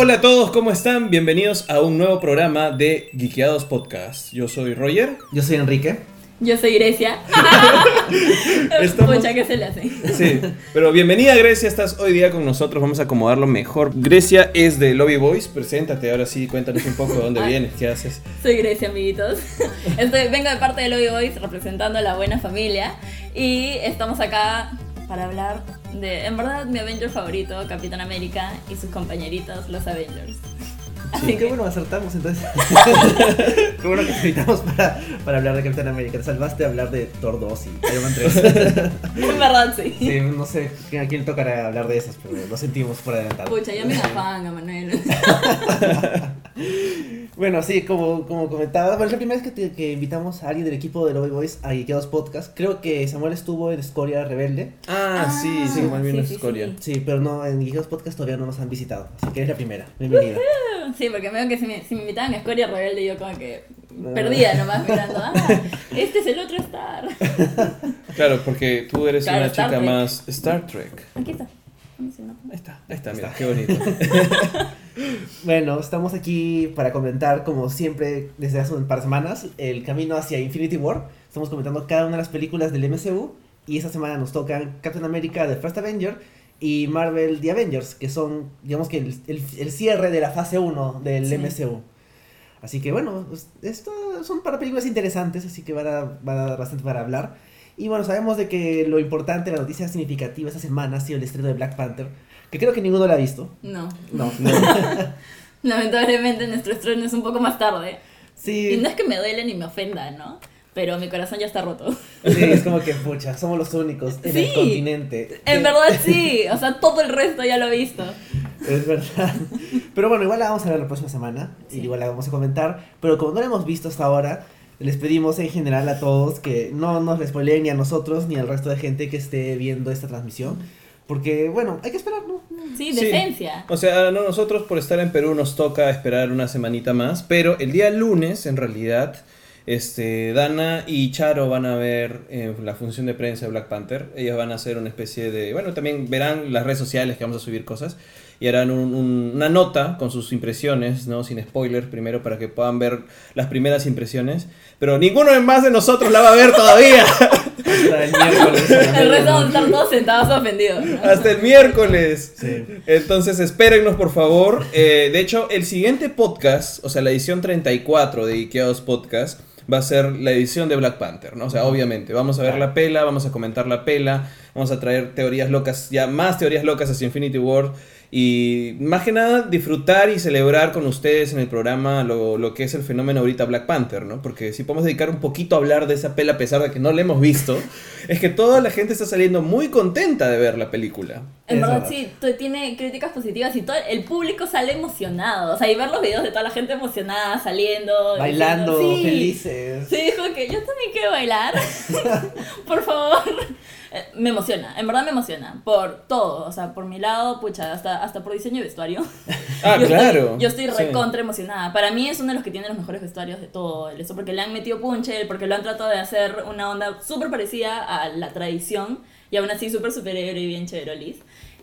Hola a todos, ¿cómo están? Bienvenidos a un nuevo programa de Geekeados Podcast. Yo soy Roger. Yo soy Enrique. Yo soy Grecia. Estamos- ¿qué se le hace? Sí, pero bienvenida Grecia, estás hoy día con nosotros, vamos a acomodarlo mejor. Grecia es de Lobby Boys, preséntate ahora sí, cuéntanos un poco de dónde Ay. vienes, qué haces. Soy Grecia, amiguitos. Estoy, vengo de parte de Lobby Boys representando a la buena familia. Y estamos acá para hablar de, en verdad, mi Avenger favorito, Capitán América y sus compañeritos, los Avengers. Sí, qué que, bueno, acertamos entonces. qué bueno que te invitamos para, para hablar de Capitán América. Te salvaste de hablar de Thor 2 y Iron Man 3. en verdad, sí. sí, no sé a quién tocará hablar de esas, pero lo sentimos por adelantado. Pucha, ya me afán, Manuel. Bueno, sí, como, como comentaba, bueno, es la primera vez que, te- que invitamos a alguien del equipo de Lobby Boys a Geekeados Podcast. Creo que Samuel estuvo en Escoria Rebelde. Ah, Ah, sí, sí, mal vino sí, sí, Escoria. sí. Sí, pero no, en Geekeados Podcast todavía no nos han visitado. Así que eres la primera. Bienvenida. Sí, porque veo que si me, si me invitaban a Escoria Rebelde, yo como que perdía nomás mirando. Ah, este es el otro Star. Claro, porque tú eres Claro, una Star chica Trek. más Star Trek. Aquí está. Vamos a ir, ¿no? Ahí está, ahí está, mira, qué bonito. Bueno, estamos aquí para comentar, como siempre, desde hace un par de semanas, el camino hacia Infinity War. Estamos comentando cada una de las películas del MCU. Y esta semana nos tocan Captain America The First Avenger y Marvel The Avengers, que son, digamos que el, el- el cierre de la fase 1 del Sí. MCU. Así que bueno, pues, esto son para películas interesantes, así que van a, van a dar bastante para hablar. Y bueno, sabemos de que lo importante, la noticia significativa esta semana ha sido el estreno de Black Panther, que creo que ninguno lo ha visto. No. No, Lamentablemente nuestro estreno es un poco más tarde. Sí. Y no es que me duele ni me ofenda, ¿no? Pero mi corazón ya está roto. Sí, es como que, pucha, somos los únicos en el continente. En verdad sí, o sea, todo el resto ya lo he visto. Es verdad. Pero bueno, igual la vamos a ver la próxima semana. Sí. Y igual la vamos a comentar. Pero como no la hemos visto hasta ahora, les pedimos en general a todos que no nos les spoileen ni a nosotros ni al resto de gente que esté viendo esta transmisión. Porque, bueno, hay que esperar, ¿no? Sí, Sí. decencia. O sea, no, nosotros por estar en Perú nos toca esperar una semanita más, pero el día lunes, en realidad, este, Dana y Charo van a ver eh, la función de prensa de Black Panther. Ellas van a hacer una especie de, bueno, también verán las redes sociales que vamos a subir cosas y harán un- un- una nota con sus impresiones, ¿no? Sin spoilers primero para que puedan ver las primeras impresiones. Pero ninguno más de nosotros la va a ver todavía. Hasta el miércoles. El resto vamos a estar todos sentados ofendidos. Hasta el miércoles. Sí. Entonces, espérennos, por favor. Eh, de hecho, el siguiente podcast, o sea, la edición 34 de Ikeaos Podcast, va a ser la edición de Black Panther, ¿no? O sea, obviamente, vamos a ver la pela, vamos a comentar la pela, vamos a traer teorías locas, ya más teorías locas hacia Infinity War. Y más que nada, disfrutar y celebrar con ustedes en el programa lo, lo que es el fenómeno ahorita Black Panther, ¿no? Porque si podemos dedicar un poquito a hablar de esa pela a pesar de que no la hemos visto, es que toda la gente está saliendo muy contenta de ver la película. En Es verdad sí, tiene críticas positivas y todo el público sale emocionado. O sea, y ver los videos de toda la gente emocionada saliendo. Bailando, diciendo, "Sí". felices. Sí, dijo que yo también quiero bailar. por favor. Eh, Me emociona, en verdad me emociona. Por todo, o sea, por mi lado, pucha, hasta, hasta por diseño y vestuario. Ah, yo claro. Estoy, yo estoy Sí. recontra emocionada. Para mí es uno de los que tiene los mejores vestuarios de todo el eso, porque le han metido punche, porque lo han tratado de hacer una onda súper parecida a la tradición y aún así súper superior y bien chéverolis.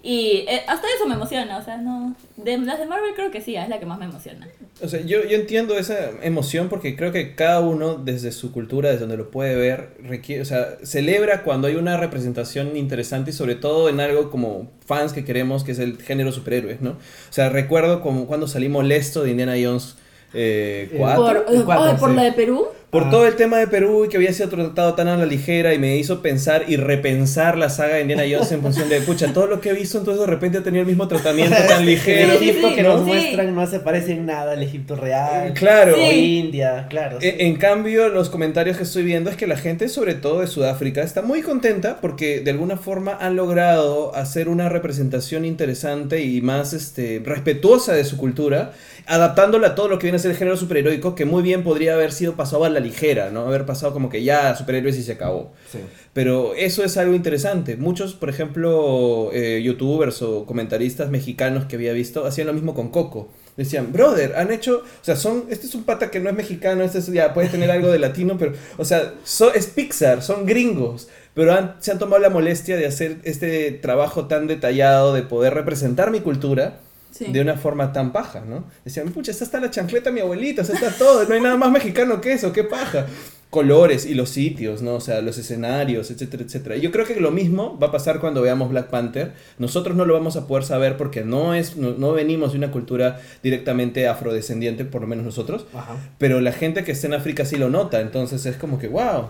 Y eh, hasta eso me emociona, o sea, no. De las de Marvel creo que sí, es la que más me emociona. O sea, yo, yo entiendo esa emoción porque creo que cada uno desde su cultura, desde donde lo puede ver, requiere, o sea, celebra cuando hay una representación interesante y sobre todo en algo como fans que queremos, que es el género superhéroes, ¿no? O sea, recuerdo como cuando salí molesto de Indiana Jones eh, Eh, 4. Por, el cuatro, por sí. la de Perú. Por Ah. todo el tema de Perú y que había sido tratado tan a la ligera y me hizo pensar y repensar la saga de Indiana Jones en función de, pucha, todo lo que he visto entonces de repente ha tenido el mismo tratamiento tan El ligero. Sí, sí, Egipto sí, que ¿no? nos Sí. muestran no se parece en nada al Egipto real. Claro. O. India, claro. sí. En, en cambio, los comentarios que estoy viendo es que la gente, sobre todo de Sudáfrica, está muy contenta porque de alguna forma han logrado hacer una representación interesante y más este, respetuosa de su cultura, adaptándola a todo lo que viene a ser el género superheroico, que muy bien podría haber sido pasado a la ligera, ¿no? Haber pasado como que ya superhéroes y se acabó. Sí. Pero eso es algo interesante. Muchos, por ejemplo, eh, youtubers o comentaristas mexicanos que había visto, hacían lo mismo con Coco. Decían, brother, han hecho, o sea, son, este es un pata que no es mexicano, este es- ya puede tener algo de latino, pero, o sea, so- es Pixar, son gringos, pero han- se han tomado la molestia de hacer este trabajo tan detallado de poder representar mi cultura Sí. de una forma tan paja, ¿no? Decían, pucha, esta está la chancleta de mi abuelita, esta está todo, no hay nada más mexicano que eso, qué paja. Colores y los sitios, ¿no? O sea, los escenarios, etcétera, etcétera. Yo creo que lo mismo va a pasar cuando veamos Black Panther. Nosotros no lo vamos a poder saber porque no, es, no, no venimos de una cultura directamente afrodescendiente, por lo menos nosotros. Ajá. Pero la gente que está en África sí lo nota, entonces es como que, wow.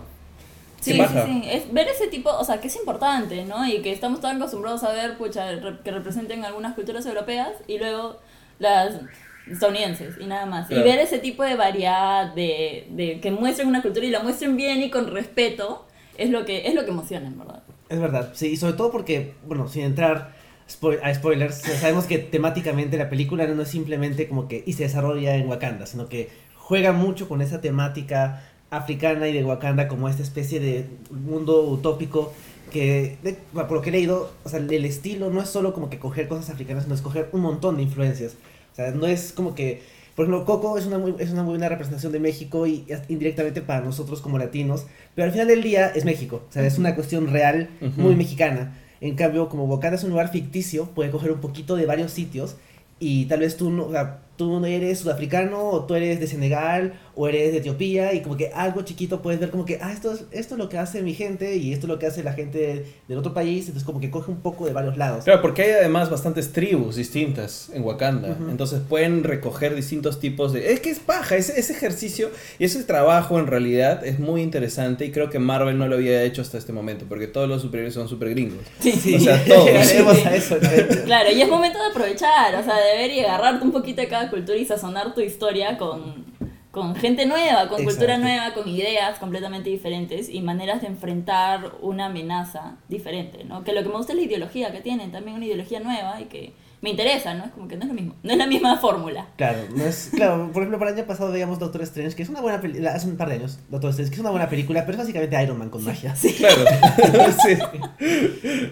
Sí, qué sí, sí. Es ver ese tipo, o sea, que es importante, ¿no? Y que estamos tan acostumbrados a ver, pucha, que representen algunas culturas europeas y luego las estadounidenses y nada más. Claro. Y ver ese tipo de variedad, de, de que muestren una cultura y la muestren bien y con respeto, es lo que, es lo que emociona, en verdad. Es verdad, sí, y sobre todo porque, bueno, sin entrar spo- a spoilers, sabemos que temáticamente la película no es simplemente como que y se desarrolla en Wakanda, sino que juega mucho con esa temática africana y de Wakanda como esta especie de mundo utópico que, de- por lo que he leído, o sea, el estilo no es solo como que coger cosas africanas, sino escoger un montón de influencias. O sea, no es como que, por ejemplo, Coco es una muy, es una muy buena representación de México y es indirectamente para nosotros como latinos, pero al final del día es México, o sea, es una cuestión real, Ujú. muy mexicana. En cambio, como Wakanda es un lugar ficticio, puede coger un poquito de varios sitios y tal vez tú no, o sea, tú no eres sudafricano o tú eres de Senegal o eres de Etiopía y como que algo chiquito puedes ver como que, ah, esto es, esto es lo que hace mi gente y esto es lo que hace la gente del otro país, entonces como que coge un poco de varios lados. Claro, porque hay además bastantes tribus distintas en Wakanda. Ujú. Entonces pueden recoger distintos tipos de... Es que es paja, ese, ese ejercicio y ese trabajo en realidad es muy interesante y creo que Marvel no lo había hecho hasta este momento porque todos los superhéroes son super gringos. Sí, O sea, todos. a eso. Claro, y es momento de aprovechar, o sea, de ver y agarrarte un poquito de cada cultura y sazonar tu historia con, con gente nueva, con cultura nueva, con ideas completamente diferentes y maneras de enfrentar una amenaza diferente, ¿no? Que lo que me gusta es la ideología que tienen, también una ideología nueva y que me interesa, ¿no? Es como que no es lo mismo, no es la misma fórmula. Claro, no es, claro, por ejemplo, para el año pasado veíamos Doctor Strange, que es una buena película, hace un par de años, Doctor Strange, que es una buena película, pero es básicamente Iron Man con magia. Claro. Sí.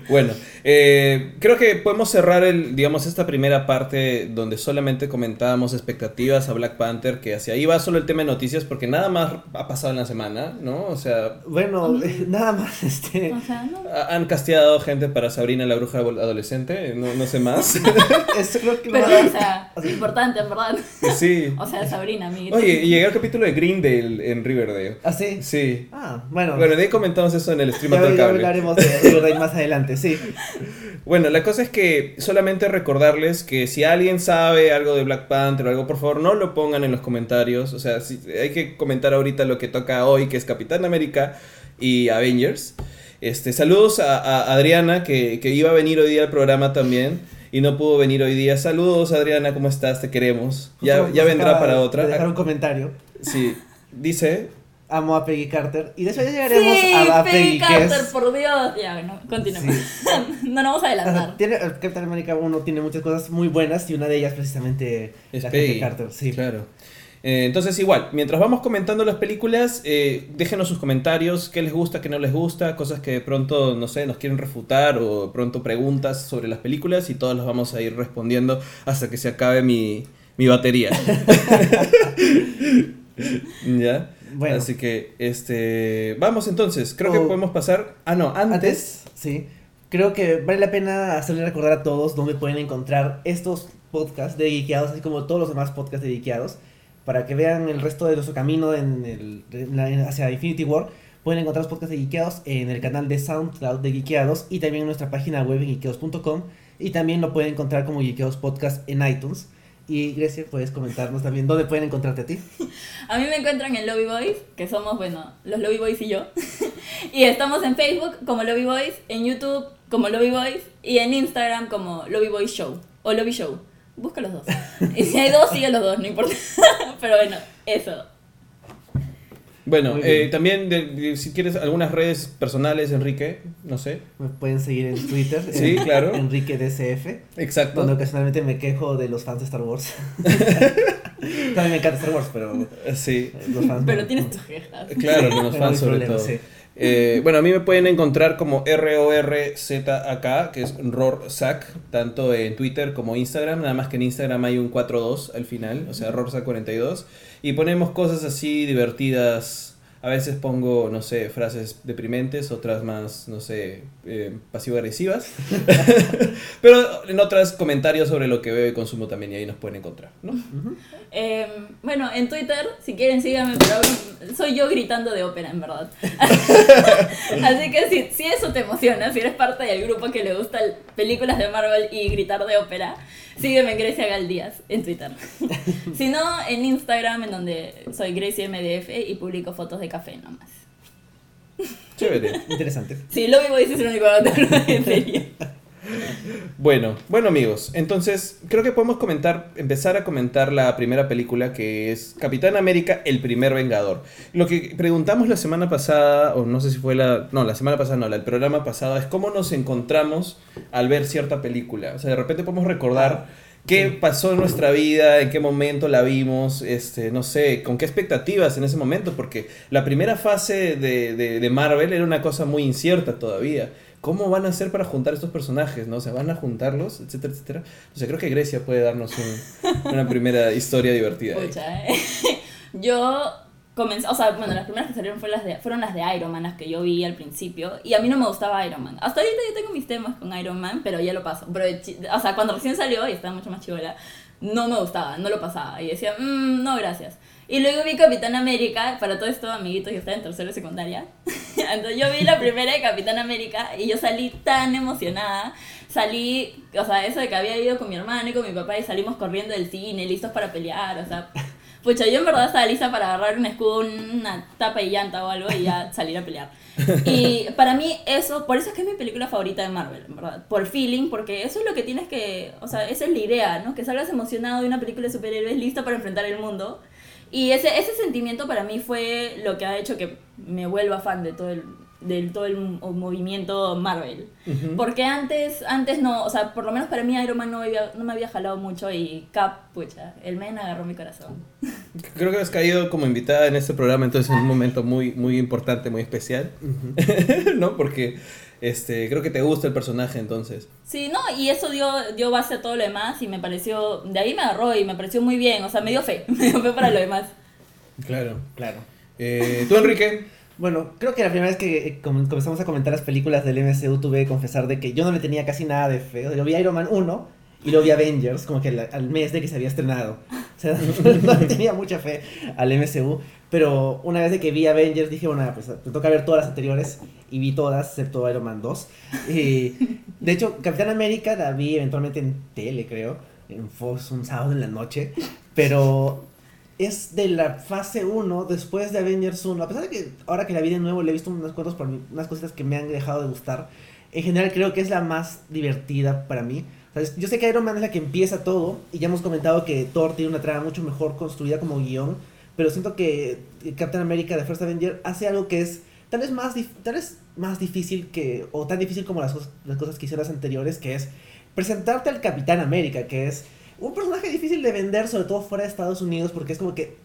Bueno, eh, creo que podemos cerrar el, digamos, esta primera parte donde solamente comentábamos expectativas a Black Panther, que hacia ahí va solo el tema de noticias, porque nada más ha pasado en la semana, ¿no? O sea, Bueno, nada más, este, O sea, no. han casteado gente para Sabrina la bruja adolescente, no, no sé más. eso creo que Pero, o sea, importante, en verdad. Sí. O sea, Sabrina, amiguita. Oye, y llegué al capítulo de Greendale en Riverdale. ¿Ah, sí? Sí. Ah, bueno. Bueno, de ahí comentamos eso en el stream ya cable. hablaremos de Riverdale más adelante, sí. Bueno, la cosa es que solamente recordarles que si alguien sabe algo de Black Panther o algo, por favor no lo pongan en los comentarios. O sea, si- hay que comentar ahorita lo que toca hoy, que es Capitán América y Avengers. Este, saludos a, a Adriana, que, que iba a venir hoy día al programa también y no pudo venir hoy día. Saludos Adriana, ¿cómo estás? Te queremos. Ya, Justo ya vendrá para de otra. dejar un comentario. Sí, dice... Amo a Peggy Carter. Y de hecho ya llegaremos Sí, a, a Peggy Peggy, Carter, es... por Dios. Ya, bueno, continuemos. no nos vamos a o sea, adelantar. tiene, el Capitán América 1 tiene muchas cosas muy buenas y una de ellas precisamente Es la Peggy. Carter. Sí. Claro. Eh, entonces igual, mientras vamos comentando las películas, eh, déjenos sus comentarios, qué les gusta, qué no les gusta, cosas que de pronto, no sé, nos quieren refutar o de pronto preguntas sobre las películas y todas las vamos a ir respondiendo hasta que se acabe mi, mi batería. ¿Ya? Bueno. Así que, este, vamos entonces, creo que Oh. podemos pasar... Ah, no, antes... Antes, sí. Creo que vale la pena hacerle recordar a todos dónde pueden encontrar estos podcasts de Geekeados, así como todos los demás podcasts de Geekeados, para que vean el resto de nuestro camino en el, hacia Infinity War. Pueden encontrar los podcasts de Geekeados en el canal de SoundCloud de Geekeados y también en nuestra página web en geekeados.com. Y también lo pueden encontrar como Geekeados Podcast en iTunes. Y Grecia, puedes comentarnos también dónde pueden encontrarte a ti. A mí me encuentran en Lobby Boys, que somos, bueno, los Lobby Boys y yo. y estamos en Facebook como Lobby Boys, en YouTube como Lobby Boys y en Instagram como Lobby Boys Show o Lobby Show. Busca los dos. Y si hay dos, sigue los dos, no importa. Pero bueno, eso. Bueno, eh, también de- de- si quieres algunas redes personales, Enrique, no sé. Me pueden seguir en Twitter. Sí, en claro. Enrique DCF. Exacto. Donde ocasionalmente me quejo de los fans de Star Wars. También me encanta Star Wars, pero Sí. los fans. Pero no- tienes no. tus quejas. Claro, con los fans sobre problemas, todo. sí. Eh, bueno, a mí me pueden encontrar como RORZAK, que es RORZAK, tanto en Twitter como Instagram, nada más que en Instagram hay un 42 al final, o sea, RORZAK42, y ponemos cosas así divertidas A veces pongo, no sé, frases deprimentes, otras más, no sé, eh, pasivo-agresivas. Pero en otras comentarios sobre lo que veo y consumo también y ahí nos pueden encontrar, ¿no? Eh, bueno, en Twitter, si quieren síganme, pero soy yo gritando de ópera, en verdad. Así que si, si eso te emociona, si eres parte del grupo que le gusta películas de Marvel y gritar de ópera, sígueme en Grecia Galdías en Twitter. si no, en Instagram, en donde soy Grecia MDF y publico fotos de café nomás. Chévere. Interesante. Sí, lo vivo dice es el único en serio. Bueno, bueno amigos, entonces creo que podemos comentar, empezar a comentar la primera película que es Capitán América, el primer Vengador. Lo que preguntamos la semana pasada, o no sé si fue la, no, la semana pasada no, la, el programa pasado, es cómo nos encontramos al ver cierta película. O sea, de repente podemos recordar qué pasó en nuestra vida, en qué momento la vimos, este, no sé, con qué expectativas en ese momento, porque la primera fase de, de, de Marvel era una cosa muy incierta todavía. ¿Cómo van a hacer para juntar estos personajes? ¿No? O sea, ¿van a juntarlos? Etcétera, etcétera. O sea, creo que Grecia puede darnos un, una primera historia divertida. Pucha, eh. Yo comencé, o sea, bueno, las primeras que salieron fueron las, de, fueron las de Iron Man, las que yo vi al principio, y a mí no me gustaba Iron Man. Hasta ahorita yo tengo mis temas con Iron Man, pero ya lo paso. Pero, o sea, cuando recién salió y estaba mucho más chivola, no me gustaba, no lo pasaba. Y decía, mmm, no, gracias. Y luego vi Capitán América, para todo esto, amiguitos, yo estaba en tercero de secundaria. Entonces yo vi la primera de Capitán América y yo salí tan emocionada. Salí, o sea, eso de que había ido con mi hermano y con mi papá y salimos corriendo del cine, listos para pelear, o sea. Pucha, yo en verdad estaba lista para agarrar un escudo, una tapa y llanta o algo y ya salir a pelear. Y para mí eso, por eso es que es mi película favorita de Marvel, en verdad. Por feeling, porque eso es lo que tienes que, o sea, esa es la idea, ¿no? Que salgas emocionado de una película de superhéroes lista para enfrentar el mundo. Y ese, ese sentimiento para mí fue lo que ha hecho que me vuelva fan de todo el, del todo el mo- movimiento Marvel. Porque antes, antes no, o sea, por lo menos para mí Iron Man no, había- no me había jalado mucho y Cap, pucha, el men agarró mi corazón. Creo que has caído como invitada en este programa, entonces en un momento muy, muy importante, muy especial, ¿no? Porque este, creo que te gusta el personaje, entonces. Sí, no, y eso dio, dio base a todo lo demás y me pareció, de ahí me agarró y me pareció muy bien, o sea, me dio fe, me dio fe para lo demás. Claro. Claro. Eh, ¿Tú, Enrique? Bueno, creo que la primera vez que eh, com- comenzamos a comentar las películas del MCU tuve que confesar de que yo no le tenía casi nada de fe. O sea, Yo vi Iron Man 1 y lo vi Avengers como que la- al mes de que se había estrenado. Sea, no tenía mucha fe al MCU. Pero una vez que vi Avengers dije, bueno, pues te toca ver todas las anteriores y vi todas, excepto Iron Man 2. Y, de hecho, Capitán América la vi eventualmente en tele, creo, en Fox un sábado en la noche. Pero es de la fase 1 después de Avengers 1. A pesar de que ahora que la vi de nuevo le he visto unas, cuantas por unas cositas que me han dejado de gustar. En general creo que es la más divertida para mí. Yo sé que Iron Man es la que empieza todo y ya hemos comentado que Thor tiene una trama mucho mejor construida como guion. Pero siento que Captain America de First Avenger hace algo que es tal vez más, tal vez más difícil que, o tan difícil como las, las cosas que hicieron las anteriores, que es presentarte al Capitán América, que es un personaje difícil de vender, sobre todo fuera de Estados Unidos, porque es como que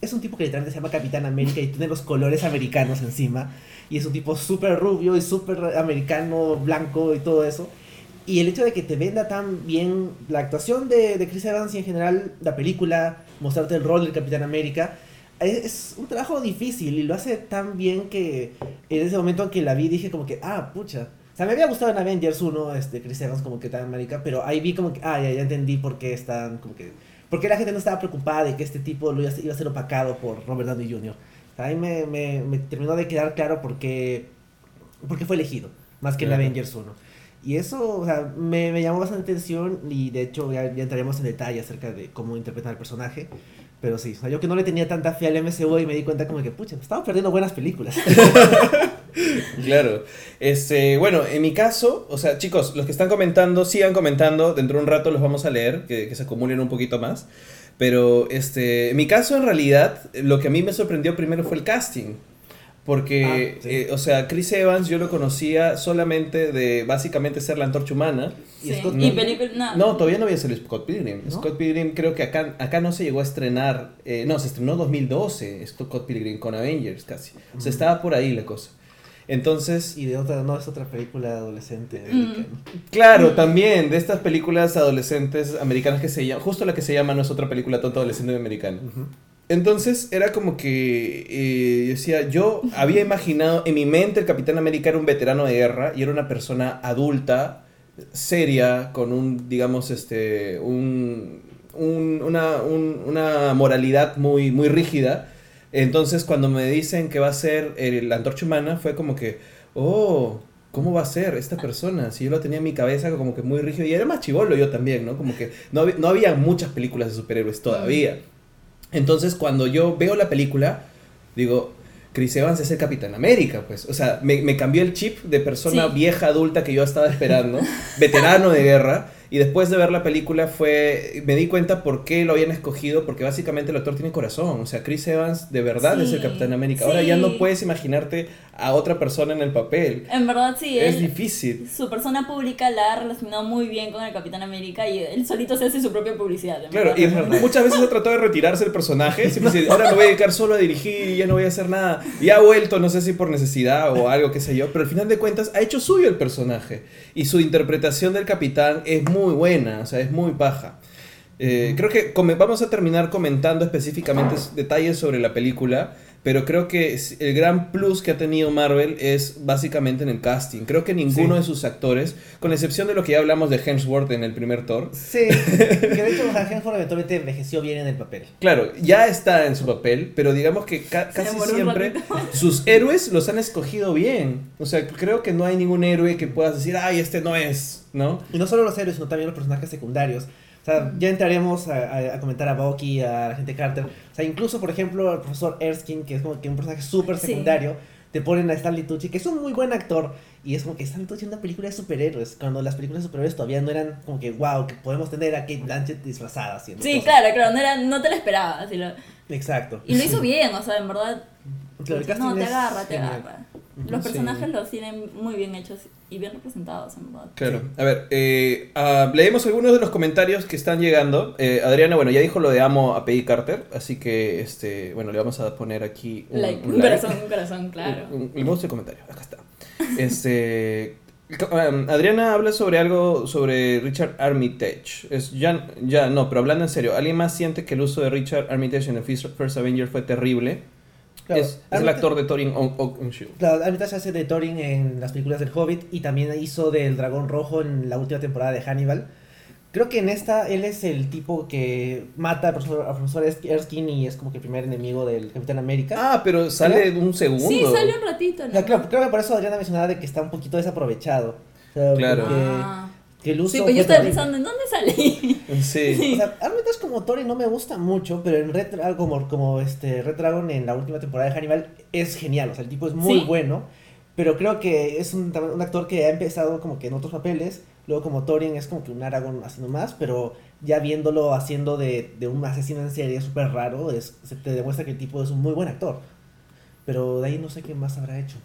es un tipo que literalmente se llama Capitán América y tiene los colores americanos encima. Y es un tipo súper rubio y súper americano, blanco y todo eso. Y el hecho de que te venda tan bien la actuación de, de Chris Evans y en general la película, mostrarte el rol del Capitán América, es, un trabajo difícil y lo hace tan bien que en ese momento en que la vi dije como que, ah, pucha. O sea, me había gustado en Avengers 1, este, Chris Evans como que tan América, pero ahí vi como que, ah, ya, ya entendí por qué están, como que, por qué la gente no estaba preocupada de que este tipo lo iba a, ser- iba a ser opacado por Robert Downey Jr. O sea, ahí me, me, me terminó de quedar claro por qué, por qué fue elegido, más que en Claro. Avengers 1. Y eso, o sea, me, me llamó bastante atención y de hecho ya, ya entraremos en detalle acerca de cómo interpretar al personaje. Pero sí, o sea, yo que no le tenía tanta fe al MCU y me di cuenta como que, pucha, estaba perdiendo buenas películas. Claro. Este, bueno, en mi caso, o sea, chicos, los que están comentando, sigan comentando. Dentro de un rato los vamos a leer, que, que se acumulen un poquito más. Pero, este, en mi caso, en realidad, lo que a mí me sorprendió primero fue el casting. Porque, Ah, sí. eh, o sea, Chris Evans yo lo conocía solamente de básicamente ser la antorcha humana. Y Scott y Pilgrim. película, no. No, todavía no había salido Scott Pilgrim. ¿No? Scott Pilgrim creo que acá, acá no se llegó a estrenar. eh, no, se estrenó en 2012 Scott Pilgrim con Avengers casi. O sea, Mm. estaba por ahí la cosa. Entonces, y de otra, no, es otra película adolescente. Mm. americana. claro, Mm. también de estas películas adolescentes americanas que se llaman, justo la que se llama no es otra película tonta adolescente americana. Entonces era como que eh, decía, yo había imaginado en mi mente el Capitán América era un veterano de guerra y era una persona adulta, seria, con un, digamos, este, un, un- una, un- una moralidad muy, muy rígida. Entonces cuando me dicen que va a ser el- la antorcha humana fue como que, oh, ¿cómo va a ser esta persona? Si yo lo tenía en mi cabeza como que muy rígido y era más chivolo yo también, ¿no? Como que no, no había muchas películas de superhéroes todavía. Entonces, cuando yo veo la película, digo, Chris Evans es el Capitán América, pues. O sea, me, me cambió el chip de persona Sí. vieja, adulta que yo estaba esperando, veterano de guerra. Y después de ver la película fue, me di cuenta por qué lo habían escogido, porque básicamente el actor tiene corazón. O sea, Chris Evans de verdad es el Sí, Capitán América. Ahora ya sí. no puedes imaginarte a otra persona en el papel. En verdad, sí, es él- difícil. su persona pública la ha relacionado muy bien con el Capitán América y él solito se hace su propia publicidad. Claro, verdad. y muchas veces ha tratado de retirarse del personaje. Siempre dice, ahora me voy a dedicar solo a dirigir y ya no voy a hacer nada. Y ha vuelto, no sé si por necesidad o algo, qué sé yo. Pero al final de cuentas ha hecho suyo el personaje. Y su interpretación del capitán es muy buena, o sea, es muy paja. Eh, creo que vamos a terminar comentando específicamente detalles sobre la película, pero creo que el gran plus que ha tenido Marvel es básicamente en el casting. Creo que ninguno Sí. de sus actores, con excepción de lo que ya hablamos de Hemsworth en el primer Thor, Sí, que de hecho Hemsworth eventualmente envejeció bien en el papel. Claro, ya está en su papel, pero digamos que ca- Se casi siempre sus héroes los han escogido bien. O sea, creo que no hay ningún héroe que puedas decir, ay, este no es, ¿no? Y no solo los héroes, sino también los personajes secundarios. O sea, ya entraremos a, a- a comentar a Bucky, a la gente Carter. O sea, incluso, por ejemplo, al profesor Erskine, que es como que un personaje súper Sí. secundario. Te ponen a Stanley Tucci, que es un muy buen actor. Y es como que Stanley Tucci en una película de superhéroes. Cuando las películas de superhéroes todavía no eran como que, wow, que podemos tener a Kate Blanchett disfrazada haciendo Sí, cosas. claro, claro, no, era, no te lo esperabas. así lo- Exacto. Y lo hizo bien, o sea, en verdad. Claro, el casting no, te es agarra, te agarra. Los Sí. personajes los tienen muy bien hechos y bien representados, en verdad. Claro. A ver, eh, ah, leemos algunos de los comentarios que están llegando. Eh, Adriana, bueno, ya dijo lo de amo a Peggy Carter, así que, este, bueno, le vamos a poner aquí un, Like, un un like. corazón, un corazón, claro. Un- un- el comentario, acá está. Este, um, Adriana habla sobre algo sobre Richard Armitage. Es, ya, ya, no, pero hablando en serio, ¿alguien más siente que el uso de Richard Armitage en el First, First Avenger fue terrible? Claro, es, es el actor de Thorin Oakenshield. Claro, Armitage hace de Thorin en las películas del Hobbit y también hizo del Dragón Rojo en la última temporada de Hannibal. Creo que en esta él es el tipo que mata al profesor, al profesor Erskine y es como que el primer enemigo del Capitán América. Ah, pero sale de un segundo. Sí, sale un ratito, ¿no? Claro, claro, creo que por eso Adriana mencionaba de que está un poquito desaprovechado. O sea, Claro. Ah. Que el uso Sí, pues yo estaba terrible. pensando, ¿en dónde sale? Sí. O sea, Armitage como Thorin no me gusta mucho, pero en Red Dragon, como, como este Red Dragon en la última temporada de Hannibal es genial, o sea, el tipo es muy ¿Sí? bueno, pero creo que es un, un actor que ha empezado como que en otros papeles, luego como Thorin es como que un Aragorn haciendo más, pero ya viéndolo haciendo de, de un asesino en serie súper raro, es, se te demuestra que el tipo es un muy buen actor. Pero de ahí no sé qué más habrá hecho.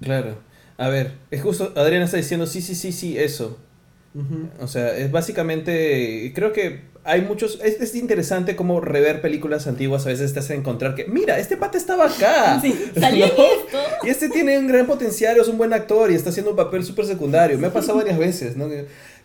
Claro. A ver, es justo, Adriana está diciendo, sí, sí, sí, sí, eso. O sea, es básicamente, creo que hay muchos, es, es interesante como rever películas antiguas a veces te hace encontrar que, mira, este pata estaba acá. Sí, salió esto. Y este tiene un gran potencial, es un buen actor y está haciendo un papel súper secundario. Me ha pasado varias veces, ¿no?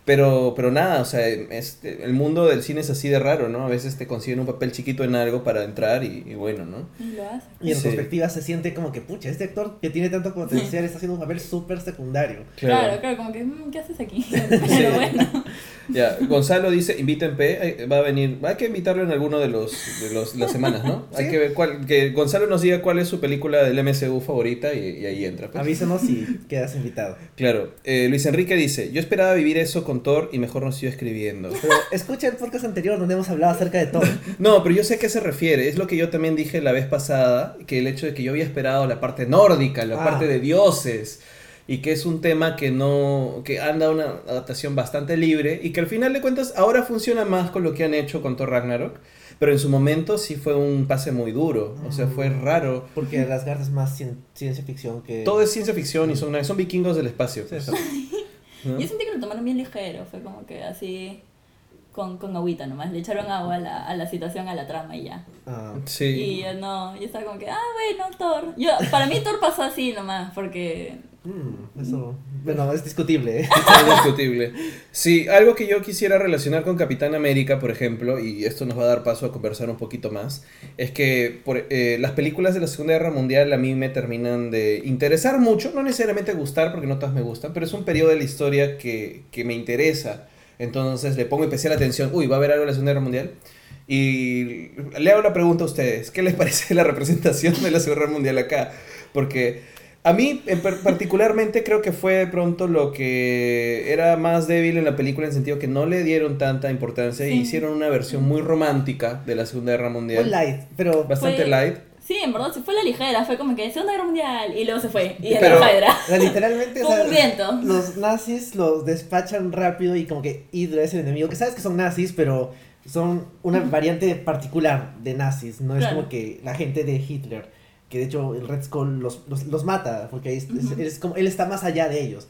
Pero, pero nada, o sea, este, el mundo del cine es así de raro, ¿no? A veces te consiguen un papel chiquito en algo para entrar y, y bueno, ¿no? Y lo hace. Y en Sí. perspectiva se siente como que, pucha, este actor que tiene tanto potencial está haciendo un papel súper secundario. Claro, claro, como que, mm, ¿qué haces aquí? Pero bueno. Ya, Gonzalo dice, inviten P, eh, va a venir, hay que invitarlo en alguno de los, de los las semanas, ¿no? Hay Sí. que ver cuál, que Gonzalo nos diga cuál es su película del MCU favorita y, y ahí entra. pues. Avísanos si quedas invitado. Claro, eh, Luis Enrique dice, yo esperaba vivir eso con Thor y mejor no sigo escribiendo. Pero escucha el podcast anterior donde hemos hablado acerca de todo. No, pero yo sé a qué se refiere, es lo que yo también dije la vez pasada, que el hecho de que yo había esperado la parte nórdica, la Ah. parte de dioses, y que es un tema que no, que anda una adaptación bastante libre, y que al final de cuentas ahora funciona más con lo que han hecho con Thor Ragnarok, pero en su momento sí fue un pase muy duro, o sea, fue raro. Porque Asgard es más cien- ciencia ficción que... Todo es ciencia ficción y son, son vikingos del espacio. Sí, pues, eso. ¿no? Yo sentí que lo tomaron bien ligero, fue como que así con, con agüita nomás, le echaron agua a la, a la situación, a la trama y ya. Ah, Sí. Y yo no, yo estaba como que, ah, bueno, Thor. Yo, para mí Thor pasó así nomás, porque Mm, eso, bueno, es discutible. ¿eh? Es discutible. Sí, algo que yo quisiera relacionar con Capitán América, por ejemplo, y esto nos va a dar paso a conversar un poquito más, es que por, eh, las películas de la Segunda Guerra Mundial a mí me terminan de interesar mucho, no necesariamente gustar, porque no todas me gustan, pero es un periodo de la historia que, que me interesa. Entonces le pongo especial atención. Uy, ¿va a haber algo de la Segunda Guerra Mundial? Y le hago la pregunta a ustedes, ¿qué les parece la representación de la Segunda Guerra Mundial acá? Porque a mí en par- particularmente creo que fue de pronto lo que era más débil en la película en el sentido que no le dieron tanta importancia y Sí. hicieron una versión muy romántica de la Segunda Guerra Muy Mundial. light, pero Bastante Fue- light. Sí, en verdad, se fue la ligera, fue como que Segunda Guerra Mundial y luego se fue. Y era Pero- la Hydra. o sea, literalmente o sea, un viento. los nazis los despachan rápido y como que Hydra es el enemigo, que sabes que son nazis, pero son una variante particular de nazis, no es como que la gente de Hitler, que de hecho el Red Skull los, los, los mata, porque es, es- Ujú. es como, él está más allá de ellos.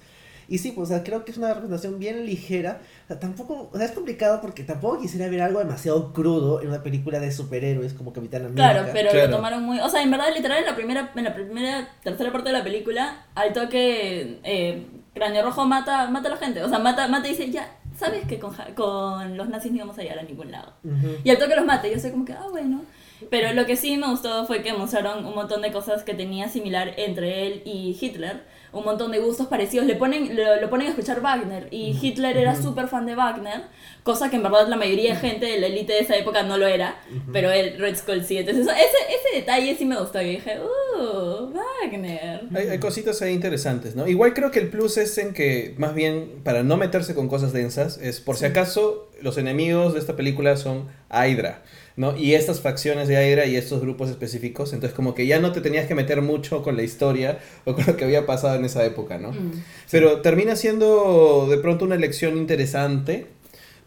Y sí, pues o sea, creo que es una representación bien ligera. O sea, tampoco, o sea, es complicado porque tampoco quisiera ver algo demasiado crudo en una película de superhéroes como Capitán América. Claro, pero Claro. lo tomaron muy... O sea, en verdad, literal, en la primera, en la primera, tercera parte de la película, al toque, eh, Cráneo Rojo mata, mata a la gente. O sea, mata, mata y dice, ya, sabes que con, con los nazis no íbamos a llegar a ningún lado. Ujú. Y al toque los mata, y yo soy como que, ah, bueno. Pero lo que sí me gustó fue que mostraron un montón de cosas que tenía similar entre él y Hitler. Un montón de gustos parecidos. Le ponen, lo, lo ponen a escuchar Wagner. Y Hitler era súper fan de Wagner. Cosa que en verdad la mayoría de gente de la élite de esa época no lo era. Pero el Red Skull sí. Entonces eso- ese, ese detalle sí me gustó. Y dije, uh, Wagner. Hay, hay cositas ahí interesantes, ¿no? Igual creo que el plus es en que, más bien, para no meterse con cosas densas, es por si acaso los enemigos de esta película son Hydra, ¿no? Y estas facciones de Hydra y estos grupos específicos, entonces como que ya no te tenías que meter mucho con la historia o con lo que había pasado en esa época, ¿no? Mm. Pero termina siendo de pronto una elección interesante.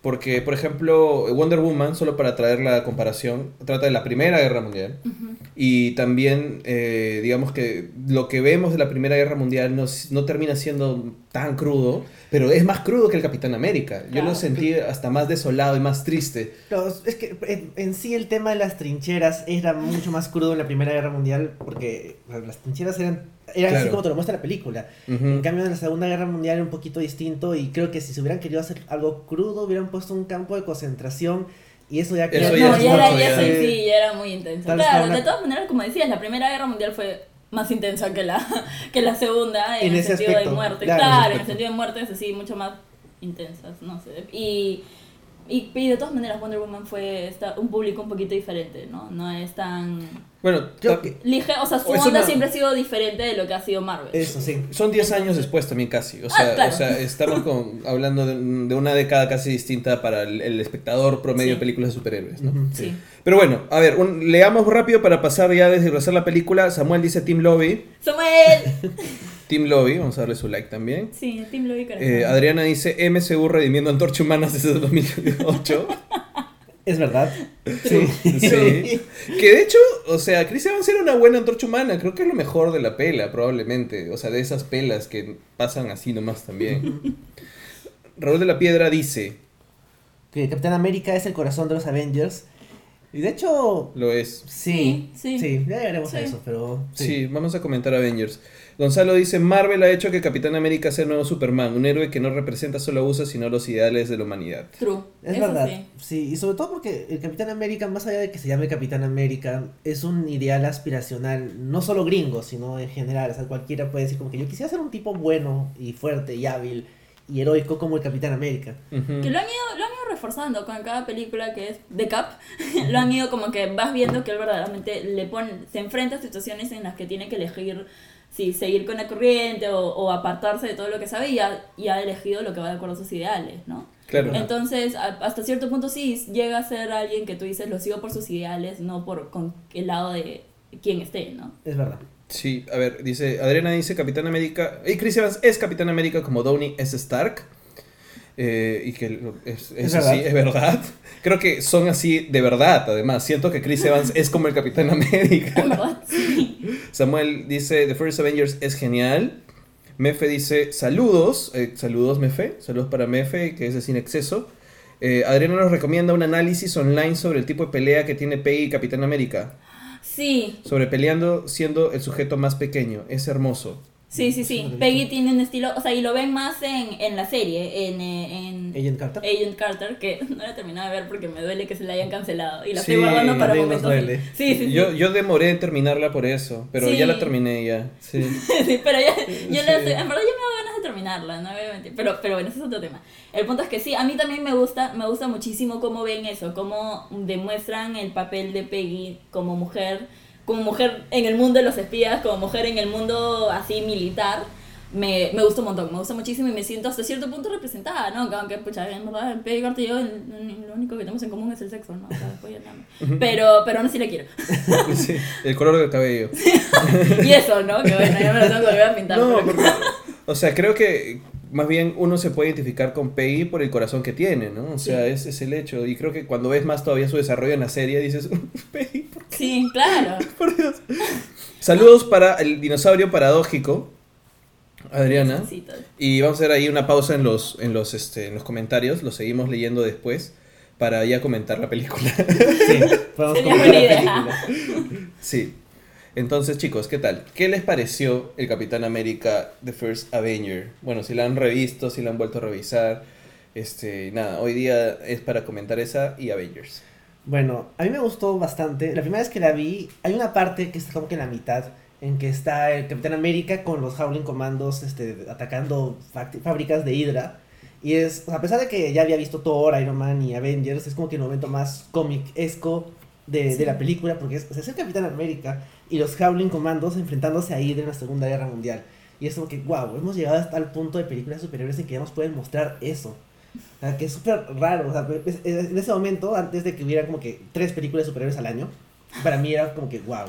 Porque, por ejemplo, Wonder Woman, solo para traer la comparación, trata de la Primera Guerra Mundial. Y también, eh, digamos que lo que vemos de la Primera Guerra Mundial no, no termina siendo tan crudo, pero es más crudo que el Capitán América. Yo lo sentí hasta más desolado y más triste. Pero es que en, en sí el tema de las trincheras era mucho más crudo en la Primera Guerra Mundial porque las trincheras eran, eran así Claro. como te lo muestra la película. Ujú. En cambio en la Segunda Guerra Mundial era un poquito distinto y creo que si se hubieran querido hacer algo crudo hubieran puesto un campo de concentración y eso ya Eso ya no, es ya era, mucho, ya sí, sí, ya era muy intenso. Claro, para de una- todas maneras, como decías, la Primera Guerra Mundial fue más intensa que la, que la segunda en, En el sentido aspecto, de muerte. claro, Claro, en el sentido de muertes así, mucho más intensas, no sé. Y, y, y de todas maneras, Wonder Woman fue está, un público un poquito diferente, ¿no? No es tan Bueno, ligero, o sea, su onda una- siempre ha sido diferente de lo que ha sido Marvel. Eso sí. son 10 años después también casi. O sea, Ah, claro. o sea estamos con, hablando de, de una década casi distinta para el, el espectador promedio Sí. de películas de superhéroes, ¿no? Sí. Pero bueno, a ver, un- leamos rápido para pasar ya a desglosar la película. Samuel dice Team Lobby. Samuel. Team Lobby, vamos a darle su like también. Sí, Team Lobby. Eh, Adriana dice MCU redimiendo Antorcha Humanas desde 2008. Es verdad. Sí. sí. Que de hecho, o sea, Chris Evans era una buena Antorcha Humana. Creo que es lo mejor de la pela, probablemente. O sea, de esas pelas que pasan así nomás también. Raúl de la Piedra dice, Que Capitán América es el corazón de los Avengers. Y de hecho, lo es. sí. Sí, Sí, ya llegaremos a eso, pero. Sí. vamos a comentar Avengers. Gonzalo dice, Marvel ha hecho que Capitán América sea el nuevo Superman, un héroe que no representa solo abusos, sino los ideales de la humanidad. True. Es Eso verdad. sí. Sí. y sobre todo porque el Capitán América, más allá de que se llame Capitán América, es un ideal aspiracional, no solo gringo, sino en general. O sea, cualquiera puede decir como que yo quisiera ser un tipo bueno y fuerte y hábil y heroico como el Capitán América. Que lo han, ido, lo han ido reforzando con cada película que es de Cap. lo han ido como que vas viendo que él verdaderamente le pone, se enfrenta a situaciones en las que tiene que elegir si seguir con la corriente o, o apartarse de todo lo que sabe y ha, y ha elegido lo que va de acuerdo a sus ideales, ¿no? Claro. Entonces, a- hasta cierto punto sí llega a ser alguien que tú dices lo sigo por sus ideales, no por con el lado de quien esté, ¿no? Es verdad. Sí, a ver, dice, Adriana dice Capitán América, y Chris Evans es Capitán América como Downey es Stark. Eh, y que es, Es eso sí, verdad. es verdad. Creo que son así de verdad, además. Siento que Chris Evans es como el Capitán América. Samuel dice, The First Avengers es genial. Mefe dice, saludos. eh, saludos, Mefe. Saludos para Mefe, que es de Sin Exceso. Eh, Adriana nos recomienda un análisis online sobre el tipo de pelea que tiene Peggy y Capitán América. Sí, Sobre peleando siendo el sujeto más pequeño. Es hermoso. Sí, sí, sí. Peggy tiene un estilo, o sea, y lo ven más en, en la serie, en, eh, en Agent Carter. Agent Carter, que no la he terminado de ver porque me duele que se la hayan cancelado. Y la Sí, estoy guardando para momentos. duele. Sí, sí, sí. Yo, yo demoré en terminarla por eso, pero Sí. ya la terminé ya. Sí. Sí, pero ya, yo la estoy- en verdad yo me hago ganas de terminarla, no voy a mentir. Pero, pero bueno, ese es otro tema. El punto es que sí, a mí también me gusta, me gusta muchísimo cómo ven eso, cómo demuestran el papel de Peggy como mujer, como mujer en el mundo de los espías, como mujer en el mundo así militar. Me, me gusta un montón, me gusta muchísimo y me siento hasta cierto punto representada, ¿no? Que Aunque, pucha, en verdad, Peggy Carter y yo, el- lo único que tenemos en común es el sexo, ¿no? O sea, después ya. Pero, pero aún así la quiero. Sí, El color del cabello. Y eso, ¿no? Que bueno, ya me lo tengo que volver a pintar. No, pero- porque, o sea, creo que más bien uno se puede identificar con Peggy por el corazón que tiene, ¿no? O sea, Sí. ese es el hecho. Y creo que cuando ves más todavía su desarrollo en la serie, dices, Peggy, por, Sí, claro. por Dios. Saludos para el dinosaurio paradójico, Adriana. Y vamos a hacer ahí una pausa en los, en los, este, en los comentarios, los seguimos leyendo después para ya comentar la película. Sí, podemos Sería comentar buena la idea. película. sí. Entonces, chicos, ¿qué tal? ¿Qué les pareció el Capitán América The First Avenger? Bueno, si la han revisto, si la han vuelto a revisar. Este, nada, hoy día es para comentar esa y Avengers. Bueno, a mí me gustó bastante. La primera vez que la vi, hay una parte que está como que en la mitad, en que está el Capitán América con los Howling Commandos este, atacando fábricas de Hydra. Y es, a pesar de que ya había visto Thor, Iron Man y Avengers, es como que el momento más cómic-esco de, Sí. de la película, porque es, o sea, es el Capitán América y los Howling Commandos enfrentándose a Hydra en la Segunda Guerra Mundial. Y es como que, wow, hemos llegado hasta el punto de películas superiores en que ya nos pueden mostrar eso. O sea, que es súper raro. O sea, es- es- en ese momento, antes de que hubiera como que tres películas superiores al año, para mí era como que, wow.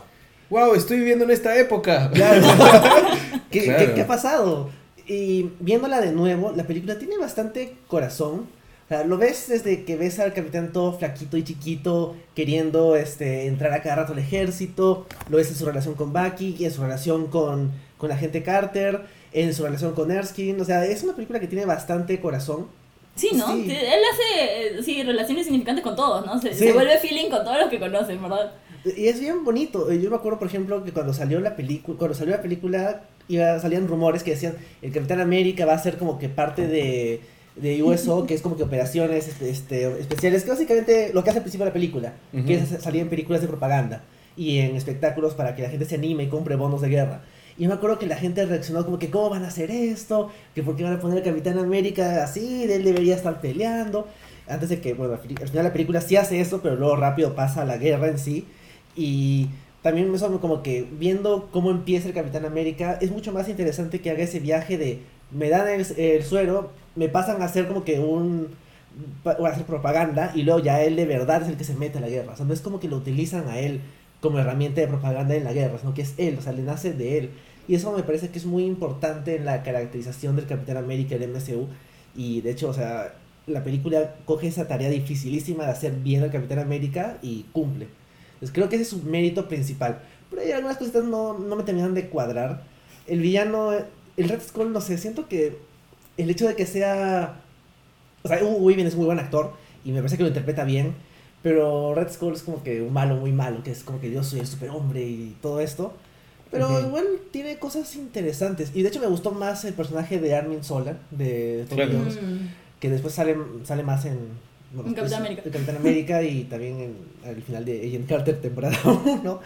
¡Wow! Estoy viviendo en esta época. Claro. ¿Qué, Claro. qué- qué ha pasado? Y viéndola de nuevo, la película tiene bastante corazón. O sea, lo ves desde que ves al capitán todo flaquito y chiquito queriendo este, entrar a cada rato al ejército. Lo ves en su relación con Bucky, y en su relación con, con la gente Carter, en su relación con Erskine. O sea, es una película que tiene bastante corazón. Sí, ¿no? Sí. Él hace eh, sí, relaciones significantes con todos, ¿no? Se, Sí. se vuelve feeling con todos los que conocen, ¿verdad? Y es bien bonito. Eh, Yo me acuerdo, por ejemplo, que cuando salió la película, cuando salió la película, iba, salían rumores que decían el Capitán América va a ser como que parte de, de USO, que es como que operaciones este, este, especiales, que básicamente lo que hace al principio de la película, que es salir en películas de propaganda y en espectáculos para que la gente se anime y compre bonos de guerra. Y me acuerdo que la gente reaccionó como que, ¿cómo van a hacer esto? Que por qué van a poner al Capitán América así, él debería estar peleando. Antes de que, bueno, al final la película sí hace eso, pero luego rápido pasa a la guerra en sí. Y también eso como que viendo cómo empieza el Capitán América, es mucho más interesante que haga ese viaje de, me dan el, el suero, me pasan a hacer como que un, a hacer propaganda, y luego ya él de verdad es el que se mete a la guerra. O sea, no es como que lo utilizan a él como herramienta de propaganda en la guerra, sino que es él, o sea, le nace de él. Y eso me parece que es muy importante en la caracterización del Capitán América del MCU. Y de hecho, o sea, la película coge esa tarea dificilísima de hacer bien al Capitán América y cumple. Entonces creo que ese es su mérito principal. Pero hay algunas cositas no, no me terminan de cuadrar. El villano, el Red Skull, no sé, siento que el hecho de que sea... O sea, Hugo Weaving es muy buen actor y me parece que lo interpreta bien. Pero Red Skull es como que un malo muy malo, que es como que yo soy el superhombre y todo esto. Pero igual tiene cosas interesantes. Y de hecho me gustó más el personaje de Armin Sola, de Tom Claro. Jones, Mm. que después sale, sale más en... bueno, En Capitán pues, América. en Capitán América y también en al final de Agent Carter temporada 1.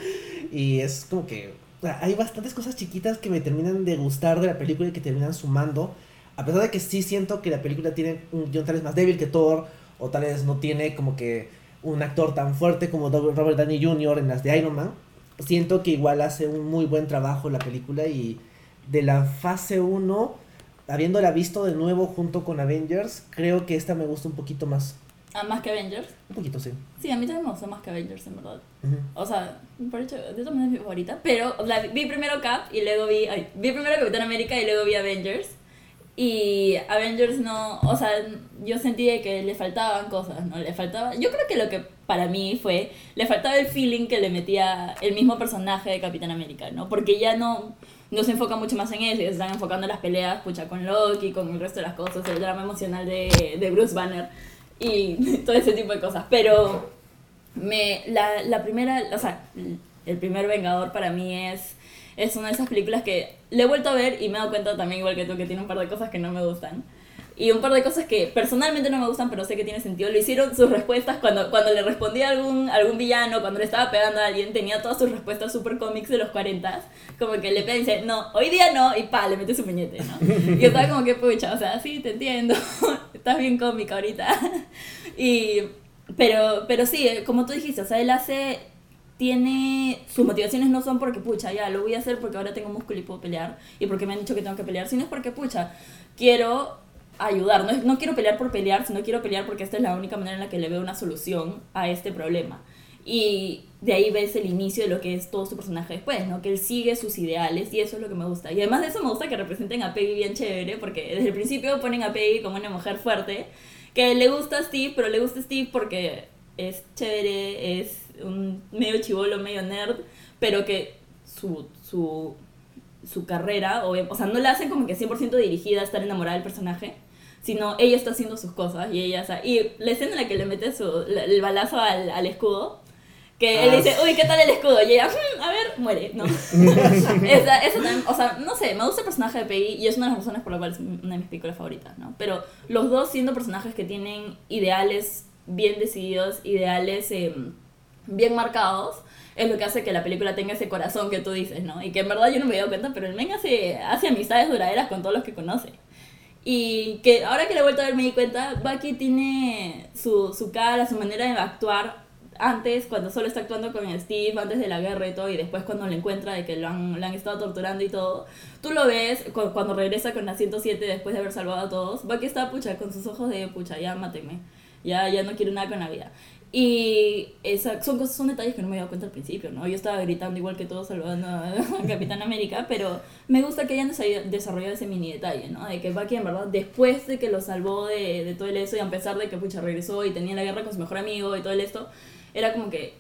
Y es como que hay bastantes cosas chiquitas que me terminan de gustar de la película y que terminan sumando. A pesar de que sí siento que la película tiene un guion tal vez más débil que Thor, o tal vez no tiene como que un actor tan fuerte como Robert Downey Jr. en las de Iron Man. Siento que igual hace un muy buen trabajo la película y de la fase 1, habiéndola visto de nuevo junto con Avengers, creo que esta me gusta un poquito más. Ah, más que Avengers. Un poquito, sí. Sí, a mí también me gustó más que Avengers, en verdad. Ujú. O sea, por hecho, de todas maneras es mi favorita. Pero, o sea, vi primero Cap y luego vi. Ay, vi primero Capitán América y luego vi Avengers. Y Avengers no. O sea, yo sentí que le faltaban cosas, ¿no? Le faltaba. Yo creo que lo que para mí fue. Le faltaba el feeling que le metía el mismo personaje de Capitán América, ¿no? Porque ya no. No se enfoca mucho más en eso, ya se están enfocando en las peleas, pucha, con Loki, con el resto de las cosas, el drama emocional de, de Bruce Banner y todo ese tipo de cosas. Pero me la, la primera, o sea, el primer Vengador para mí es es una de esas películas que le he vuelto a ver y me he dado cuenta también, igual que tú, que tiene un par de cosas que no me gustan. Y un par de cosas que personalmente no me gustan, pero sé que tiene sentido. Lo hicieron sus respuestas cuando, cuando le respondía a algún, algún villano, cuando le estaba pegando a alguien, tenía todas sus respuestas super cómics de los 40. Como que le pega y dice, no, hoy día no, y pa, le mete su puñete, ¿no? Y estaba como que, pucha, o sea, sí, te entiendo. Estás bien cómica ahorita. Y, pero, pero sí, como tú dijiste, o sea, él hace tiene sus motivaciones no son porque pucha ya lo voy a hacer porque ahora tengo músculo y puedo pelear y porque me han dicho que tengo que pelear sino es porque pucha quiero ayudar. No, no quiero pelear por pelear, sino quiero pelear porque esta es la única manera en la que le veo una solución a este problema. Y de ahí ves el inicio de lo que es todo su personaje después, ¿no? Que él sigue sus ideales y eso es lo que me gusta. Y además de eso me gusta que representen a Peggy bien chévere, porque desde el principio ponen a Peggy como una mujer fuerte, que le gusta a Steve, pero le gusta a Steve porque es chévere, es un medio chivolo, medio nerd, pero que su, su, su carrera, o, o sea, no la hacen como que 100% dirigida a estar enamorada del personaje, sino ella está haciendo sus cosas y ella, o sea, y la escena en la que le mete su, el balazo al, al escudo, que él Ah, dice, uy, ¿qué tal el escudo? Y ella, "Mm, a ver, muere, ¿no? esa, eso también, o sea, no sé, me gusta el personaje de Peggy y es una de las razones por las cuales es una de mis películas favoritas, ¿no? Pero los dos siendo personajes que tienen ideales bien decididos, ideales eh, bien marcados, es lo que hace que la película tenga ese corazón que tú dices, ¿no? Y que en verdad yo no me he dado cuenta, pero el men hace, hace amistades duraderas con todos los que conoce. Y que ahora que la he vuelto a ver me di cuenta, Bucky tiene su, su cara, su manera de actuar antes, cuando solo está actuando con Steve, antes de la guerra y todo, y después cuando lo encuentra de que lo han, lo han estado torturando y todo, tú lo ves cu- cuando regresa con la 107 después de haber salvado a todos, Bucky está pucha, con sus ojos de pucha, ya mátenme, ya, ya no quiero nada con la vida. Y esa, son cosas, son detalles que no me había dado cuenta al principio, ¿no? Yo estaba gritando igual que todos salvando a Capitán América, pero me gusta que hayan desa- desarrollado ese mini detalle, ¿no? De que Bucky en verdad, después de que lo salvó de, de todo el eso y a pesar de que pucha regresó y tenía la guerra con su mejor amigo y todo el esto, era como que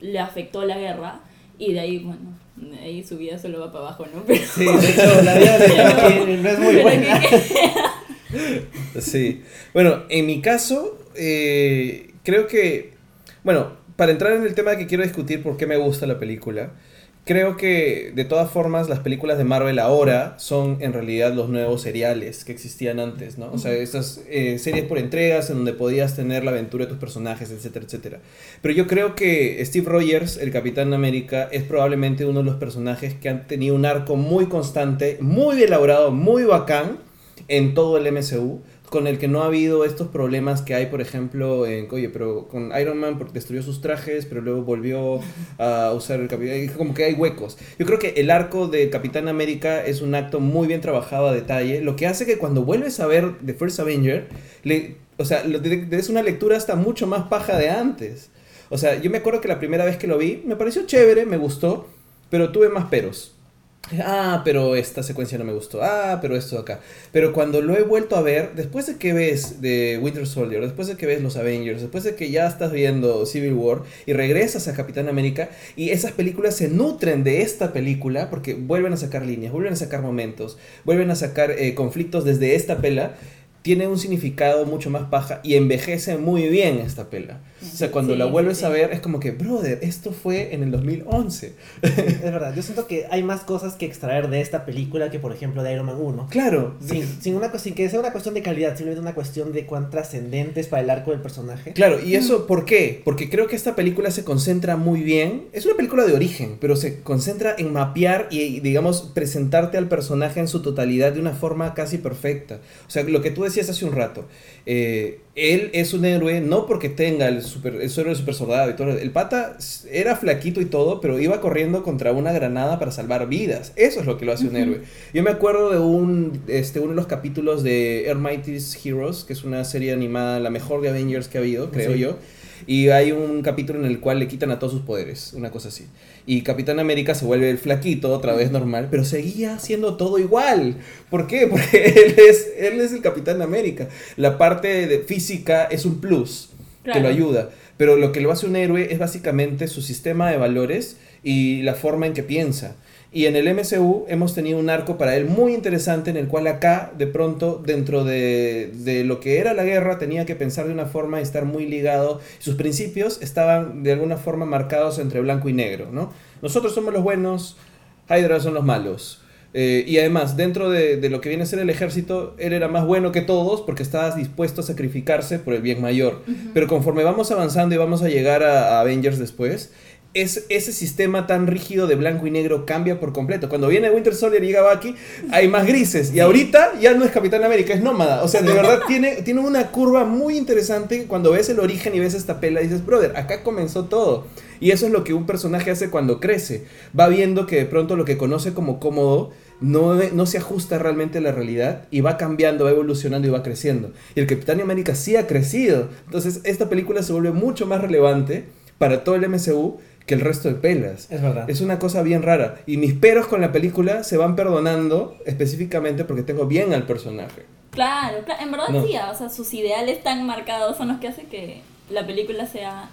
le afectó la guerra y de ahí, bueno, de ahí su vida solo va para abajo, ¿no? Pero, Sí, de hecho, la vida de no es muy buena. que- Sí. Bueno, en mi caso, eh, creo que, bueno, para entrar en el tema que quiero discutir por qué me gusta la película, creo que de todas formas las películas de Marvel ahora son en realidad los nuevos seriales que existían antes, ¿no? O sea, estas eh, series por entregas en donde podías tener la aventura de tus personajes, etcétera, etcétera. Pero yo creo que Steve Rogers, el Capitán América, es probablemente uno de los personajes que han tenido un arco muy constante, muy elaborado, muy bacán en todo el MCU, con el que no ha habido estos problemas que hay, por ejemplo, en, oye, pero con Iron Man porque destruyó sus trajes, pero luego volvió a usar el Capitán, como que hay huecos. Yo creo que el arco de Capitán América es un acto muy bien trabajado a detalle, lo que hace que cuando vuelves a ver The First Avenger, le, o sea, des una lectura hasta mucho más paja de antes. O sea, yo me acuerdo que la primera vez que lo vi, me pareció chévere, me gustó, pero tuve más peros. Ah, pero esta secuencia no me gustó. Ah, pero esto acá. Pero cuando lo he vuelto a ver, después de que ves de Winter Soldier, después de que ves los Avengers, después de que ya estás viendo Civil War y regresas a Capitán América y esas películas se nutren de esta película porque vuelven a sacar líneas, vuelven a sacar momentos, vuelven a sacar eh, conflictos desde esta pela, tiene un significado mucho más paja y envejece muy bien esta pela. O sea, cuando Sí, la vuelves sí. a ver es como que, brother, esto fue en el 2011. Es verdad, yo siento que hay más cosas que extraer de esta película que, por ejemplo, de Iron Man 1. Claro. Sin, sin, una, sin que sea una cuestión de calidad, simplemente una cuestión de cuán trascendente es para el arco del personaje. Claro, y eso, ¿por qué? Porque creo que esta película se concentra muy bien. Es una película de origen, pero se concentra en mapear y, digamos, presentarte al personaje en su totalidad de una forma casi perfecta. O sea, lo que tú decías hace un rato. eh, él es un héroe no porque tenga el, super, el suero del super soldado y todo. El pata era flaquito y todo, pero iba corriendo contra una granada para salvar vidas. Eso es lo que lo hace un héroe. Yo me acuerdo de un, este, uno de los capítulos de Air Mighty's Heroes, que es una serie animada, la mejor de Avengers que ha habido, creo Sí. yo. Y hay un capítulo en el cual le quitan a todos sus poderes, una cosa así. Y Capitán América se vuelve el flaquito, otra vez normal, pero seguía haciendo todo igual. ¿Por qué? Porque él es, él es el Capitán América. La parte de física es un plus que lo ayuda. Pero lo que lo hace un héroe es básicamente su sistema de valores y la forma en que piensa. Y en el MCU hemos tenido un arco para él muy interesante en el cual acá, de pronto, dentro de, de lo que era la guerra, tenía que pensar de una forma y estar muy ligado. Sus principios estaban de alguna forma marcados entre blanco y negro, ¿no? Nosotros somos los buenos, Hydra son los malos. Eh, y además, dentro de, de lo que viene a ser el ejército, él era más bueno que todos porque estaba dispuesto a sacrificarse por el bien mayor. Pero conforme vamos avanzando y vamos a llegar a, a Avengers después, es, ese sistema tan rígido de blanco y negro cambia por completo. Cuando viene Winter Soldier y llega Bucky, hay más grises. Y ahorita ya no es Capitán América, es nómada. O sea, de verdad tiene, tiene una curva muy interesante cuando ves el origen y ves esta pela dices, brother, acá comenzó todo. Y eso es lo que un personaje hace cuando crece. Va viendo que de pronto lo que conoce como cómodo no, no se ajusta realmente a la realidad y va cambiando, va evolucionando y va creciendo. Y el Capitán América sí ha crecido. Entonces esta película se vuelve mucho más relevante para todo el MCU que el resto de pelas. Es verdad. Es una cosa bien rara. Y mis peros con la película se van perdonando específicamente porque tengo bien al personaje. Claro, claro, en verdad No. sí, o sea, sus ideales tan marcados son los que hacen que la película sea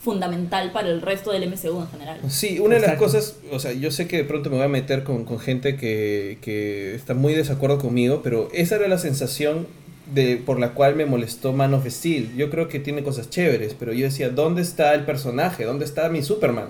fundamental para el resto del MCU en general. Sí, una de las cosas, o sea, yo sé que de pronto me voy a meter con, con gente que, que está muy desacuerdo conmigo, pero esa era la sensación de, por la cual me molestó Man of Steel. Yo creo que tiene cosas chéveres, pero yo decía, ¿dónde está el personaje? ¿Dónde está mi Superman?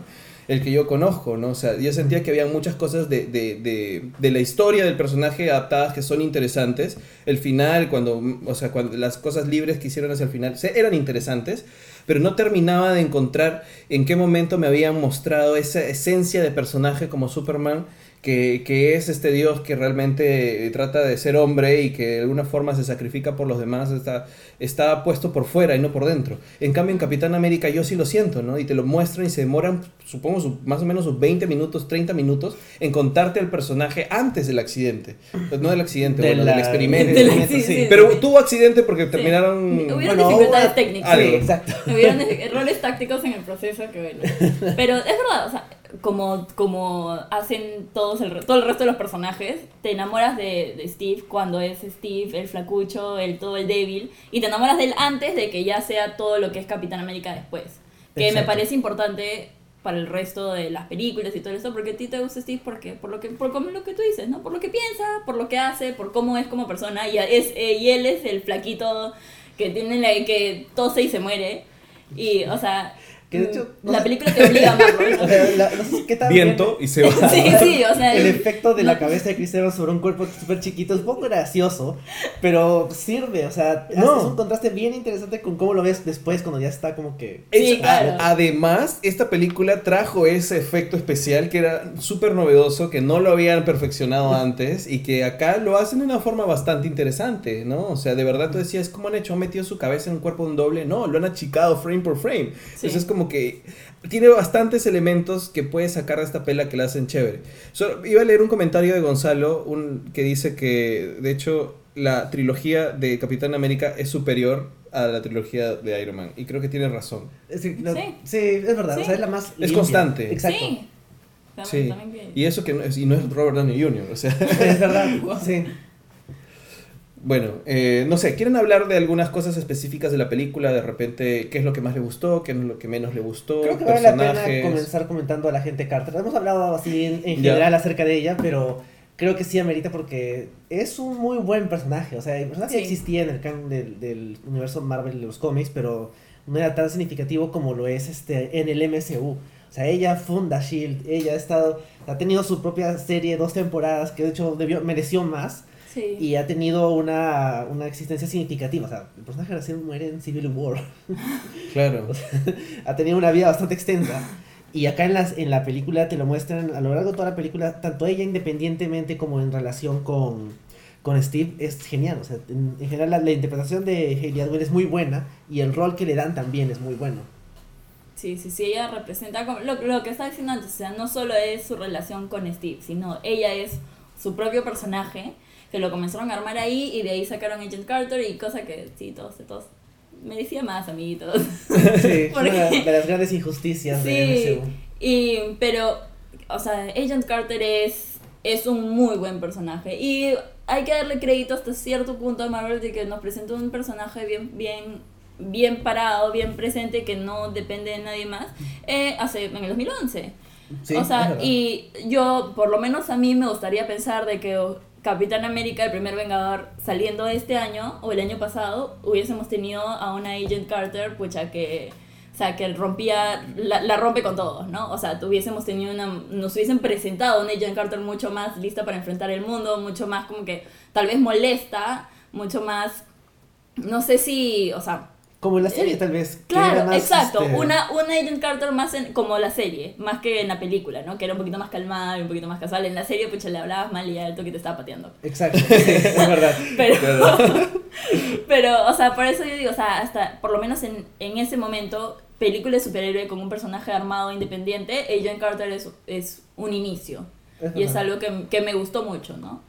El que yo conozco, ¿no? O sea, yo sentía que había muchas cosas de, de, de, de la historia del personaje adaptadas que son interesantes. El final, cuando, o sea, cuando las cosas libres que hicieron hacia el final, eran interesantes, pero no terminaba de encontrar en qué momento me habían mostrado esa esencia de personaje como Superman, que, que es este dios que realmente trata de ser hombre y que de alguna forma se sacrifica por los demás, está, está puesto por fuera y no por dentro. En cambio, en Capitán América yo sí lo siento, ¿no? Y te lo muestran y se demoran, supongo, su- más o menos sus 20 minutos, 30 minutos en contarte el personaje antes del accidente. Pues no del accidente, De bueno, la- del experimento. Del sí, accidente. sí. Pero tuvo accidente porque Sí. terminaron... Hubieron Bueno, dificultades hubo- técnicas. Algo. Sí, exacto. Hubieron errores tácticos en el proceso que bueno. Pero es verdad, o sea, como, como hacen todos el, todo el resto de los personajes, te enamoras de, de Steve cuando es Steve, el flacucho, el todo el débil, y te enamoras de él antes de que ya sea todo lo que es Capitán América después. Que me parece importante para el resto de las películas y todo eso, porque a ti te gusta Steve porque por lo que por como lo que tú dices, ¿no? Por lo que piensa, por lo que hace, por cómo es como persona y es eh, y él es el flaquito que tiene la que tose y se muere y o sea, Que de hecho, no la sé- película te obliga a amarlo. ¿no? O sea, la- no sé qué tan Viento y se va. Sí, sí, o sea, El efecto de no- la cabeza de Chris Evans sobre un cuerpo súper chiquito es un poco gracioso, pero sirve, o sea, No. haces un contraste bien interesante con cómo lo ves después cuando ya está como que... Sí, Es- claro. a- además, esta película trajo ese efecto especial que era súper novedoso, que no lo habían perfeccionado antes y que acá lo hacen de una forma bastante interesante, ¿no? O sea, de verdad tú decías, ¿cómo han hecho? ¿Han metido su cabeza en un cuerpo de un doble? No, lo han achicado frame por frame. Sí. Entonces es como que tiene bastantes elementos que puedes sacar de esta pela que la hacen chévere. So, iba a leer un comentario de Gonzalo un, que dice que, de hecho, la trilogía de Capitán América es superior a la trilogía de Iron Man. Y creo que tiene razón. Es, no- Sí. sí, es verdad, Sí. o sea, es la más... limpia. constante. Exacto. Sí. También- Sí. también que- Y eso que no es, y no es Robert Downey Jr., o sea... Es verdad, sí. Bueno, eh, no sé, ¿quieren hablar de algunas cosas específicas de la película? De repente, ¿qué es lo que más le gustó? ¿Qué es lo que menos le gustó? Creo que vale la pena comenzar comentando a la gente Carter. Hemos hablado así en, en Ya. general acerca de ella, pero creo que sí amerita porque es un muy buen personaje. O sea, el personaje Sí. existía en el canon del, del universo Marvel de los cómics, pero no era tan significativo como lo es este en el MCU. O sea, ella funda Shield, ella ha estado, ha tenido su propia serie, dos temporadas, que de hecho debió, mereció más, Sí. y ha tenido una, una existencia significativa. O sea, el personaje recién muere en Civil War Claro. ha tenido una vida bastante extensa. Y acá en, las, en la película te lo muestran a lo largo de toda la película, tanto ella independientemente como en relación con, con Steve, es genial. O sea, en, en general la, la interpretación de Hayley Atwell es muy buena y el rol que le dan también es muy bueno. Sí, sí, sí, ella representa como- lo, lo que estaba diciendo antes, o sea, no solo es su relación con Steve, sino ella es su propio personaje, que lo comenzaron a armar ahí y de ahí sacaron Agent Carter y cosa que, sí, todos, todos, merecía más, amiguitos. Sí, ¿Por una de las grandes injusticias Sí, de MCU. y, pero, o sea, Agent Carter es, es un muy buen personaje y hay que darle crédito hasta cierto punto a Marvel de que nos presentó un personaje bien, bien, bien parado, bien presente, que no depende de nadie más, eh, hace, en el 2011. Sí, o sea, y yo, por lo menos a mí me gustaría pensar de que Capitán América, el primer Vengador, saliendo este año o el año pasado, hubiésemos tenido a una Agent Carter, pucha, que O sea, que rompía, la, la rompe con todos, ¿no? O sea, tuviésemos tenido una, nos hubiesen presentado una Agent Carter mucho más lista para enfrentar el mundo, mucho más como que tal vez molesta, mucho más, no sé si, o sea, Como en la serie, Eh, tal vez. Claro, más, exacto. este, Una, una Agent Carter más en- como la serie, más que en la película, ¿no? Que era un poquito más calmada y un poquito más casual. En la serie, pucha, le hablabas mal y alto que te estaba pateando. Exacto, sí, es verdad. Pero, Claro. pero, o sea, por eso yo digo, o sea, hasta por lo menos en, en ese momento, película de superhéroe con un personaje armado independiente, Agent Carter es, es un inicio. Es Y es algo que, que me gustó mucho, ¿no?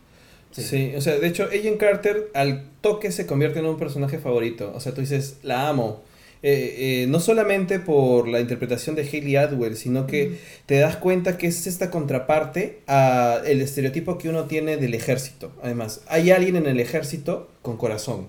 Sí. Sí. o sea, de hecho, Agent Carter al toque se convierte en un personaje favorito. O sea, tú dices, la amo. Eh, eh, no solamente por la interpretación de Hayley Atwell, sino que te das cuenta que es esta contraparte a el estereotipo que uno tiene del ejército. Además, hay alguien en el ejército con corazón.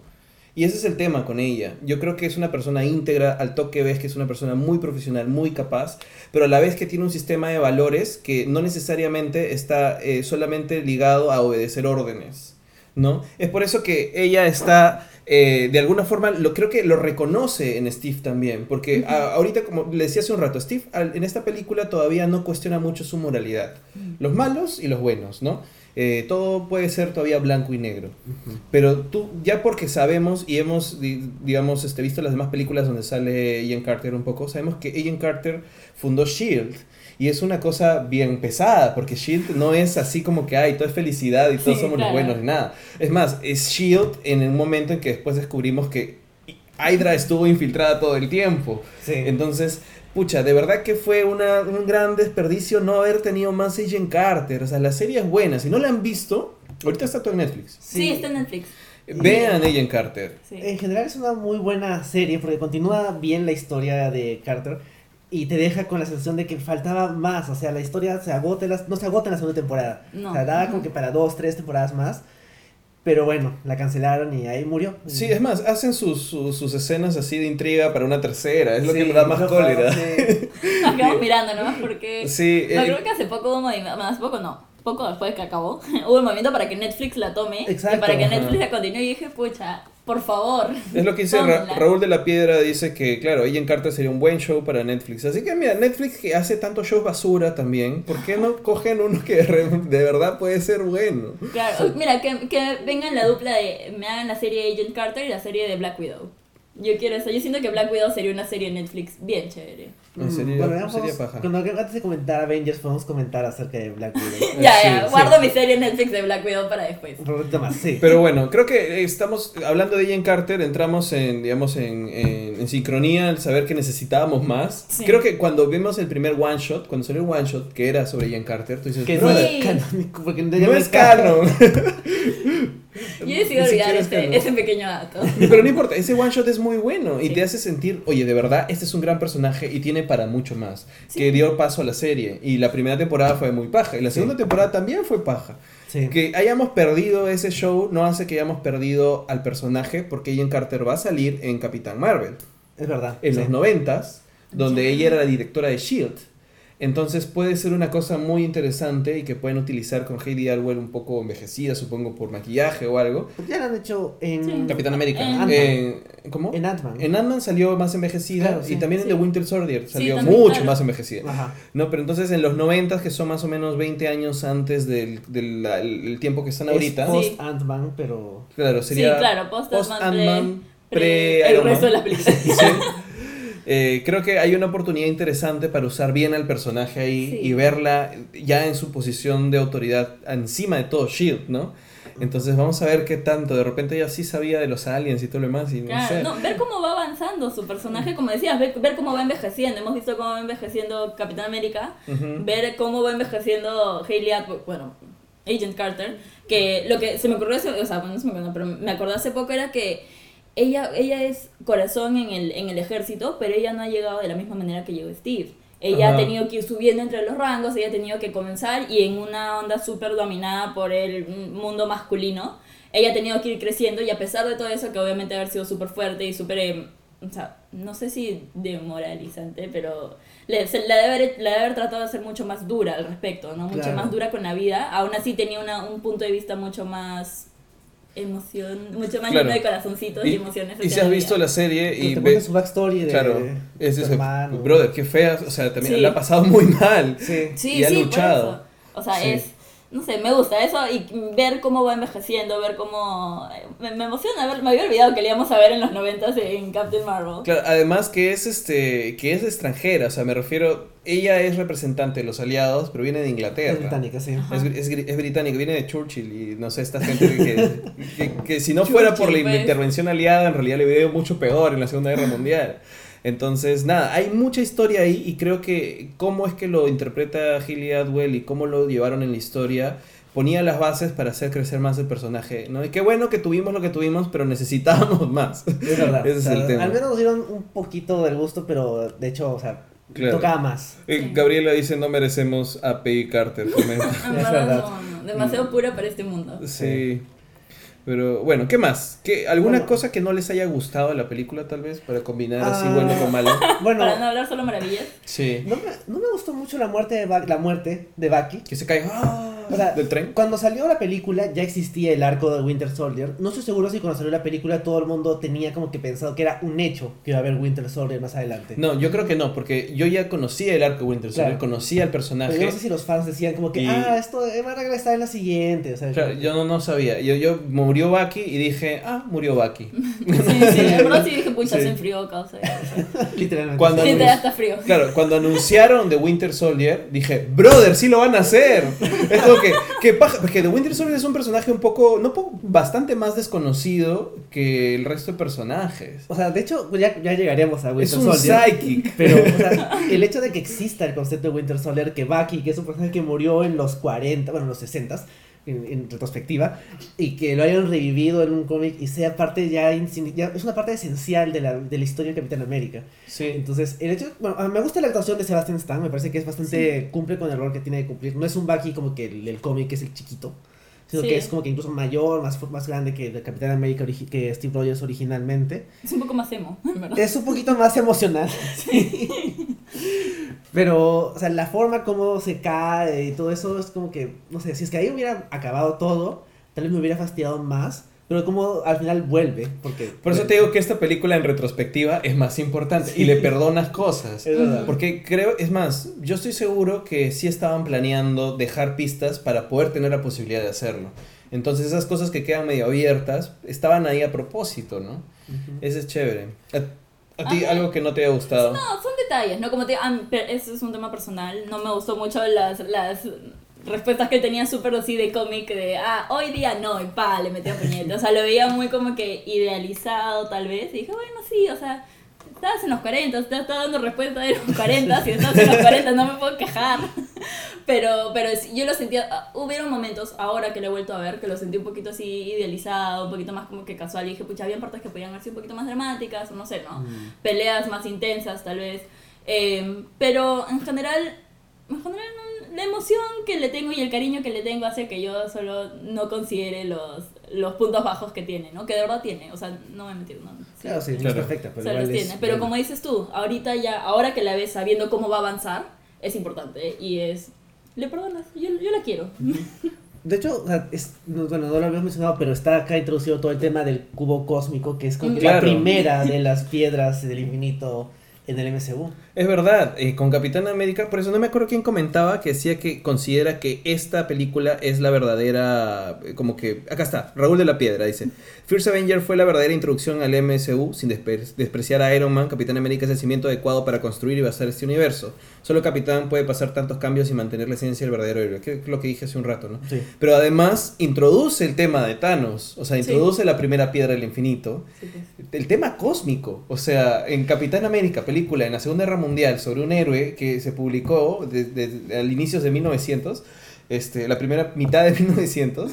Y ese es el tema con ella. Yo creo que es una persona íntegra, al toque ves que es una persona muy profesional, muy capaz, pero a la vez que tiene un sistema de valores que no necesariamente está eh, solamente ligado a obedecer órdenes. ¿No? Es por eso que ella está, eh, de alguna forma, lo, creo que lo reconoce en Steve también, porque a- ahorita, como le decía hace un rato, Steve al- en esta película todavía no cuestiona mucho su moralidad. Los malos y los buenos, ¿no? Eh, todo puede ser todavía blanco y negro. Pero tú, ya porque sabemos y hemos, di- digamos, este, visto las demás películas donde sale Ian Carter un poco, sabemos que Ian Carter fundó Shield. Y es una cosa bien pesada, porque Shield no es así como que, ay, todo es felicidad y todos Sí, somos claro. los buenos ni nada. Es más, es Shield en un momento en que después descubrimos que Hydra estuvo infiltrada todo el tiempo. Sí. Entonces, pucha, de verdad que fue una, un gran desperdicio no haber tenido más Agent Carter. O sea, la serie es buena. Si no la han visto, ahorita está todo en Netflix. Sí, está en Netflix. Vean Agent Carter. Sí. En general es una muy buena serie porque continúa bien la historia de Carter y te deja con la sensación de que faltaba más. O sea, la historia se agota, en la- no se agota en la segunda temporada. No. O sea, daba como que para dos, tres temporadas más. Pero bueno, la cancelaron y ahí murió. Sí, es más, hacen sus, sus, sus escenas así de intriga para una tercera. Es lo Sí, que me da más cólera. sí. Nos quedamos mirando nomás porque... Sí, No, eh, creo que hace poco hubo un movimiento, bueno, hace poco no, poco después de que acabó, hubo un movimiento para que Netflix la tome Exacto, y para que ajá. Netflix la continúe y dije, pucha, por favor. Es lo que dice Ra-. Raúl de la Piedra, dice que, claro, Agent Carter sería un buen show para Netflix. Así que, mira, Netflix que hace tantos shows basura también, ¿por qué no cogen uno que de verdad puede ser bueno? Claro, mira, que, que vengan la dupla de, me hagan la serie de Agent Carter y la serie de Black Widow. Yo quiero eso, yo siento que Black Widow sería una serie de Netflix bien chévere. No, Mm, sería- bueno, paja. Cuando, antes de comentar Avengers, podemos comentar acerca de Black Widow. ya, sí, ya, sí. guardo mi serie en Netflix de Black Widow para después. Un poquito más, sí. Pero bueno, creo que estamos hablando de Agent Carter, entramos en, digamos, en, en, en sincronía al saber que necesitábamos más. Sí. Creo que cuando vimos el primer one shot, cuando salió el one shot que era sobre Agent Carter, tú dices, que "Brother, no es canónico, porque no es canon. Yo siquiera olvidar es canon. ese, pequeño dato. Pero no importa, ese one shot es muy bueno y Sí. te hace sentir, oye, de verdad, este es un gran personaje y tiene para mucho más. Sí. Que dio paso a la serie. Y la primera temporada fue muy paja. Y la segunda temporada también fue paja. Sí. Que hayamos perdido ese show no hace que hayamos perdido al personaje porque Ian Carter va a salir en Capitán Marvel. Es verdad. En sí. los noventas, donde ella era la directora de S.H.I.E.L.D. Entonces puede ser una cosa muy interesante y que pueden utilizar con Heidi Alwell un poco envejecida, supongo, por maquillaje o algo. Ya lo han hecho en, Sí. Capitán América. En- Eh, ¿Cómo? en Ant-Man. En Ant-Man salió más envejecida Claro, sí. y también en. The Winter Soldier salió también, mucho claro. más envejecida. Ajá. No, pero entonces en los 90 que son más o menos 20 años antes del, del la- el, el tiempo que están ahorita, Es Sí. post Ant-Man, pero. claro, sería sí, claro, post post-Ant-Man, pre, pre el resto de las películas. Eh, creo que hay una oportunidad interesante para usar bien al personaje ahí Sí. y verla ya en su posición de autoridad encima de todo Shield, ¿no? Entonces vamos a ver qué tanto. De repente ella sí sabía de los aliens y todo lo demás y no sé. no, ver cómo va avanzando su personaje, como decías, ver, ver cómo va envejeciendo. Hemos visto cómo va envejeciendo Capitán América, ver cómo va envejeciendo Hayley Atwell, bueno, Agent Carter, que lo que se me ocurrió, o sea, bueno, no se me ocurrió, pero me acordé hace poco era que ella, ella es corazón en el, en el ejército, pero ella no ha llegado de la misma manera que llegó Steve. Ella Ajá. ha tenido que ir subiendo entre los rangos, ella ha tenido que comenzar y en una onda súper dominada por el mundo masculino, ella ha tenido que ir creciendo y a pesar de todo eso, que obviamente haber sido súper fuerte y súper, eh, o sea, no sé si demoralizante, pero le, se- la, debe haber, la debe haber tratado de ser mucho más dura al respecto, ¿no? Mucho Claro. más dura con la vida. Aún así tenía una, un punto de vista mucho más emoción, mucho más Claro. lleno de corazoncitos y, Y, emociones. y si has la visto la serie y te su backstory de Claro, es ese, hermano. brother, qué fea, o sea, también Sí. le ha pasado muy mal. Sí. Sí, y ha sí, por luchado. eso. O sea, Sí. es, no sé, me gusta eso y ver cómo va envejeciendo, ver cómo... Me, me emociona, ver, me había olvidado que le íbamos a ver en los 90 en Captain Marvel. Claro, además que es este, que es extranjera, o sea, me refiero, ella es representante de los aliados, pero viene de Inglaterra. Es británica, sí. Es, es, es británico, viene de Churchill y no sé, esta gente que, que, que si no fuera por la pues. intervención aliada, en realidad le hubiera ido mucho peor en la Segunda Guerra Mundial. Entonces, nada, hay mucha historia ahí y creo que cómo es que lo interpreta Hilly Atwell y cómo lo llevaron en la historia ponía las bases para hacer crecer más el personaje, ¿no? Y qué bueno que tuvimos lo que tuvimos, pero necesitábamos más. Es verdad. Ese o es el tema. Al menos nos dieron un poquito del gusto, pero de hecho, o sea, Claro. tocaba más. Eh. Gabriela dice, no merecemos a Peggy Carter. Es verdad, verdad. no, no, demasiado pura para este mundo. Sí. Pero bueno, ¿qué más? ¿Qué, ¿Alguna Bueno. cosa que no les haya gustado de la película tal vez? Para combinar así Ah. bueno con malo. Bueno, Para no hablar solo maravillas. Sí. no me, no me gustó mucho la muerte de, Ba- la muerte de Bucky. Que se cae ¡ah! O sea, del tren. Cuando salió la película ya existía el arco de Winter Soldier. No estoy seguro si cuando salió la película todo el mundo tenía como que pensado que era un hecho que iba a haber Winter Soldier más adelante. No, yo creo que no, porque yo ya conocía el arco de Winter Soldier, Claro. conocía Pero personaje. yo no sé si los fans decían como que, Y- ah, esto eh, va a regresar en la siguiente. O sea, Claro, como- yo no, no sabía. Yo, yo murió Bucky y dije, ah, murió Bucky. Sí, sí, verdad sí dije, pucha, Sí. se enfrió, causa. literalmente. Cuando- Sí, hasta frío. Claro, cuando anunciaron The Winter Soldier, dije, brother, sí lo van a hacer. Es como que, que paja, porque The Winter Soldier es un personaje un poco, no bastante más desconocido que el resto de personajes. O sea, de hecho, pues ya, ya llegaremos a Es Winter un Soldier. psychic. Pero, o sea, el hecho de que exista el concepto de Winter Soldier, que Bucky, que es un personaje que murió en los 40, bueno, en los 60 en, en retrospectiva, y que lo hayan revivido en un cómic y sea parte ya, es una parte esencial de la, de la historia de Capitán América. Sí. Entonces, el hecho, bueno, a mí me gusta la actuación de Sebastian Stan, me parece que es bastante, cumple con el rol que tiene que cumplir. No es un Bucky como que el, el cómic es el chiquito, sino Sí. que es como que incluso mayor, más, más grande que el Capitán América, que Steve Rogers originalmente. Es un poco más emo, verdad. Es un poquito más emocional. Pero, o sea, la forma como se cae y todo eso es como que, no sé, si es que ahí hubiera acabado todo, tal vez me hubiera fastidiado más. Pero como al final vuelve, porque... Por eso te digo que esta película en retrospectiva es más importante y le perdonas cosas. Es verdad. Porque creo, es más, yo estoy seguro que sí estaban planeando dejar pistas para poder tener la posibilidad de hacerlo. Entonces esas cosas que quedan medio abiertas estaban ahí a propósito, ¿no? Ese es chévere. ¿A, a ti algo que no te haya gustado? No, son detalles, ¿no? Como te ah, pero eso es un tema personal. No me gustó mucho las, las respuestas que tenía súper así de cómic de, ah, hoy día no, y pa, le metía puñete. O sea, lo veía muy como que idealizado tal vez. Y dije, bueno, sí, o sea, estabas en los 40, te estás dando respuesta de los 40, si estás en los 40 no me puedo quejar. Pero, pero yo lo sentía, ah, hubieron momentos ahora que lo he vuelto a ver, que lo sentí un poquito así idealizado, un poquito más como que casual. Y dije, pucha, había partes que podían haber sido un poquito más dramáticas, o no sé, ¿no? Mm. peleas más intensas tal vez. Eh, pero en general, en general no- la emoción que le tengo y el cariño que le tengo hace que yo solo no considere los, los puntos bajos que tiene, ¿no? Que de verdad tiene, o sea, no me he metido, no. Claro, sí, no Claro. es perfecta, o pero sea, igual los es tiene. Pero como dices tú, ahorita ya, ahora que la ves sabiendo cómo va a avanzar, es importante y es... Le perdonas, yo, yo la quiero. De hecho, es, no, bueno, no lo habíamos mencionado, pero está acá introducido todo el tema del cubo cósmico, que es como la primera de las piedras del infinito en el MCU. Es verdad, eh, con Capitán América, por eso no me acuerdo quién comentaba que decía que considera que esta película es la verdadera, eh, como que, acá está, Raúl de la Piedra dice, First Avenger fue la verdadera introducción al MSU, sin despreciar a Iron Man, Capitán América es el cimiento adecuado para construir y basar este universo. Solo Capitán puede pasar tantos cambios y mantener la esencia del verdadero héroe, que es lo que dije hace un rato, ¿no? Sí. Pero además introduce el tema de Thanos, o sea, Sí. introduce la primera piedra del infinito, Sí, pues. el tema cósmico, o sea, en Capitán América, película en la Segunda Guerra Mundial sobre un héroe que se publicó desde al inicios de 1900, este, la primera mitad de 1900,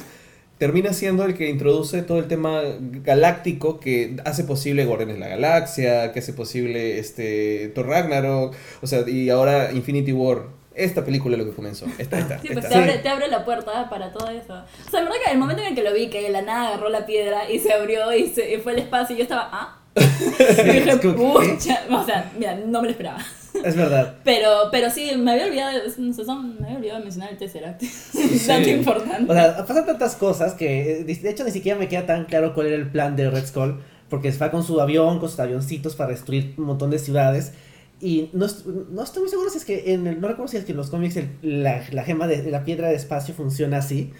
termina siendo el que introduce todo el tema galáctico que hace posible Guardianes de la Galaxia, que hace posible este, Thor Ragnarok, o sea, y ahora Infinity War. Esta película es lo que comenzó. Esta, esta, Sí, pues esta. te abre, te abre la puerta para todo eso. O sea, en verdad que el momento en el que lo vi, que de la nada agarró la piedra y se abrió y, se, y fue al espacio, y yo estaba, ah. Y dije, es como que, pucha. O sea, mira, no me lo esperaba. Es verdad. Pero, pero sí, me había olvidado, no sé, son- me había olvidado de mencionar el Tesseract. Es tanto importante. O sea, pasan tantas cosas que, eh, de hecho, ni siquiera me queda tan claro cuál era el plan de Red Skull, porque se va con su avión, con sus avioncitos para destruir un montón de ciudades. Y no, est- no estoy muy seguro si es que, en el- no recuerdo si es que en los cómics el- la, la gema de la piedra de espacio funciona así.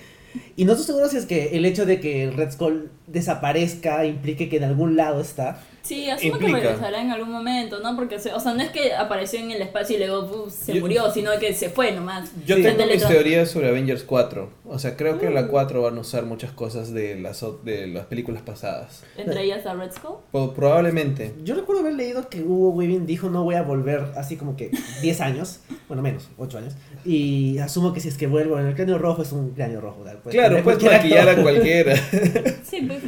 Y no estoy seguro si es que el hecho de que Red Skull desaparezca implique que en algún lado está. Sí, asumo que regresará en algún momento, ¿no? Porque, se- o sea, no es que apareció en el espacio y luego se Yo- murió, sino que se fue nomás. Yo Sí. tengo mis teorías sobre Avengers 4. O sea, creo que Mm. la 4 van a usar muchas cosas de las, de las películas pasadas. Entre ellas a Red Skull. Probablemente. Yo recuerdo haber leído que Hugo Weaving dijo no voy a volver así como que 10 años, bueno menos, 8 años, y asumo que si es que vuelvo en el cráneo rojo es un cráneo rojo. ¿verdad? Puede Claro, puedes maquillar a cualquiera. Sí, pues.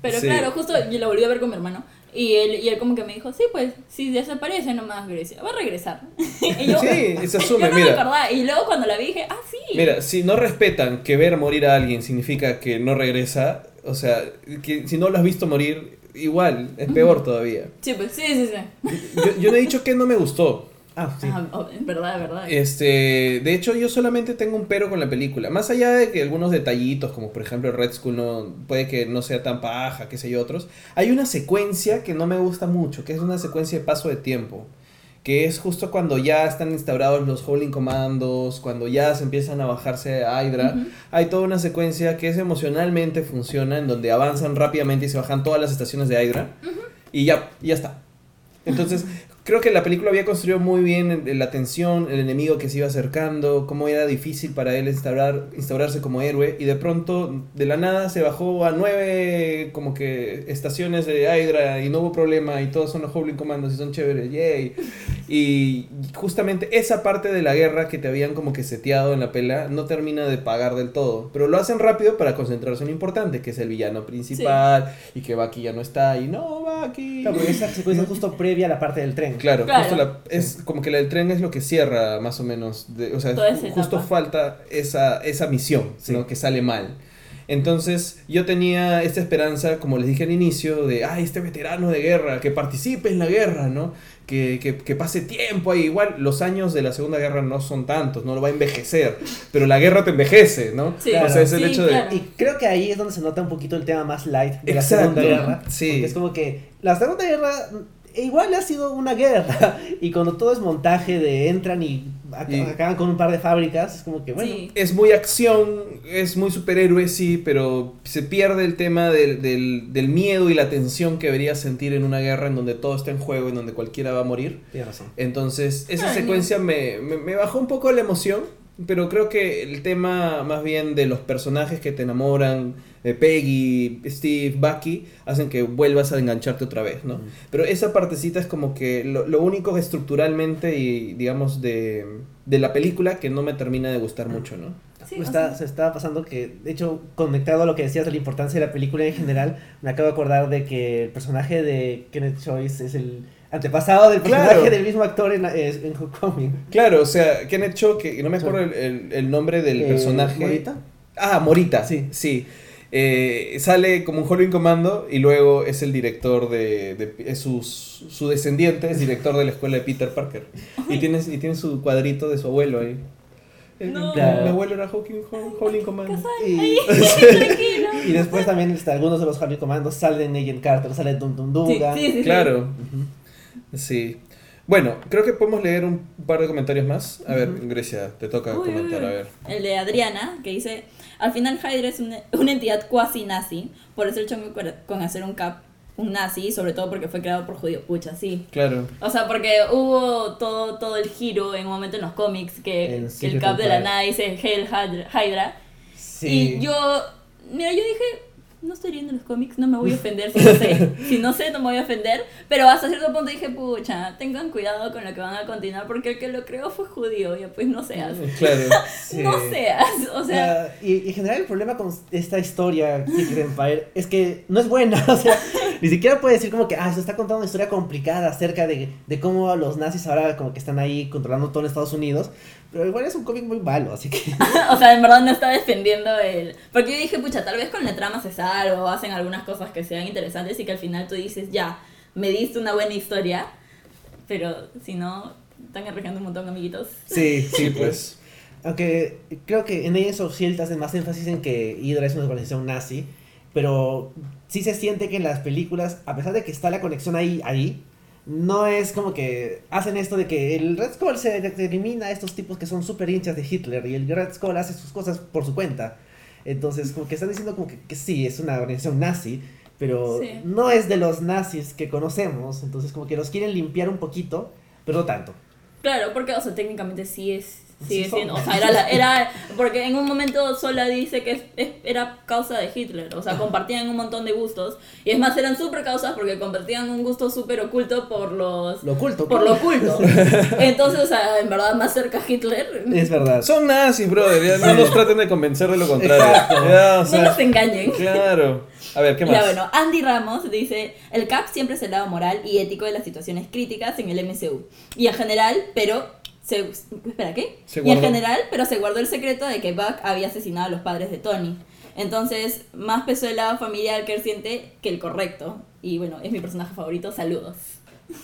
Pero Sí. claro, justo yo lo volví a ver con mi hermano. Y él, y él como que me dijo, sí, pues, si desaparece nomás Grecia, va a regresar. y yo, Sí, se yo asume, no me mira. Y luego cuando la vi dije, ah, sí. Mira, si no respetan que ver morir a alguien significa que no regresa, o sea, que si no lo has visto morir, igual, es peor todavía. Sí, pues, sí, sí, sí. Yo, yo no he dicho que no me gustó. Ah, sí. Ah, oh, verdad, verdad. Este, de hecho, yo solamente tengo un pero con la película. Más allá de que algunos detallitos, como por ejemplo Red Skull, no, puede que no sea tan paja, qué sé yo, otros. Hay una secuencia que no me gusta mucho, que es una secuencia de paso de tiempo. Que es justo cuando ya están instaurados los Holding Commandos, cuando ya se empiezan a bajarse a Hydra. Ujú. Hay toda una secuencia que es emocionalmente funciona, en donde avanzan rápidamente y se bajan todas las estaciones de Hydra. Y ya, ya está. Entonces, creo que la película había construido muy bien la tensión, el enemigo que se iba acercando, cómo era difícil para él instaurar, instaurarse como héroe, y de pronto, de la nada, se bajó a nueve como que estaciones de Hydra y no hubo problema, y todos son los Holding Commandos y son chéveres, yay. Y justamente esa parte de la guerra que te habían como que seteado en la pela no termina de pagar del todo, pero lo hacen rápido para concentrarse en lo importante, que es el villano principal, y que Bucky ya no está, y no, Bucky. Claro, porque esa secuencia justo previa a la parte del tren. Claro, Claro. justo la- es como que la del tren es lo que cierra más o menos, de- o sea, justo etapa. falta esa, esa misión, Sí. ¿no? que sale mal. Entonces yo tenía esta esperanza, como les dije al inicio, de, ay, este veterano de guerra, que participe en la guerra, ¿no? Que, que, que pase tiempo ahí. Igual los años de la Segunda Guerra no son tantos, no lo va a envejecer, pero la guerra te envejece, ¿no? Sí, o sea, es el sí, hecho de... claro. Y creo que ahí es donde se nota un poquito el tema más light de la Segunda Guerra. sí. Porque es como que la Segunda Guerra igual ha sido una guerra. Y cuando todo es montaje de entran y, ac- Y- acaban con un par de fábricas, es como que bueno. Sí. es muy acción, es muy superhéroe, sí, pero se pierde el tema del, del, del miedo y la tensión que deberías sentir en una guerra en donde todo está en juego, en donde cualquiera va a morir. Tienes razón. Entonces, esa secuencia me, me, me bajó un poco la emoción, pero creo que el tema más bien de los personajes que te enamoran, de Peggy, Steve, Bucky, hacen que vuelvas a engancharte otra vez, ¿no? Mm. Pero esa partecita es como que lo, lo único que estructuralmente y, digamos, de, de la película que no me termina de gustar mucho, ¿no? Sí, o está, sea- se está pasando que, de hecho, conectado a lo que decías de la importancia de la película en general, me acabo de acordar de que el personaje de Kenneth Choice es el antepasado del personaje Claro. del mismo actor en, en Homecoming. Claro, o sea, que han hecho que no me acuerdo el, el- el nombre del Eh, personaje. ¿Morita? Ah, Morita. Sí. Sí. Eh, sale como un Holding Comando y luego es el director de. de- es su, su descendiente, es director de la escuela de Peter Parker. Y tiene, y tiene su cuadrito de su abuelo ahí. No. Mi abuelo era Holding Comando. Y, y después también este, algunos de los Harley Commandos salen Agent Carter, sale Dum Dum Dugan. sí, sí, sí. Claro, Ujú. Sí. Bueno, creo que podemos leer un par de comentarios más. A ver. Grecia, te toca Uy, comentar, uy. a ver. El de Adriana, que dice, al final Hydra es una, una entidad cuasi nazi, por eso el chongo con- hacer un cap, un nazi, sobre todo porque fue creado por judío, pucha, sí. Claro. O sea, porque hubo todo, todo el giro en un momento en los cómics que, que el cap de la nada dice Hail Hydra. Hydra. Sí. Y yo, mira, yo dije, no estoy leyendo los cómics, no me voy a ofender si no sé. si no sé, no me voy a ofender. Pero hasta cierto punto dije, pucha, tengan cuidado con lo que van a continuar porque el que lo creó fue judío, ya pues no seas. Claro. Sí. No seas, o sea, Ah, y, en general el problema con esta historia, Secret Empire, es que no es buena. O sea, ni siquiera puede decir como que, ah, se está contando una historia complicada acerca de, de cómo los nazis ahora como que están ahí controlando todo en Estados Unidos. Pero igual es un cómic muy malo, así que... o sea, en verdad no está defendiendo el... Porque yo dije, pucha, tal vez con la trama se o hacen algunas cosas que sean interesantes y que al final tú dices, ya, me diste una buena historia, pero si no, están arriesgando un montón, amiguitos. Sí, Sí, pues. Aunque creo que en Agents of S.H.I.E.L.D. hacen más énfasis en que Hydra es una organización nazi, pero sí se siente que en las películas, a pesar de que está la conexión ahí, ahí no es como que hacen esto de que el Red Skull se elimina a estos tipos que son súper hinchas de Hitler y el Red Skull hace sus cosas por su cuenta. Entonces, como que están diciendo como que, que sí, es una organización nazi, pero Sí. no es de los nazis que conocemos, entonces como que los quieren limpiar un poquito, pero no tanto. Claro, porque, o sea, técnicamente sí es. Sigue siendo, o sea, era, la- era, porque en un momento Sola dice que es- es- era causa de Hitler, o sea, compartían un montón de gustos, y es más, eran súper causas porque compartían un gusto súper oculto por los, Lo oculto. por lo oculto. Entonces, o sea, en verdad, más cerca a Hitler, Es verdad. Son nazis, brother. ya no nos traten de convencer de lo contrario. Ya, o no sea, nos engañen. claro. A ver, ¿qué más? Ya bueno, Andy Ramos dice, el CAP siempre es el lado moral y ético de las situaciones críticas en el MCU. Y en general, pero... Se, espera, ¿qué? Se y en general, pero se guardó el secreto de que Buck había asesinado a los padres de Tony. Entonces, más pesó el lado familiar que él siente que el correcto. Y bueno, es mi personaje favorito, saludos.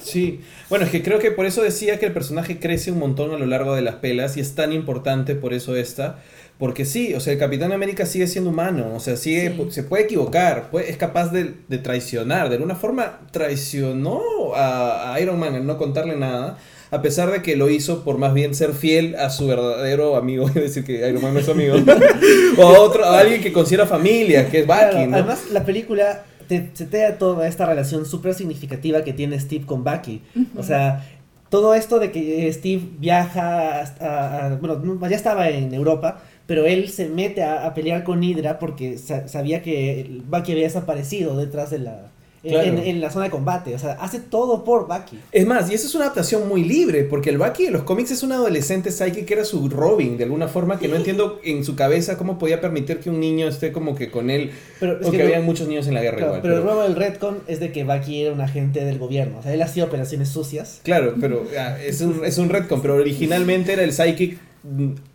Sí, bueno, es que creo que por eso decía que el personaje crece un montón a lo largo de las pelas y es tan importante por eso esta. Porque sí, o sea, el Capitán América sigue siendo humano, o sea, sigue, Sí. se puede equivocar, puede- es capaz de, de traicionar. De alguna forma traicionó a, a Iron Man al no contarle nada, a pesar de que lo hizo por más bien ser fiel a su verdadero amigo, es decir, que Iron Man no es su amigo, o a, otro, a alguien que considera familia, que es Bucky, Claro, ¿no? Además, la película te, te da toda esta relación súper significativa que tiene Steve con Bucky. O sea, todo esto de que Steve viaja hasta, a- bueno, no, ya estaba en Europa, pero él se mete a, a pelear con Hydra porque sa- sabía que Bucky había desaparecido detrás de la... en- Claro. En, en la zona de combate, o sea, hace todo por Bucky. Es más, y esa es una adaptación muy libre, porque el Bucky de los cómics es un adolescente psychic que era su Robin, de alguna forma, que no entiendo en su cabeza cómo podía permitir que un niño esté como que con él, Pero es o que que había muchos niños en la guerra Claro, igual. pero el nuevo del Redcon es de que Bucky era un agente del gobierno, o sea, él hacía operaciones sucias. Claro, pero ah, es un, es un retcon, pero originalmente era el psychic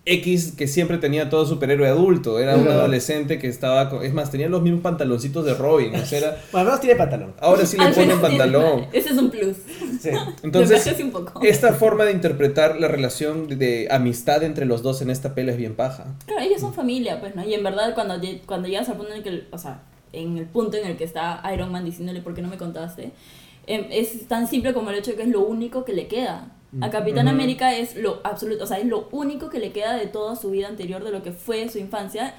X que siempre tenía todo superhéroe adulto, era un adolescente que estaba, con- es más, tenía los mismos pantaloncitos de Robin, o sea, era- Bueno, menos tiene pantalón. ahora sí le Al ponen pantalón. Ese es un plus. Sí. Entonces, un poco. esta forma de interpretar la relación de, de amistad entre los dos en esta pela es bien paja. Claro, ellos son familia, pues, ¿no? Y en verdad, cuando, cuando llegas al punto en el que, o sea, en el punto en el que está Iron Man diciéndole por qué no me contaste, em, es tan simple como el hecho de que es lo único que le queda. A Capitán Ujú. América es lo absoluto, o sea, es lo único que le queda de toda su vida anterior, de lo que fue su infancia.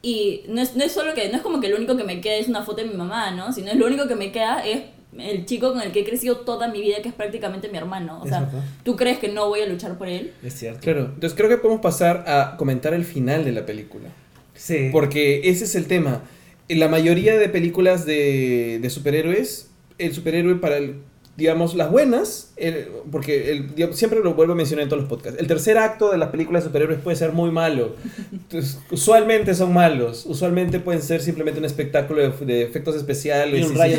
Y no es, no es solo que, no es como que lo único que me queda es una foto de mi mamá, ¿no? Sino es lo único que me queda es el chico con el que he crecido toda mi vida, que es prácticamente mi hermano. O Es sea, verdad. ¿tú crees que no voy a luchar por él? Es cierto. Claro, entonces creo que podemos pasar a comentar el final de la película. Sí. Porque ese es el tema. En la mayoría de películas de, de superhéroes, el superhéroe para el, digamos, las buenas, el- porque el, digamos, siempre lo vuelvo a mencionar en todos los podcasts, el tercer acto de las películas de superhéroes puede ser muy malo. Entonces, usualmente son malos, usualmente pueden ser simplemente un espectáculo de, de efectos especiales Y un rayo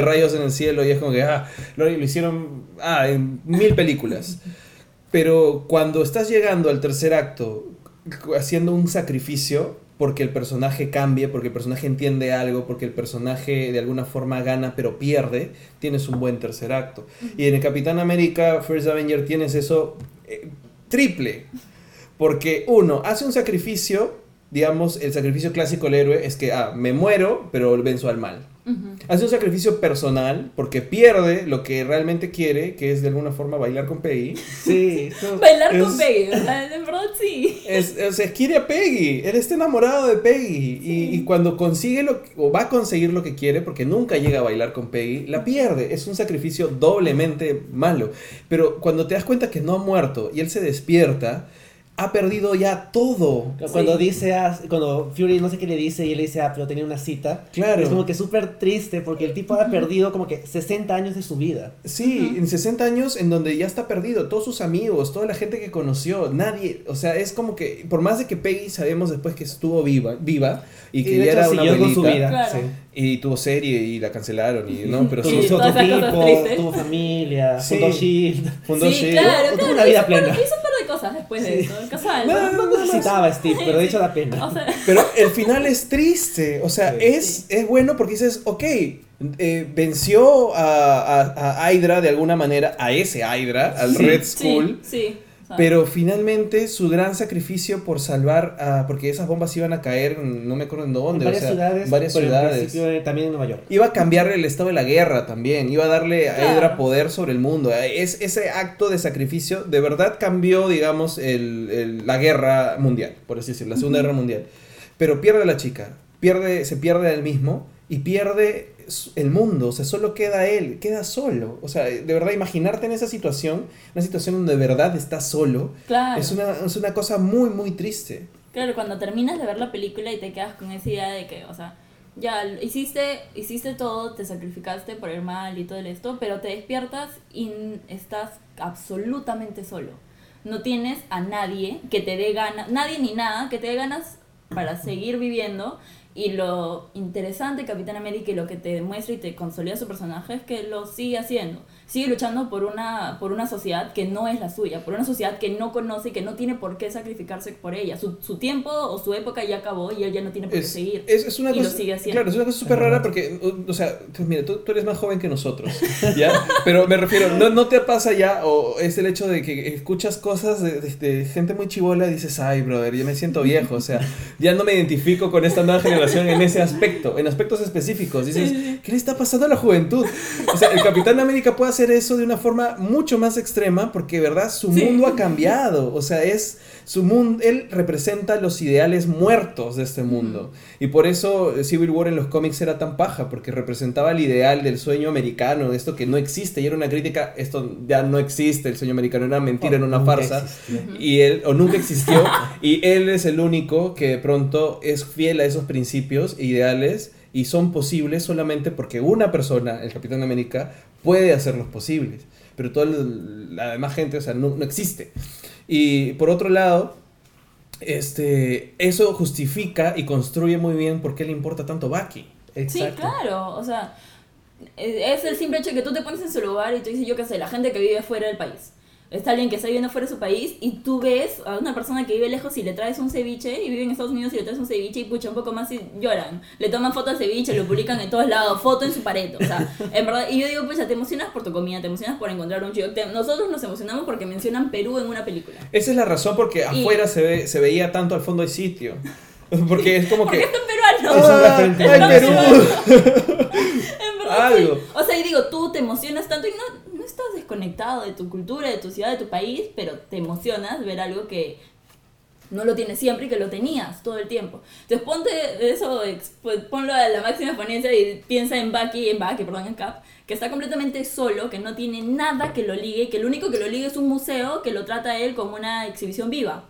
rayos en el cielo y es como que, ah, lo, lo hicieron ah, en mil películas. Pero cuando estás llegando al tercer acto, haciendo un sacrificio, porque el personaje cambia, porque el personaje entiende algo, porque el personaje de alguna forma gana pero pierde, tienes un buen tercer acto. Y en el Capitán América First Avenger tienes eso eh, triple. Porque uno, hace un sacrificio, digamos, el sacrificio clásico del héroe es que, ah, me muero, pero venzo al mal. Hace un sacrificio personal porque pierde lo que realmente quiere, que es de alguna forma bailar con Peggy. Sí. no, Bailar Es- con Peggy, sea, de verdad sí. Es, o sea, quiere a Peggy, él está enamorado de Peggy y, y cuando consigue lo que- o va a conseguir lo que quiere porque nunca llega a bailar con Peggy, la pierde, es un sacrificio doblemente malo. Pero cuando te das cuenta que no ha muerto y él se despierta, ha perdido ya todo. Cuando Sí. dice, ah, cuando Fury no sé qué le dice y él le dice, ah, pero tenía una cita. Claro. Es como que súper triste porque el tipo ha perdido como que 60 años de su vida. Sí, en 60 años en donde ya está perdido, todos sus amigos, toda la gente que conoció, nadie, o sea, es como que, por más de que Peggy sabemos después que estuvo viva, viva y que de ya hecho era una siguió con su abuelita, vida. Claro. sí. y tuvo serie y la cancelaron, y no, pero Sí, tuvo familia, Sí. fundó Shield. fundó sí, Shield. claro, Tuvo claro, una vida plena. hizo de cosas después de Sí. eso. Casual. No, No, no necesitaba Steve, pero de hecho da pena. O sea, Pero el final es triste, o sea, Sí. es, es bueno porque dices, ok, eh, venció a, a, a Hydra de alguna manera, a ese Hydra, al Sí. Red sí, Skull, sí. o pero finalmente su gran sacrificio por salvar, a, porque esas bombas iban a caer, en- no me acuerdo en En dónde, varias o sea, ciudades, varias pero en ciudades. eh, también en Nueva York. Iba a cambiar el estado de la guerra también, iba a darle a Claro. Hydra poder sobre el mundo. Es, ese acto de sacrificio de verdad cambió, digamos, el- el- la guerra mundial, por así decirlo, la Segunda Guerra Mundial. Pero pierde a la chica, pierde, se pierde a él mismo y pierde el mundo, o sea, solo queda él, queda solo. O sea, de verdad, imaginarte en esa situación, una situación donde de verdad estás solo, claro. es, una, es una cosa muy, muy triste. Claro, cuando terminas de ver la película y te quedas con esa idea de que, o sea, ya hiciste, hiciste todo, te sacrificaste por el mal y todo esto, pero te despiertas y estás absolutamente solo. No tienes a nadie que te dé ganas, nadie ni nada que te dé ganas para seguir viviendo. Y lo interesante Capitán América y lo que te demuestra y te consolida su personaje es que lo sigue haciendo. Sigue luchando por una, por una sociedad que no es la suya, por una sociedad que no conoce y que no tiene por qué sacrificarse por ella. Su, su tiempo o su época ya acabó y él ya no tiene por qué Es, seguir. es, es una y lo cosa, sigue haciendo. Claro, es una cosa súper rara porque, o, o sea, tú- mira, tú, tú eres más joven que nosotros, ¿ya? Pero me refiero, ¿no, no te pasa ya, o es el hecho de que escuchas cosas de, de- de gente muy chivola y dices, ay, brother, ya me siento viejo, o sea, ya no me identifico con esta nueva generación en ese aspecto, en aspectos específicos. Dices, ¿qué le está pasando a la juventud? O sea, el Capitán América puede hacer eso de una forma mucho más extrema porque, verdad, su Sí. mundo ha cambiado, o sea, es su mundo, él representa los ideales muertos de este mundo. Y por eso eh, Civil War en los cómics era tan paja, porque representaba el ideal del sueño americano, esto que no existe, y era una crítica, esto ya no existe, el sueño americano era mentira, era una farsa, existió. y él, o nunca existió, y él es el único que de pronto es fiel a esos principios e ideales, y son posibles solamente porque una persona, el Capitán América, puede hacerlos posibles. Pero toda la demás gente, o sea, no, no existe. Y por otro lado, este, eso justifica y construye muy bien por qué le importa tanto. Sí, Exacto. claro, o sea, es el simple hecho de que tú te pones en su lugar y tú dices, yo qué sé, la gente que vive fuera del país. Está alguien que está viviendo fuera de su país y tú ves a una persona que vive lejos y le traes un ceviche y vive en Estados Unidos y le traes un ceviche y pucha un poco más y lloran. Le toman foto al ceviche, lo publican en todos lados, foto en su pared. O sea, en verdad, y yo digo, pucha, te emocionas por tu comida, te emocionas por encontrar un chico. Te- nosotros nos emocionamos porque mencionan Perú en una película. Esa es la razón porque Y- afuera se, ve, se veía tanto al fondo del sitio. Porque es como Porque que... peruanos. Es un ¡Ah, referente ¡Ay, nacional. Perú! En verdad, Algo. sí. O sea, y digo, tú te emocionas tanto y no, desconectado de tu cultura, de tu ciudad, de tu país, pero te emocionas ver algo que no lo tienes siempre y que lo tenías todo el tiempo. Entonces ponte eso, pues, ponlo a la máxima exponencia y piensa en Bucky, en Bucky, perdón, en Cap, que está completamente solo, que no tiene nada que lo ligue, que lo único que lo ligue es un museo que lo trata él como una exhibición viva.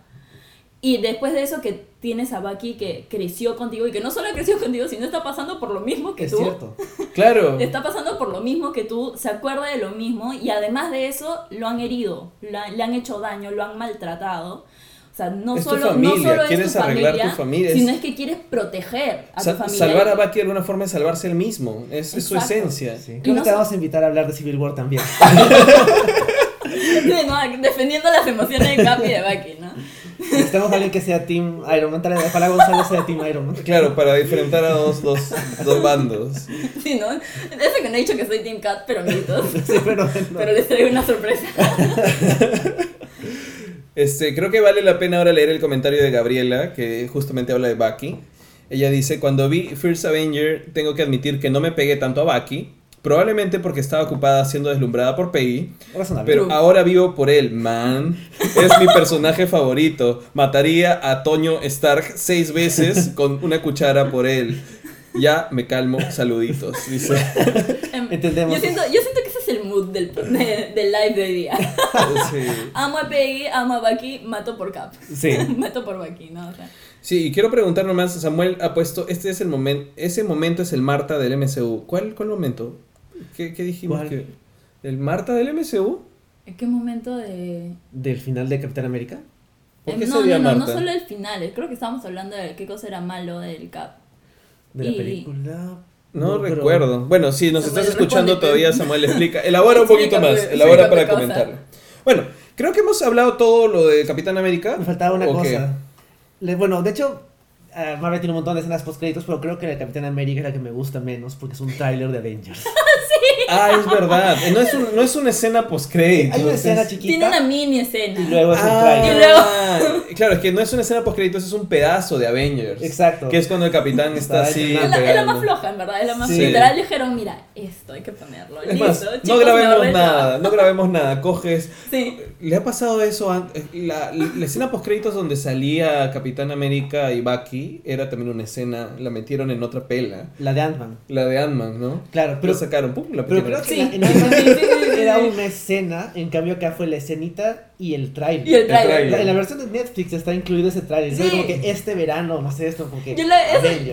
Y después de eso que tienes a Bucky que creció contigo y que no solo creció contigo, sino está pasando por lo mismo que Es tú. cierto. Claro. Está pasando por lo mismo que tú, se acuerda de lo mismo y además de eso lo han herido, la- le han hecho daño, lo han maltratado. O sea, no Es tu solo, familia, no solo es quieres tu arreglar familia, tu familia, es- sino es que quieres proteger a Sa- tu familia. salvar a Bucky de alguna forma es salvarse él mismo. Es, es su esencia. Sí. Y no que te vamos a invitar a hablar de Civil War también. Sí, no, defendiendo las emociones de Capi y de Bucky, ¿no? Necesitamos a alguien que sea Team Iron Man. Tal vez Ojalá Gonzalo sea Team Iron Man. Claro, para diferenciar a dos, dos, dos bandos. Sí, ¿no? Eso que no he dicho que soy Team Cat, pero mitos. Sí, pero no. Pero les traigo una sorpresa. Este, creo que vale la pena ahora leer el comentario de Gabriela, que justamente habla de Bucky. Ella dice, cuando vi First Avenger, tengo que admitir que no me pegué tanto a Bucky, probablemente porque estaba ocupada siendo deslumbrada por Peggy, Razonable. pero ahora vivo por él, man. Es mi personaje favorito. Mataría a Toño Stark seis veces con una cuchara por él. Ya me calmo, saluditos, dice. Em, Entendemos. Yo siento, yo siento que ese es el mood del, de- del live de hoy día. Sí. Amo a Peggy, amo a Bucky, mato por Cap. Sí. mato por Bucky, ¿no? O sea, Sí, y quiero preguntar nomás, Samuel ha puesto, este es el momento, ese momento es el Marta del MCU. ¿Cuál, cuál momento? ¿Qué, qué dijimos ¿Cuál? que? ¿El Marta del MCU? ¿en qué momento de...? Del final de Capitán América. ¿Por qué no, sería no, no, Marta? no solo el final, eh, creo que estábamos hablando de qué cosa era malo del Cap. De la Y- película. No, recuerdo. Bueno, si nos Samuel, estás escuchando todavía, Samuel explica. Elabora un poquito más, elabora para comentarlo. Bueno, Creo que hemos hablado todo lo de Capitán América. Me faltaba una cosa. Le- bueno, de hecho, ah, Marvel tiene un montón de escenas post créditos, pero creo que la de Capitán América es la que me gusta menos porque es un tráiler de Avengers. Ah, es verdad. No es, un- no es una escena post-crédito. Hay una es- escena Tiene chiquita una mini escena. y luego es un Ah, tráiler. Y luego- Claro, es que no es una escena post-créditos, es un pedazo de Avengers. Exacto. Que es cuando el capitán está Está así. Es la, es la más floja, en verdad. Es la más Sí. literal. Dijeron, mira, esto hay que ponerlo. Es Listo, más, chicos, no grabemos el nada, no grabemos nada. Coges. Sí. ¿Le ha pasado eso? an- La, la escena post-créditos donde salía Capitán América y Bucky era también una escena, la metieron en otra pela. La de Ant-Man. La de Ant-Man, ¿no? Claro, Pero pero, sacaron, pum, la pero metieron. creo que Sí. la- en sí, era una escena, en cambio acá fue la escenita y el tráiler. Y el El trailer. tráiler. La- en la versión de Netflix está incluido ese tráiler. Sí. Como que este verano, no sé, esto como que Yo lo,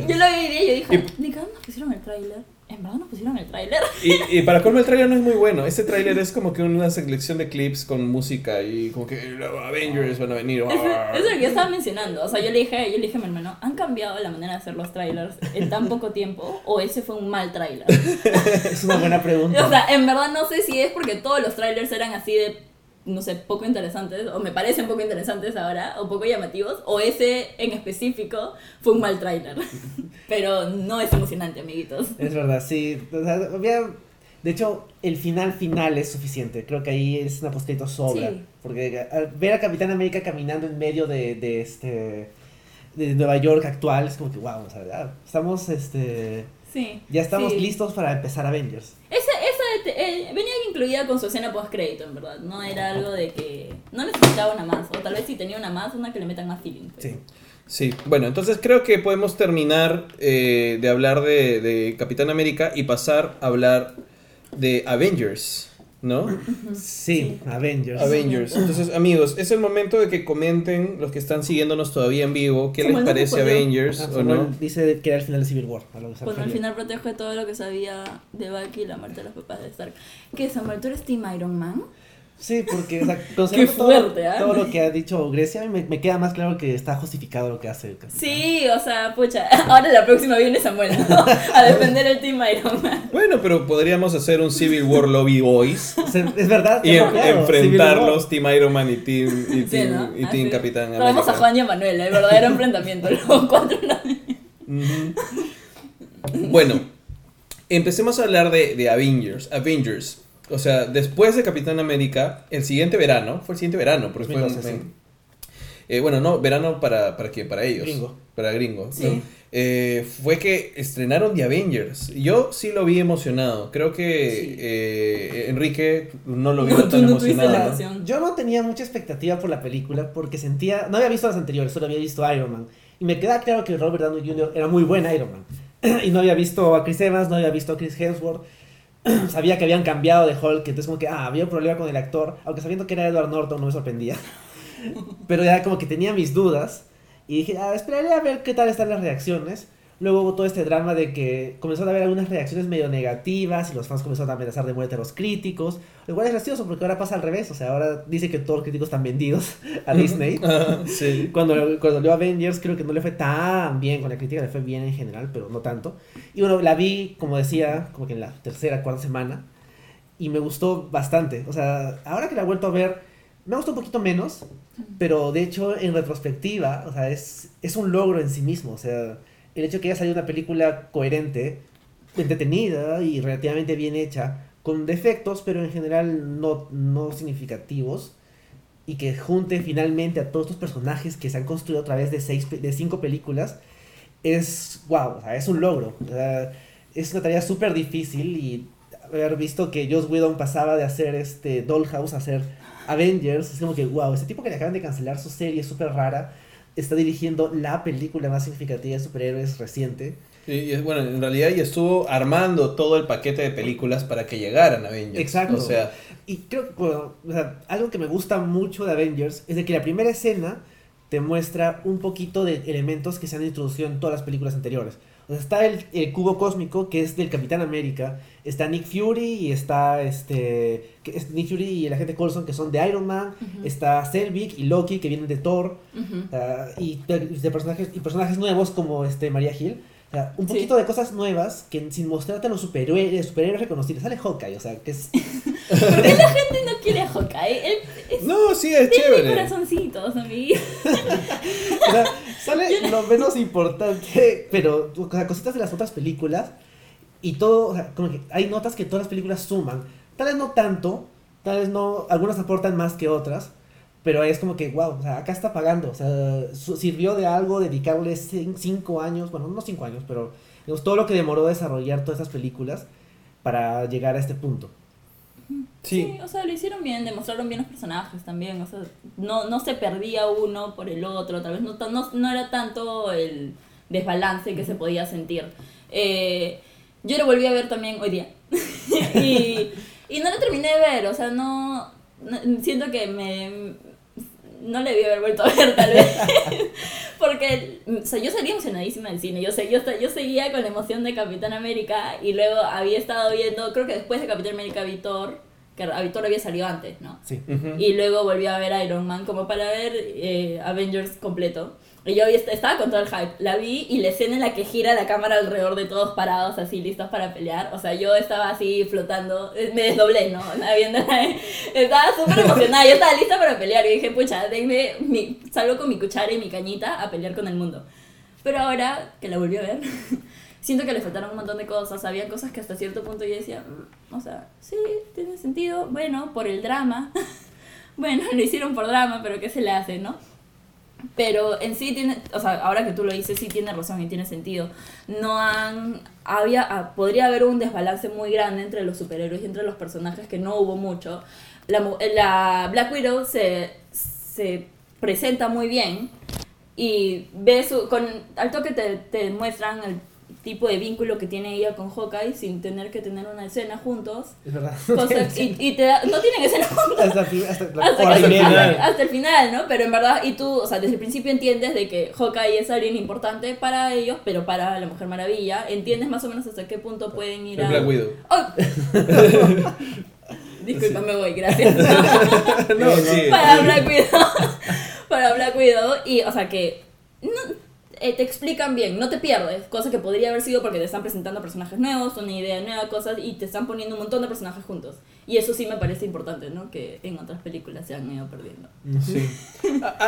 yo lo vi y yo dije, cada nos pusieron el tráiler. En verdad nos pusieron el tráiler. Y, y para colmo el tráiler no es muy bueno. Este tráiler es como que una selección de clips con música y como que los Avengers van a venir. Eso eso es lo que yo estaba mencionando. O sea, yo le dije, yo le dije a mi hermano, ¿han cambiado la manera de hacer los trailers en tan poco tiempo? ¿O ese fue un mal tráiler? es una buena pregunta. O sea, en verdad no sé si es porque todos los trailers eran así de, no sé, poco interesantes, o me parecen poco interesantes ahora, o poco llamativos, o ese en específico fue un mal trailer. Pero no es emocionante, amiguitos. Es verdad, sí. O sea, había- de hecho, el final final es suficiente. Creo que ahí es una postcrédito sobra. Sí. Porque al ver a Capitán América caminando en medio de, de este de Nueva York actual, es como que wow, o sea, estamos este Sí. ya estamos sí. listos para empezar Avengers. Venía incluida con su escena post crédito, en verdad. No era algo de que no necesitaba una más, o tal vez si tenía una más, una que le metan más feeling. pues. Sí. Sí, bueno, entonces creo que podemos terminar eh, de hablar de Capitán América y pasar a hablar de Avengers, ¿no? Sí, Avengers. Avengers. Entonces, amigos, es el momento de que comenten los que están siguiéndonos todavía en vivo qué les parece. Avengers o no. Dice que era el final de Civil War. a lo que se Cuando al final protege todo lo que sabía de Bucky y la muerte de los papás de Stark. ¿Qué, Samuel, tú eres Team Iron Man? Sí, porque o sea, considerando todo- fuerte, ¿ah? todo, lo que ha dicho Grecia, me, me queda más claro que está justificado lo que hace el capitán. Sí, o sea, pucha, ahora la próxima viene Samuel, ¿no? A defender el Team Iron Man. Bueno, pero podríamos hacer un Civil War Lobby Boys Es verdad. y qué en- copiado, enfrentarlos Team Iron Man y Team, y Sí, team, ¿no? y team. Capitán Traemos a. Juan y a Manuel, el verdadero enfrentamiento, los cuatro no. Ujú. Bueno, empecemos a hablar de, de Avengers. Avengers. O sea, después de Capitán América, el siguiente verano, fue el siguiente verano, porque fue en- 2012, sí. en- eh, bueno, no, verano para, para quién, para ellos. Gringo. Para gringo. Sí. ¿no? Eh, fue que estrenaron The Avengers. Yo sí lo vi emocionado. Creo que Sí. eh, Enrique no lo vio No, tan no tuviste la emocionado. Yo no tenía mucha expectativa por la película porque sentía, no había visto las anteriores, solo había visto Iron Man. Y me queda claro que Robert Downey Jr. era muy buen Iron Man. y no había visto a Chris Evans, no había visto a Chris Hemsworth. Sabía que habían cambiado de Hulk, entonces como que, ah, había un problema con el actor. Aunque sabiendo que era Edward Norton no me sorprendía. Pero ya como que tenía mis dudas. Y dije, ah, esperaré a ver qué tal están las reacciones. Luego hubo todo este drama de que comenzaron a haber algunas reacciones medio negativas y los fans comenzaron a amenazar de muerte a los críticos. Lo cual es gracioso porque ahora pasa al revés. O sea, ahora dice que todos los críticos están vendidos a Disney. Ah, sí. Cuando, cuando leo Avengers creo que no le fue tan bien con la crítica, le fue bien en general, pero no tanto. Y bueno, la vi, como decía, como que en la tercera, cuarta semana. Y me gustó bastante. O sea, ahora que la he vuelto a ver, me gustó un poquito menos. Pero de hecho, en retrospectiva, o sea, es, es un logro en sí mismo. O sea, el hecho de que haya salido una película coherente, entretenida y relativamente bien hecha, con defectos, pero en general no, no significativos, y que junte finalmente a todos estos personajes que se han construido a través de, seis, de cinco películas, es wow, es un logro. Es una tarea súper difícil y haber visto que Joss Whedon pasaba de hacer este Dollhouse a hacer Avengers, es como que wow, ese tipo que le acaban de cancelar su serie súper rara, está dirigiendo la película más significativa de superhéroes reciente. Y, bueno, en realidad estuvo armando todo el paquete de películas para que llegaran Avengers. Exacto. O sea, Y creo que, bueno, o sea, algo que me gusta mucho de Avengers es de que la primera escena te muestra un poquito de elementos que se han introducido en todas las películas anteriores. O sea, está el, el cubo cósmico que es del Capitán América, está Nick Fury y está este que es Nick Fury y el agente Coulson que son de Iron Man, está Selvig y Loki que vienen de Thor ah, y de, de personajes y personajes nuevos como este María Hill. O sea, un Sí. poquito de cosas nuevas que sin mostrarte a los superhéroes, superhéroes reconocibles. Sale Hawkeye, o sea, que es ¿Por qué la gente no quiere a Hawkeye? Él, es, No, sí, es tiene chévere. corazoncitos, amigo. O sea, sale lo menos importante, pero o sea, cositas de las otras películas y todo, o sea, como que hay notas que todas las películas suman. Tal vez no tanto, tal vez no, algunas aportan más que otras, pero es como que, wow, o sea, acá está pagando, o sea, sirvió de algo dedicarle cin- cinco años, bueno, no cinco años, pero digamos, todo lo que demoró desarrollar todas esas películas para llegar a este punto. Sí. o sea, lo hicieron bien, demostraron bien los personajes también. O sea, no, no se perdía uno por el otro, tal vez no, no, no era tanto el desbalance que se podía sentir. Eh, yo lo volví a ver también hoy día. y, y no lo terminé de ver, o sea, no, no- siento que me no le debí haber vuelto a ver tal vez porque o sea, yo salía emocionadísima del cine yo, sé, yo, yo seguía con la emoción de Capitán América y luego había estado viendo creo que después de Capitán América vi Thor que a Thor había salido antes ¿no? Sí. Y luego volví a ver Iron Man como para ver eh, Avengers completo. Y yo estaba con todo el hype. La vi y la escena en la que gira la cámara alrededor de todos parados, así listos para pelear. O sea, yo estaba así flotando, eh, me desdoblé, ¿no? Estaba súper emocionada, yo estaba lista para pelear. Y dije, pucha, denme mi, salgo con mi cuchara y mi cañita a pelear con el mundo. Pero ahora que la volví a ver, siento que le faltaron un montón de cosas. Había cosas que hasta cierto punto yo decía, "Mm, o sea, sí, tiene sentido. Bueno, por el drama. bueno, lo hicieron por drama, pero ¿qué se le hace, no? Pero en sí tiene, o sea, ahora que tú lo dices, sí tiene razón y tiene sentido. No han, había, ah, podría haber un desbalance muy grande entre los superhéroes y entre los personajes que no hubo mucho. La, la Black Widow se, se presenta muy bien y ves con, al toque te, te muestran el tipo de vínculo que tiene ella con Hawkeye sin tener que tener una escena juntos. Es verdad. Cosas, y, y te da- no tienen escena juntos hasta, hasta hasta, que- hasta- hasta el final, ¿no? Pero en verdad, y tú, o sea, desde el principio entiendes de que Hawkeye es alguien importante para ellos, pero para la Mujer Maravilla, entiendes más o menos hasta qué punto pueden ir El a... Black Widow. Oh. Disculpa, me voy, gracias. No, sí. para Black Widow. para Black Widow. Y, o sea, que no, eh, te explican bien, no te pierdes. Cosa que podría haber sido porque te están presentando personajes nuevos, una idea nueva, cosas, y te están poniendo un montón de personajes juntos. Y eso sí me parece importante, ¿no? Que en otras películas se han ido perdiendo. Sí.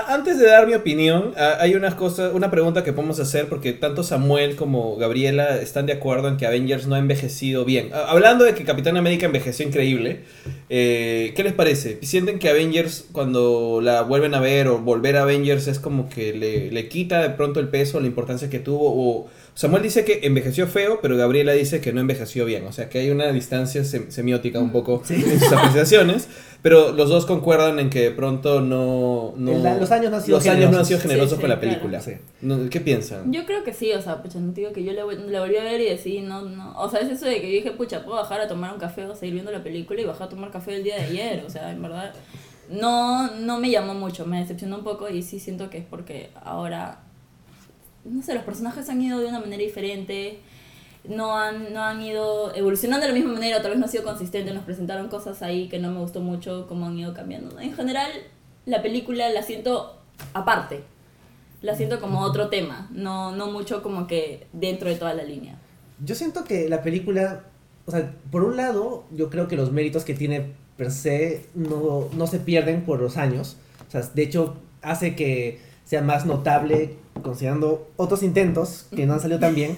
Antes de dar mi opinión, hay unas cosas, una pregunta que podemos hacer porque tanto Samuel como Gabriela están de acuerdo en que Avengers no ha envejecido bien. Hablando de que Capitán América envejeció increíble, eh, ¿qué les parece? ¿Sienten que Avengers cuando la vuelven a ver o volver a Avengers es como que le, le quita de pronto el peso, la importancia que tuvo? O Samuel dice que envejeció feo, pero Gabriela dice que no envejeció bien. O sea que hay una distancia sem- semiótica un poco Sí. en sus apreciaciones, pero los dos concuerdan en que de pronto no... no El- los años no han sido los años no han generosos. sido generosos Sí, sí, con la claro. película. ¿Qué piensan? Yo creo que sí, o sea, pucha, no digo que yo le volví a ver y decidí, no, no, o sea, es eso de que yo dije, pucha, puedo bajar a tomar un café o seguir viendo la película y bajar a tomar café el día de ayer, o sea, en verdad, no, no me llamó mucho, me decepcionó un poco y sí siento que es porque ahora, no sé, los personajes han ido de una manera diferente, no han, no han ido evolucionando de la misma manera, tal vez no ha sido consistente, nos presentaron cosas ahí que no me gustó mucho, cómo han ido cambiando. En general, la película la siento aparte, la siento como otro tema, no, no mucho como que dentro de toda la línea. Yo siento que la película, o sea, por un lado, yo creo que los méritos que tiene per se no, no se pierden por los años. O sea, de hecho, hace que sea más notable, considerando otros intentos que no han salido tan bien,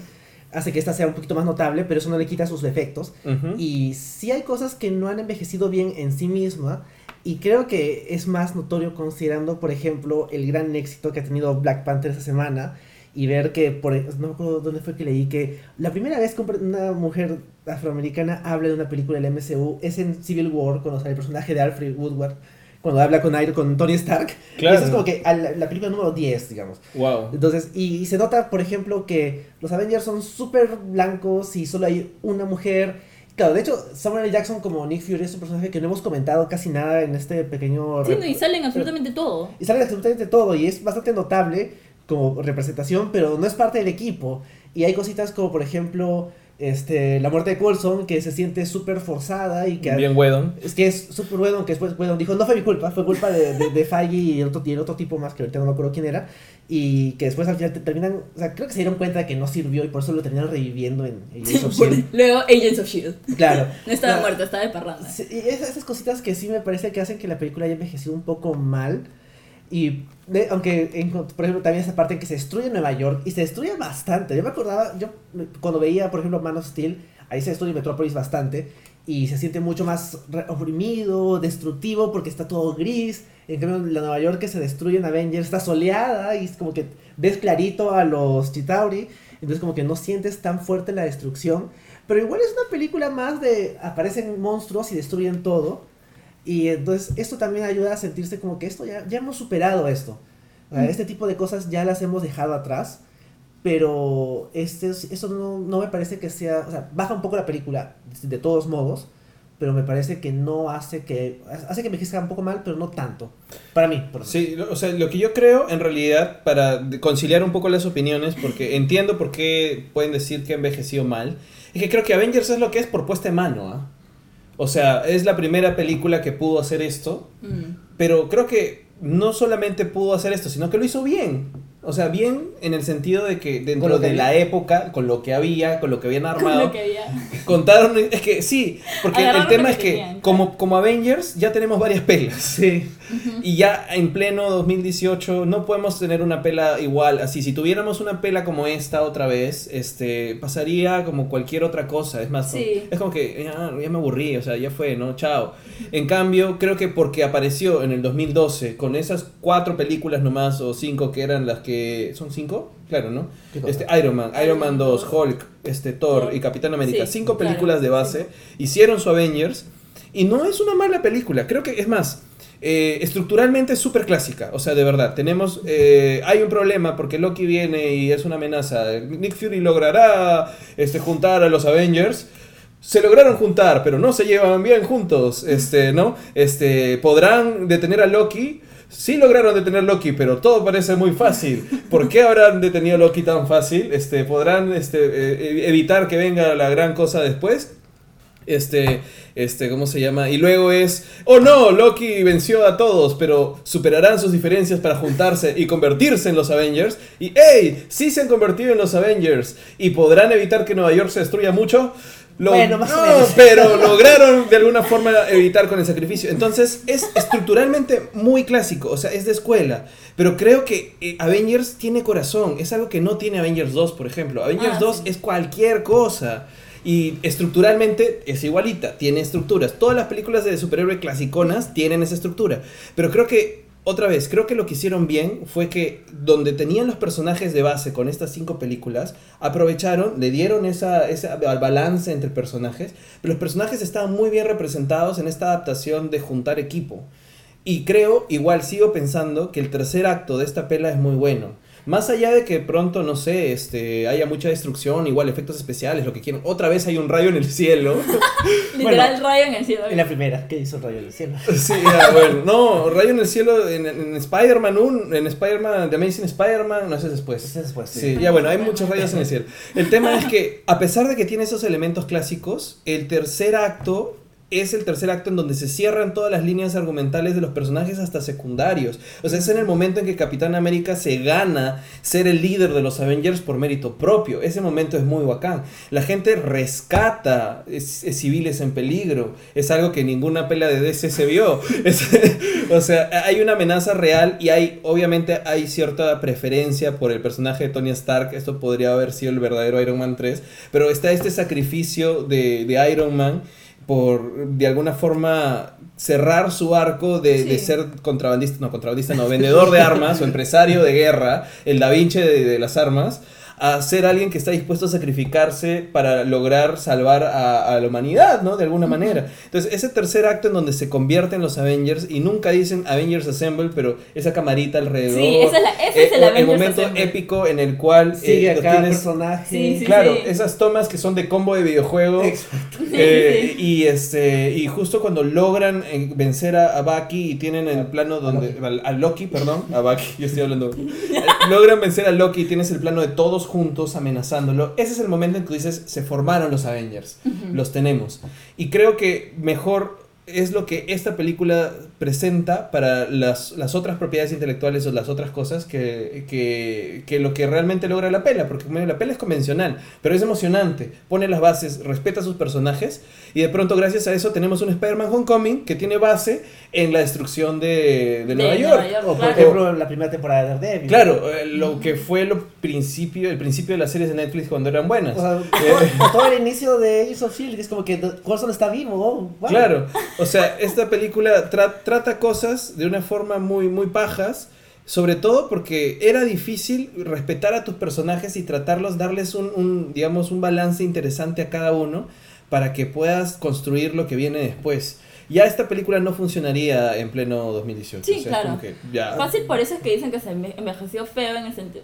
hace que esta sea un poquito más notable, pero eso no le quita sus defectos. Y sí hay cosas que no han envejecido bien en sí misma. Y creo que es más notorio considerando, por ejemplo, el gran éxito que ha tenido Black Panther esta semana. Y ver que, por, no me acuerdo dónde fue que leí, que la primera vez que una mujer afroamericana habla de una película del MCU es en Civil War, cuando sale el personaje de Alfred Woodward, cuando habla con, Iron, con Tony Stark. Claro. Y eso es como que a la, la película número 10, digamos. Wow. Entonces, y, y se nota, por ejemplo, que los Avengers son súper blancos y solo hay una mujer. Claro, de hecho, Samuel L. Jackson como Nick Fury es un personaje que no hemos comentado casi nada en este pequeño... Sí, rep- no, y salen absolutamente todo. y sale absolutamente todo y es bastante notable como representación, pero no es parte del equipo. Y hay cositas como, por ejemplo, Este, la muerte de Coulson, que se siente súper forzada y que... Bien Whedon. Es que es súper bueno, que después Whedon dijo, no fue mi culpa, fue culpa de, de, de Feige y el, otro, y el otro tipo más, que ahorita no me acuerdo quién era, y que después al final te terminan, o sea, creo que se dieron cuenta de que no sirvió y por eso lo terminaron reviviendo en Agents of S.H.I.E.L.D.. Luego Agents of Shield. Claro. No estaba Claro. muerto, estaba de parranda. Sí, y esas, esas cositas que sí me parece que hacen que la película haya envejecido un poco mal. Y aunque, por ejemplo, también esa parte en que se destruye Nueva York y se destruye bastante. Yo me acordaba, yo cuando veía, por ejemplo, Man of Steel, ahí se destruye Metrópolis bastante y se siente mucho más oprimido, destructivo porque está todo gris. En cambio, la Nueva York que se destruye en Avengers está soleada y es como que ves clarito a los Chitauri. Entonces, como que no sientes tan fuerte la destrucción. Pero igual es una película más de aparecen monstruos y destruyen todo. Y entonces esto también ayuda a sentirse como que esto ya, ya hemos superado esto. Mm. Este tipo de cosas ya las hemos dejado atrás. Pero este, es- eso no, no me parece que sea... O sea, baja un poco la película de todos modos. Pero me parece que no hace que... Hace que envejezca un poco mal, pero no tanto. Para mí, por. Sí, lo- o sea, lo que yo creo en realidad, para de- conciliar un poco las opiniones, porque entiendo por qué pueden decir que ha envejecido mal, es que creo que Avengers es lo que es por puesta en mano. ¿ah? O sea, es la primera película que pudo hacer esto, Mm. pero creo que no solamente pudo hacer esto, sino que lo hizo bien. O sea, bien en el sentido de que Con dentro lo que de la había. época, con lo que había, con lo que habían Con armado, lo que había. contaron, es que sí, porque el Agarraron tema lo es que que tenían, como, como Avengers ya tenemos varias pelas. Sí. Y ya en pleno 2018 no podemos tener una pela igual. Así, si tuviéramos una pela como esta otra vez, este, pasaría como cualquier otra cosa. Es más, Sí. es como que ya, ya me aburrí, o sea, ya fue, ¿no? Chao. En cambio, creo que porque apareció en el 2012 con esas cuatro películas nomás o cinco que eran las que... ¿Son cinco? Claro, ¿no? Este, Iron Man, Iron Man Man 2, 2, Hulk, este, Thor y Capitán América. Sí, cinco claro, películas de base. Hicieron su Avengers. Y no es una mala película. Creo que es más. eh, estructuralmente es súper clásica. O sea, de verdad. Tenemos. eh, hay un problema porque Loki viene y es una amenaza. Nick Fury logrará este, juntar a los Avengers. Se lograron juntar, pero no se llevan bien juntos. Este, ¿no? Este. Podrán detener a Loki. Sí lograron detener Loki, pero todo parece muy fácil. ¿Por qué habrán detenido Loki tan fácil? Este, ¿Podrán este, eh, evitar que venga la gran cosa después? Este, este, ¿cómo se llama? Y luego es, oh no, Loki venció a todos, pero superarán sus diferencias para juntarse y convertirse en los Avengers. Y, hey, sí se han convertido en los Avengers y podrán evitar que Nueva York se destruya mucho. Lo- Bueno, más o no, menos. pero lograron de alguna forma evitar con el sacrificio. Entonces es estructuralmente muy clásico, o sea, es de escuela. Pero creo que eh, Avengers tiene corazón, es algo que no tiene Avengers 2, por ejemplo. Avengers Ah, 2 sí. es cualquier cosa. Y estructuralmente es igualita, tiene estructuras. Todas las películas de superhéroe clasiconas tienen esa estructura. Pero creo que, otra vez, creo que lo que hicieron bien fue que donde tenían los personajes de base con estas cinco películas, aprovecharon, le dieron esa, ese balance entre personajes, pero los personajes estaban muy bien representados en esta adaptación de juntar equipo. Y creo, igual sigo pensando que el tercer acto de esta pela es muy bueno. Más allá de que pronto, no sé, este, haya mucha destrucción, igual efectos especiales, lo que quieran. Otra vez hay un rayo en el cielo. Literal rayo en el cielo. En la primera, que hizo Rayo del Cielo. Sí, ya, bueno, no, rayo en el cielo en, en Spider-Man 1, en Spider-Man, The Amazing Spider-Man, no sé después. Ese es después, sí. Sí, ya bueno, hay muchos rayos en el cielo. El tema es que, a pesar de que tiene esos elementos clásicos, el tercer acto es el tercer acto en donde se cierran todas las líneas argumentales de los personajes hasta secundarios. O sea, es en el momento en que Capitán América se gana ser el líder de los Avengers por mérito propio. Ese momento es muy bacán. La gente rescata es- es civiles en peligro. Es algo que ninguna pela de DC se vio. O sea, hay una amenaza real y hay, obviamente, hay cierta preferencia por el personaje de Tony Stark. Esto podría haber sido el verdadero Iron Man 3. Pero está este sacrificio de, de Iron Man por, de alguna forma, cerrar su arco de, de ser contrabandista, no, contrabandista, no, vendedor de armas o empresario de guerra, el Da Vinci de, de las armas, a ser alguien que está dispuesto a sacrificarse para lograr salvar a, a la humanidad, ¿no? De alguna manera. Entonces, ese tercer acto en donde se convierten los Avengers y nunca dicen Avengers Assemble, pero esa camarita alrededor. Sí, esa es la- ese es el eh, momento Assemble. épico en el cual Sigue eh, a los cada tienes- personaje. Sí, sí, Claro, sí. esas tomas que son de combo de videojuego. Exacto. Eh, y este y justo cuando logran eh, vencer a, a Bucky y tienen el plano donde al- a, Loki, perdón, a Bucky, yo estoy hablando. Eh, logran vencer a Loki y tienes el plano de todos juntos amenazándolo, ese es el momento en que dices, se formaron los Avengers, los tenemos. Y creo que mejor es lo que esta película presenta para las, las otras propiedades intelectuales o las otras cosas que, que, que lo que realmente logra la pela, porque la pela es convencional, pero es emocionante, pone las bases, respeta a sus personajes y de pronto gracias a eso tenemos un Spider-Man Homecoming que tiene base en la destrucción de, de De Nueva Nueva York. York. O por Claro. ejemplo, la primera temporada de Daredevil. Claro, eh, lo que fue lo principio, el principio de las series de Netflix cuando eran buenas. O sea, Eh, todo- todo el inicio de Agents of S.H.I.E.L.D. es como que Coulson está vivo. oh, wow. Claro, o sea, esta película tra- trata cosas de una forma muy, muy pajas, sobre todo porque era difícil respetar a tus personajes y tratarlos, darles un, un, digamos, un balance interesante a cada uno para que puedas construir lo que viene después. Ya esta película no funcionaría en pleno 2018. Sí, o sea, claro. que ya... Fácil por eso es que dicen que se enve- envejeció feo en el sentido...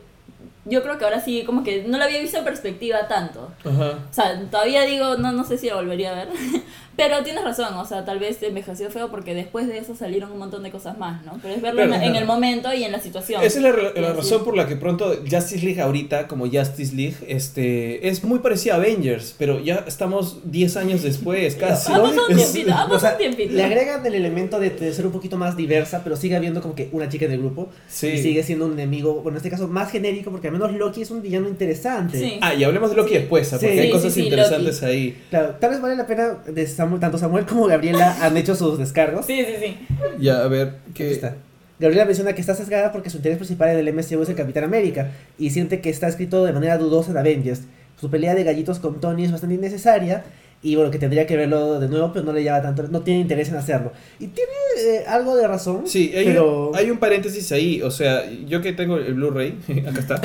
Yo creo que ahora sí, como que no lo había visto en perspectiva tanto. Ajá. O sea, todavía digo, no, no sé si lo volvería a ver. Pero tienes razón, o sea, tal vez envejeció feo porque después de eso salieron un montón de cosas más, ¿no? Pero es verlo en, en el momento y en la situación. Esa es la, la razón por la que pronto Justice League ahorita, como Justice League, este, es muy parecida a Avengers, pero ya estamos 10 años después, casi. Pasado un Es- tiempito, O sea, un tiempito. le agregan el elemento de, de ser un poquito más diversa, pero sigue habiendo como que una chica en el grupo. Sí. Y sigue siendo un enemigo, bueno, en este caso más genérico, porque al menos Loki es un villano interesante. Sí. Ah, y hablemos de Loki después, porque Sí, hay cosas sí, interesantes Loki. ahí. Claro, tal vez vale la pena, Samuel- tanto Samuel como Gabriela han hecho sus descargos. Sí, sí, sí. Ya, a ver, ¿qué está. Gabriela menciona que está sesgada porque su interés principal en el MCU es el Capitán América y siente que está escrito de manera dudosa en Avengers. Su pelea de gallitos con Tony es bastante innecesaria y bueno, que tendría que verlo de nuevo, pero no le llama tanto, no tiene interés en hacerlo. Y tiene eh, algo de razón, Sí, hay, pero... un, hay un paréntesis ahí, o sea, yo que tengo el Blu-ray, acá está,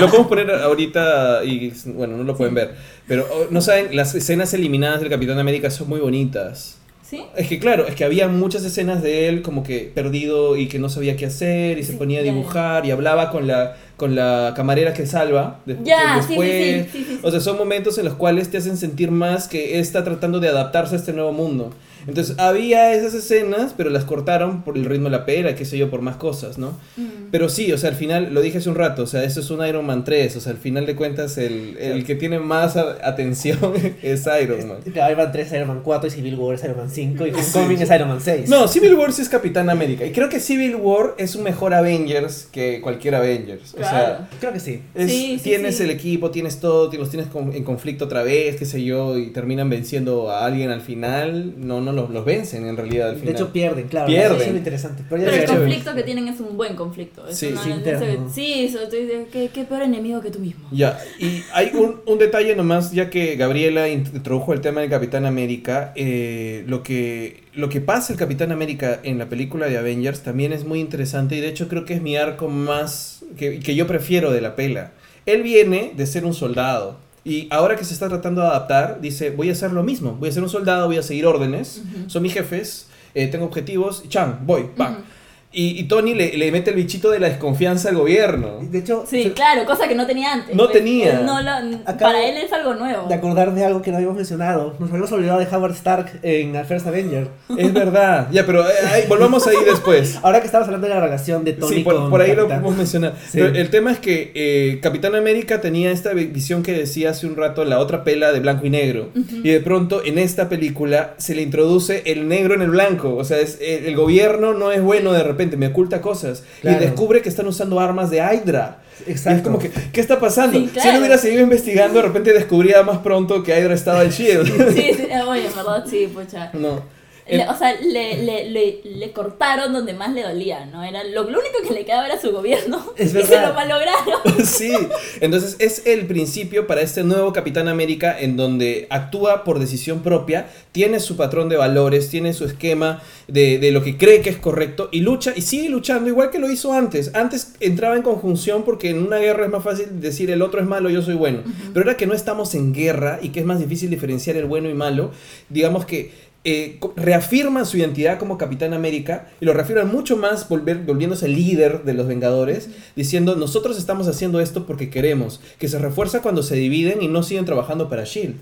lo podemos poner ahorita y, bueno, no lo pueden ver, pero oh, no saben, las escenas eliminadas del Capitán América son muy bonitas. ¿Sí? Es que claro, es que había muchas escenas de él como que perdido y que no sabía qué hacer y se Sí, ponía a dibujar y hablaba con la, con la camarera que salva de- después. sí, sí, sí, sí. O sea, son momentos en los cuales te hacen sentir más que está tratando de adaptarse a este nuevo mundo. Entonces, había esas escenas, pero las cortaron por el ritmo de la pera, qué sé yo, por más cosas, ¿no? Mm. Pero sí, o sea, al final, lo dije hace un rato, o sea, esto es un Iron Man 3, o sea, al final de cuentas, el, el que tiene más atención es Iron Man. Iron Man 3, Iron Man 4 y Civil War es Iron Man 5 y Homecoming es Iron Man 6. No, Civil War sí es Capitán América. Y creo que Civil War es un mejor Avengers que cualquier Avengers. O Claro. sea, Creo que sí. es- Sí, sí, tienes sí. el equipo, tienes todo, los tienes con- en conflicto otra vez, qué sé yo, y terminan venciendo a alguien al final. No, no los, los vencen en realidad al De final. hecho pierden, claro. Pierden. Eso es lo interesante. Pero ya Pero el conflicto que tienen es un buen conflicto. Es Sí, sí, interno. sí, eso, tú dices, ¿qué, qué peor enemigo que tú mismo. Ya, y hay un, un detalle nomás, ya que Gabriela introdujo el tema del Capitán América, eh, lo, que, lo que pasa el Capitán América en la película de Avengers también es muy interesante y de hecho creo que es mi arco más que, que yo prefiero de la pela. Él viene de ser un soldado y ahora que se está tratando de adaptar, dice, voy a hacer lo mismo, voy a ser un soldado, voy a seguir órdenes, son mis jefes, eh, tengo objetivos, chan, voy, pam. Ujú. Y, y Tony le, le mete el bichito de la desconfianza al gobierno. De hecho, Sí, se- claro, cosa que no tenía antes. No pues, tenía. no lo- para él es algo nuevo. de acordarme de algo que no habíamos mencionado. Nos habíamos olvidado de Howard Stark en The First Avenger. Es verdad. Ya, pero eh, ahí, volvamos ahí después. Ahora que estamos hablando de la relación de Tony Sí, por, con por ahí lo Capitán. podemos mencionar. Sí. Pero el tema es que eh, Capitán América tenía esta vi- visión que decía hace un rato la otra pela de blanco y negro. Y de pronto en esta película se le introduce el negro en el blanco. O sea, es, el, el gobierno no es bueno de repente, me oculta cosas. Claro. Y descubre que están usando armas de Hydra. Y Exacto. es como que, ¿qué está pasando? Sí, Si él claro. hubiera seguido investigando, de repente descubría más pronto que Hydra estaba en Shield. Sí, sí, oye, en verdad, sí, pucha. no. Le- o sea, le, le, le, le cortaron donde más le dolía, ¿no? Era, lo, lo único que le quedaba era su gobierno. Es y se verdad. lo malograron. Sí, entonces es el principio para este nuevo Capitán América en donde actúa por decisión propia, tiene su patrón de valores, tiene su esquema de, de lo que cree que es correcto y lucha y sigue luchando igual que lo hizo antes. Antes entraba en conjunción porque en una guerra es más fácil decir el otro es malo, yo soy bueno. Pero ahora que no estamos en guerra y que es más difícil diferenciar el bueno y malo, digamos que eh, reafirman su identidad como Capitán América y lo reafirman mucho más volver, volviéndose líder de los Vengadores, diciendo nosotros estamos haciendo esto porque queremos, que se refuerza cuando se dividen y no siguen trabajando para Shield.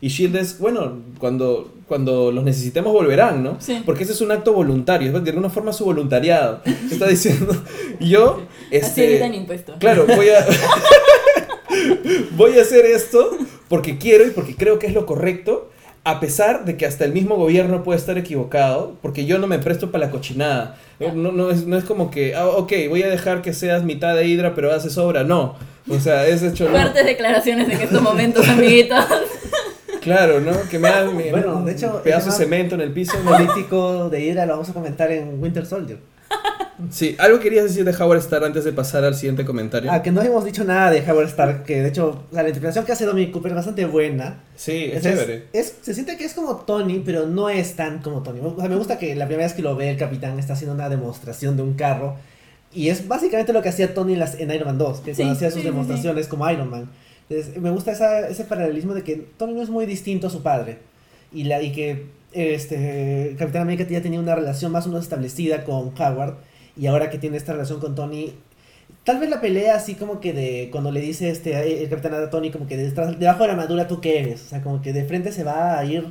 Y Shield es, bueno, cuando, cuando los necesitemos volverán, ¿no? Sí. Porque ese es un acto voluntario, es de alguna forma su voluntariado. Está diciendo, yo, Así este... evitan impuestos. Claro, voy a. voy a hacer esto porque quiero y porque creo que es lo correcto, a pesar de que hasta el mismo gobierno puede estar equivocado, porque yo no me presto para la cochinada. No, no, es, no es como que, ah, ok, voy a dejar que seas mitad de Hydra, pero haces obra. No. O sea, es hecho. no. Fuertes declaraciones en estos momentos, amiguitos. Claro, ¿no? Que me hagan mi- Bueno, un de hecho, pedazo de cemento en el piso. político de Hydra lo vamos a comentar en Winter Soldier. Sí, algo querías decir de Howard Star antes de pasar al siguiente comentario. Ah, que no hemos dicho nada de Howard Stark, que de hecho la interpretación que hace Dominic Cooper es bastante buena. Sí, es Es- chévere. es- se siente que es como Tony, pero no es tan como Tony. O sea, me gusta que la primera vez que lo ve el capitán está haciendo una demostración de un carro. Y es básicamente lo que hacía Tony en, las, en Iron Man 2, que Sí, cuando hacía sus sí, sí, demostraciones como Iron Man. Entonces, me gusta esa- ese paralelismo de que Tony no es muy distinto a su padre. Y, la, y que este, Capitán América ya tenía una relación más o menos establecida con Howard. Y ahora que tiene esta relación con Tony, Tal vez la pelea así como que de cuando le dice este el capitán a Tony como que detrás- debajo de la armadura tú qué eres, o sea, como que de frente se va a ir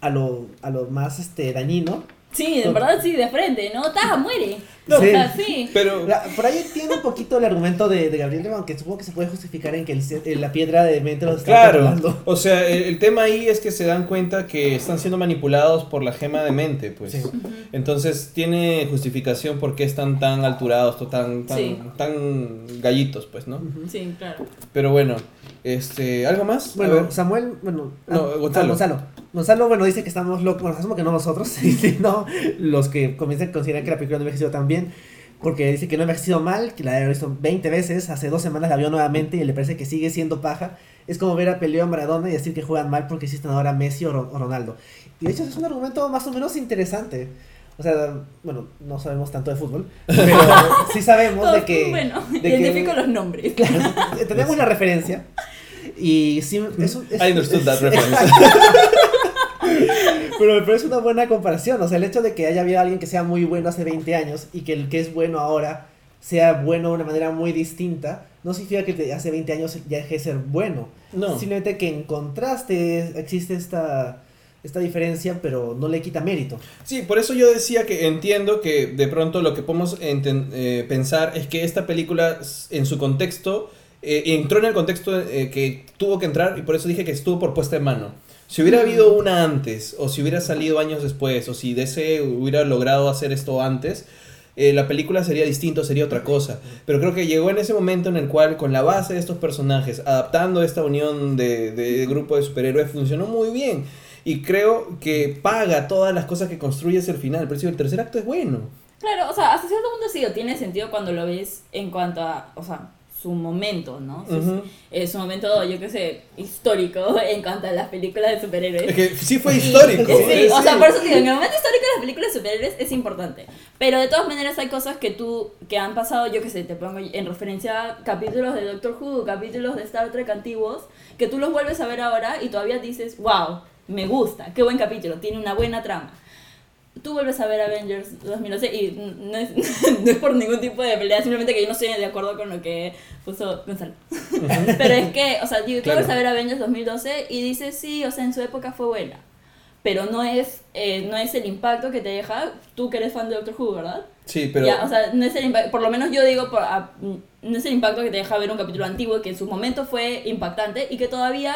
a lo, a lo más este dañino. Sí, en verdad sí, de frente, ¿no? Taja, muere. No. O sea, sí. Pero, La- Por ahí tiene un poquito el argumento de, de Gabriel, aunque supongo que se puede justificar en que el la piedra de mente los está claro, controlando. o sea, el, el tema ahí es que se dan cuenta que están siendo manipulados por la gema de mente, pues. Sí. Entonces tiene justificación por qué están tan alturados, tan, tan, Sí. tan gallitos, pues, ¿no? Sí, claro. Pero bueno, este, ¿algo más? Bueno. Samuel, bueno, No, ah, Gonzalo. ah, Gonzalo. Gonzalo, bueno, dice que estamos locos, bueno, asumo que no nosotros, sino los que comienzan a considerar que la película no ha envejecido tan bien, porque dice que no ha envejecido mal, que la ha visto 20 veces, hace dos semanas la vio nuevamente y le parece que sigue siendo paja. Es como ver a Peleo a Maradona y decir que juegan mal porque existen ahora Messi o, Ro- o Ronaldo. Y de hecho es un argumento más o menos interesante. O sea, bueno, no sabemos tanto de fútbol, pero sí sabemos de que... bueno, de que- identifico los nombres. Claro, tenemos la referencia. Y sí, es, un- es- I understood that reference. Pero me parece una buena comparación. O sea, el hecho de que haya habido alguien que sea muy bueno hace 20 años y que el que es bueno ahora sea bueno de una manera muy distinta, no significa que de hace 20 años ya deje de ser bueno. No. Simplemente que en contraste existe esta, esta diferencia, pero no le quita mérito. Sí, por eso yo decía que entiendo que de pronto lo que podemos eh, pensar es que esta película en su contexto eh, entró en el contexto eh, que tuvo que entrar y por eso dije que estuvo por puesta en mano. Si hubiera habido una antes o si hubiera salido años después o si DC hubiera logrado hacer esto antes, eh, la película sería distinto, sería otra cosa. Pero creo que llegó en ese momento en el cual, con la base de estos personajes, adaptando esta unión de, de grupo de superhéroes, funcionó muy bien. Y creo que paga todas las cosas que construye hacia el final. Por eso el tercer acto es bueno. Claro, o sea, hasta cierto punto sí, tiene sentido cuando lo ves en cuanto a, o sea, su momento, ¿no? Su, eh, su momento, yo qué sé, histórico en cuanto a las películas de superhéroes. Es que sí fue Y- histórico. Sí, eh, o sea, sí. por eso digo, en el momento histórico de las películas de superhéroes es importante. Pero de todas maneras hay cosas que tú, que han pasado, yo qué sé, te pongo en referencia a capítulos de Doctor Who, capítulos de Star Trek antiguos, que tú los vuelves a ver ahora y todavía dices, wow, me gusta, qué buen capítulo, tiene una buena trama. Tú vuelves a ver Avengers 2011 y no es, no es por ningún tipo de pelea, simplemente que yo no estoy de acuerdo con lo que puso Gonzalo. Pero es que, o sea, tú Claro. vuelves a ver Avengers 2012 y dices, sí, o sea, en su época fue buena. Pero no es, eh, no es el impacto que te deja tú que eres fan de Doctor Who, ¿verdad? Sí, pero. Ya, o sea, no es el impacto, por lo menos yo digo, por- a- no es el impacto que te deja ver un capítulo antiguo que en su momento fue impactante y que todavía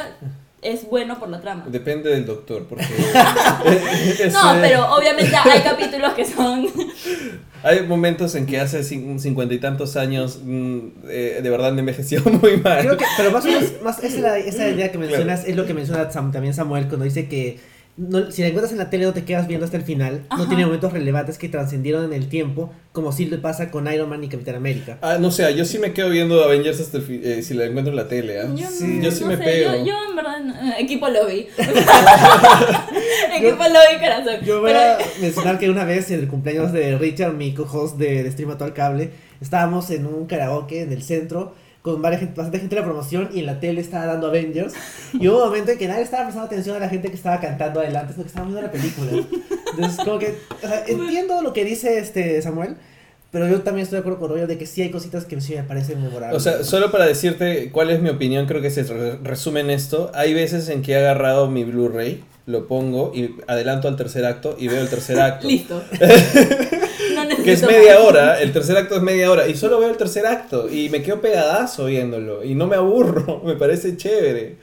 es bueno por la trama. Depende del doctor, porque. No, pero obviamente hay capítulos que son... Hay momentos en que hace cin- cincuenta y tantos años mm, eh, de verdad me envejeció muy mal. Creo que, pero más o menos, más, esa, esa idea que mencionas es lo que menciona Sam- también Samuel cuando dice que no- si la encuentras en la tele no te quedas viendo hasta el final, no tiene momentos relevantes que trascendieron en el tiempo, como sí le pasa con Iron Man y Capitán América. Ah, no sé, yo sí me quedo viendo Avengers hasta el eh, si la encuentro en la tele, ¿ah? Yo, Sí, no, yo sí no me sé, pego. Yo, yo en verdad, no- equipo lobby. equipo lobby corazón. Yo voy Pero- a mencionar que una vez en el cumpleaños de Richard, mi co-host de, de Stream al Cable, estábamos en un karaoke en el centro con varias bastante gente de la promoción y en la tele estaba dando Avengers y hubo un momento en que nadie estaba prestando atención a la gente que estaba cantando adelante porque estaban viendo la película. Entonces como que o sea, entiendo lo que dice este Samuel, pero yo también estoy de acuerdo con Royo de que sí hay cositas que sí me parecen memorables. O sea, solo para decirte cuál es mi opinión, creo que se re- resume en esto. Hay veces en que he agarrado mi Blu-ray, lo pongo y adelanto al tercer acto y veo el tercer acto. Listo. Que es media hora, el tercer acto es media hora, y solo veo el tercer acto, y me quedo pegadazo viéndolo, y no me aburro, me parece chévere.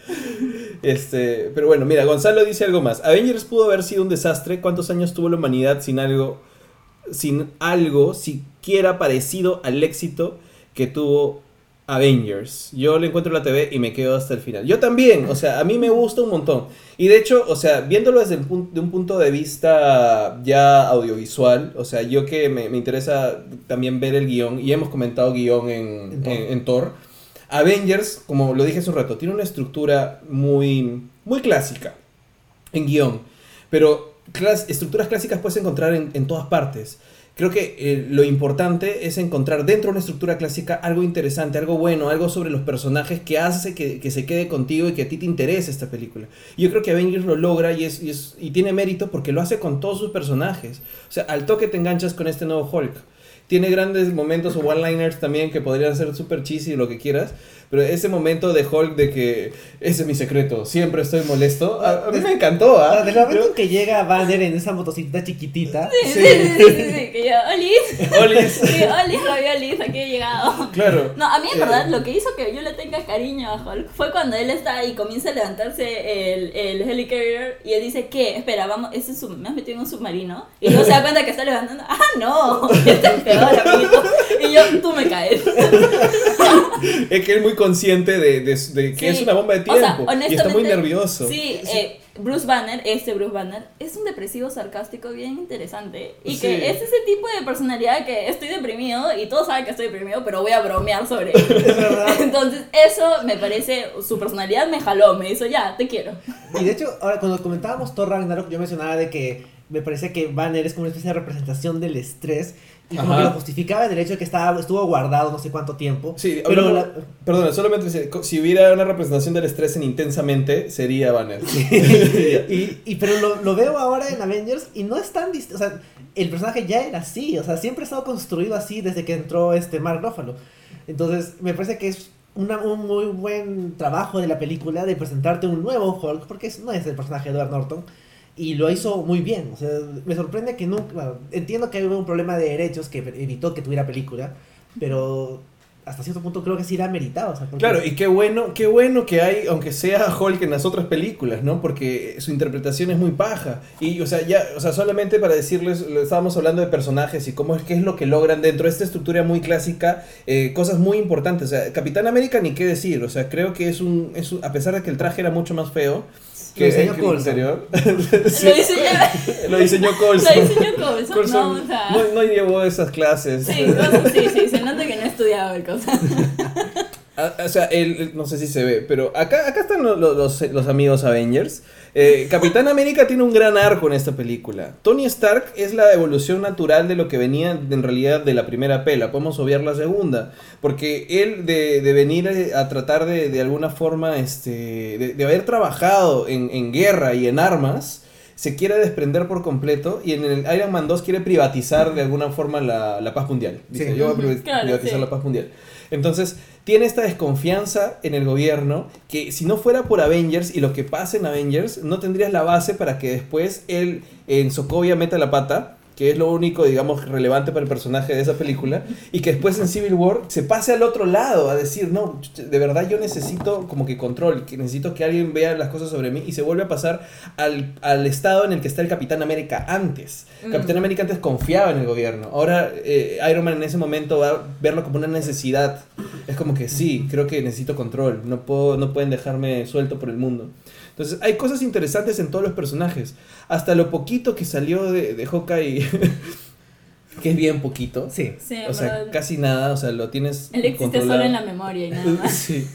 Este, pero bueno, mira, Gonzalo dice algo más. Avengers pudo haber sido un desastre. ¿Cuántos años tuvo la humanidad sin algo, sin algo siquiera parecido al éxito que tuvo Avengers? Yo le encuentro la TV y me quedo hasta el final. Yo también, o sea, a mí me gusta un montón. Y de hecho, o sea, viéndolo desde pun- de un punto de vista ya audiovisual, o sea, yo que me, me interesa también ver el guion, y hemos comentado guion en, En Thor. en- en Thor. Avengers, como lo dije hace un rato, tiene una estructura muy, muy clásica en guion, pero estructuras clásicas puedes encontrar en, en todas partes. Creo que eh, lo importante es encontrar dentro de una estructura clásica algo interesante, algo bueno, algo sobre los personajes que hace que, que se quede contigo y que a ti te interese esta película. Y yo creo que Avengers lo logra y, es, y, es- y tiene mérito porque lo hace con todos sus personajes. O sea, al toque te enganchas con este nuevo Hulk. Tiene grandes momentos o one-liners también que podrían ser súper cheesy, lo que quieras. Pero ese momento de Hulk de que ese es mi secreto, siempre estoy molesto, a, a mí me encantó. ¿ah? Ahora, Desde el momento en que llega Banner en esa motocicleta chiquitita, Sí, sí, sí, sí, sí, sí, que yo, Olis, Olis. sí, Olis, raviolis, aquí he llegado. Claro. No, a mí en Eh, verdad lo que hizo que yo le tenga cariño a Hulk fue cuando él está y comienza a levantarse el, el helicarrier y él dice, ¿qué? Espera, vamos, ese es un- me has metido en un submarino y luego se da cuenta que está levantando, ¡ah, no! Este es peor, amiguito. Y yo, tú me caes. Es que es muy consciente de, de- de que Sí. es una bomba de O sea, tiempo. y está muy honestamente, nervioso. Sí, eh, Bruce Banner, este Bruce Banner, es un depresivo sarcástico bien interesante. Y Sí. que es ese tipo de personalidad que estoy deprimido y todos saben que estoy deprimido, pero voy a bromear sobre él. es verdad. Entonces, eso me parece, su personalidad me jaló, me hizo, ya, te quiero. Y de hecho, ahora cuando comentábamos Thor Ragnarok, yo mencionaba de que me parece que Banner es como una especie de representación del estrés y como Ajá. que lo justificaba en el hecho de que estaba, estuvo guardado no sé cuánto tiempo. Sí, pero hablamos- la- perdona, solamente si, hubiera una representación del estrés en Intensamente, sería Banner. y, y- pero lo, lo veo ahora en Avengers y no es tan distinto. O sea, el personaje ya era así. O sea, siempre ha estado construido así desde que entró este Mark Ruffalo. Entonces, me parece que es una- un muy buen trabajo de la película de presentarte un nuevo Hulk, porque no es el personaje de Edward Norton. Y lo hizo muy bien. O sea, me sorprende que nunca. entiendo que hubo un problema de derechos que evitó que tuviera película, pero hasta cierto punto creo que sí era meritado. O sea, porque- Claro, y qué bueno, qué bueno que hay, aunque sea Hulk en las otras películas, ¿no? Porque su interpretación es muy paja. Y, o sea, ya, o sea, solamente para decirles, estábamos hablando de personajes y cómo es qué es lo que logran dentro de esta estructura muy clásica, eh, cosas muy importantes. O sea, Capitán América ni qué decir, o sea, creo que es un, es un- a pesar de que el traje era mucho más feo que, Lo diseñó anterior. Sí, Lo diseñó, lo diseñó Coulson. lo diseñó Coulson, Coulson no, o sea... no, no llevó esas clases. Sí, Coulson, sí, sí, se nota que no he estudiado el cosa. Ah, O sea, el- no sé si se ve, pero acá, acá están lo- lo- los, los amigos Avengers. Eh, Capitán América tiene un gran arco en esta película. Tony Stark es la evolución natural de lo que venía en realidad de la primera pela. Podemos obviar la segunda. Porque él de, de venir eh, a tratar de, de alguna forma, este, de, de haber trabajado en, en guerra y en armas, se quiere desprender por completo y en el Iron Man 2 quiere privatizar de alguna forma la, la paz mundial. Dice, Sí. yo voy a claro, privatizar sí. la paz mundial. Entonces, tiene esta desconfianza en el gobierno que si no fuera por Avengers y lo que pasa en Avengers, no tendrías la base para que después él en Sokovia meta la pata, que es lo único, digamos, relevante para el personaje de esa película, y que después en Civil War se pase al otro lado a decir, no, de verdad yo necesito como que control, que necesito que alguien vea las cosas sobre mí y se vuelve a pasar al, al estado en el que está el Capitán América antes. Mm. Capitán América antes confiaba en el gobierno, ahora eh, Iron Man en ese momento va a verlo como una necesidad. Es como que sí, creo que necesito control, no, puedo, no pueden dejarme suelto por el mundo. Entonces hay cosas interesantes en todos los personajes. Hasta lo poquito que salió de, de Hawkeye, que es bien poquito. Sí. Sí, O sea, casi nada, o sea, lo tienes Él existe controlado. solo en la memoria y nada más. Sí.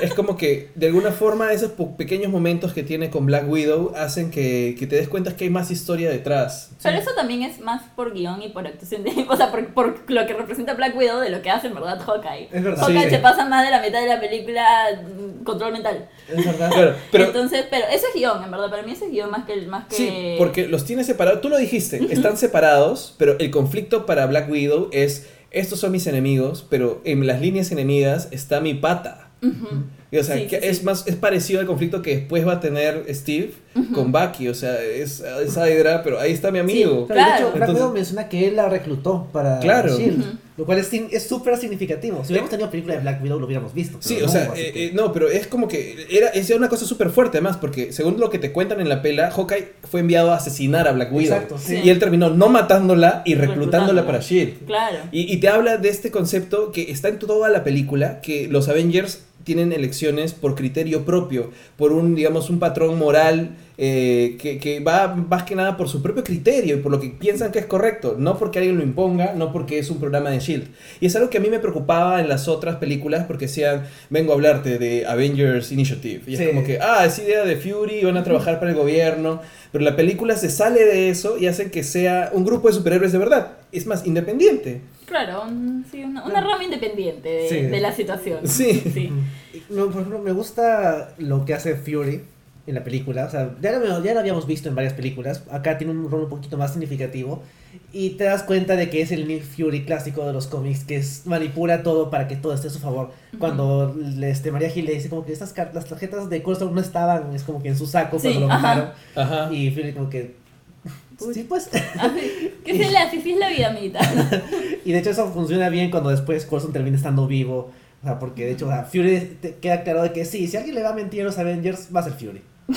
Es como que, de alguna forma, esos pequeños momentos que tiene con Black Widow hacen que, que te des cuenta que hay más historia detrás. Pero eso también es más por guion y por actuación de... O sea, por, por lo que representa Black Widow de lo que hace en verdad Hawkeye. Es verdad. Hawkeye Sí. se pasa más de la mitad de la película mm, control mental. Es verdad. Claro, pero Entonces, pero eso es guion, en verdad. Para mí eso es guion más que... Más que... sí, porque los tiene separados. Tú lo dijiste, están separados, pero el conflicto para Black Widow es, estos son mis enemigos, pero en las líneas enemigas está mi pata. Mm-hmm. Y, o sea, Sí, que sí, es sí. más es parecido al conflicto que después va a tener Steve con Bucky, o sea, es, es Hydra, pero ahí está mi amigo. Claro, de hecho, Black Entonces- Widow menciona que él la reclutó para Claro. Shield, lo cual es es súper significativo. Si hubiéramos tenido película de Black Widow lo hubiéramos visto. Sí, pero o no, sea, eh, que- eh, no, pero es como que era, es una cosa súper fuerte además, porque según lo que te cuentan en la pela, Hawkeye fue enviado a asesinar a Black Widow. Exacto, sí. Y él terminó no matándola y reclutándola Reclutándola. para S.H.I.E.L.D. Claro. Y, y te habla de este concepto que está en toda la película, que los Avengers tienen elecciones por criterio propio, por un, digamos, un patrón moral eh, que, que va más que nada por su propio criterio y por lo que piensan que es correcto, no porque alguien lo imponga, no porque es un programa de Shield. Y es algo que a mí me preocupaba en las otras películas porque decían, vengo a hablarte de Avengers Initiative. Y es Sí. como que, ah, es idea de Fury, van a trabajar para el gobierno. Pero la película se sale de eso y hacen que sea un grupo de superhéroes de verdad. Es más, independiente. Claro, un- sí, una, una rama independiente de, Sí. de la situación. Sí. sí. No, por ejemplo, me gusta lo que hace Fury en la película. O sea, ya lo, ya lo habíamos visto en varias películas. Acá tiene un rol un poquito más significativo. Y te das cuenta de que es el Nick Fury clásico de los cómics, que es, manipula todo para que todo esté a su favor. Cuando le- este, María Gil le dice como que estas las tarjetas de Coulson no estaban, es como que en su saco Sí, cuando lo ajá. mataron. Ajá. Y Fury como que... Uy. Sí, pues. ¿Qué se le hace? Así es la vida, amiguita. Y de hecho eso funciona bien cuando después Coulson termina estando vivo. O sea, porque de hecho o sea, Fury te queda claro de que sí, si alguien le va a mentir a los Avengers, va a ser Fury.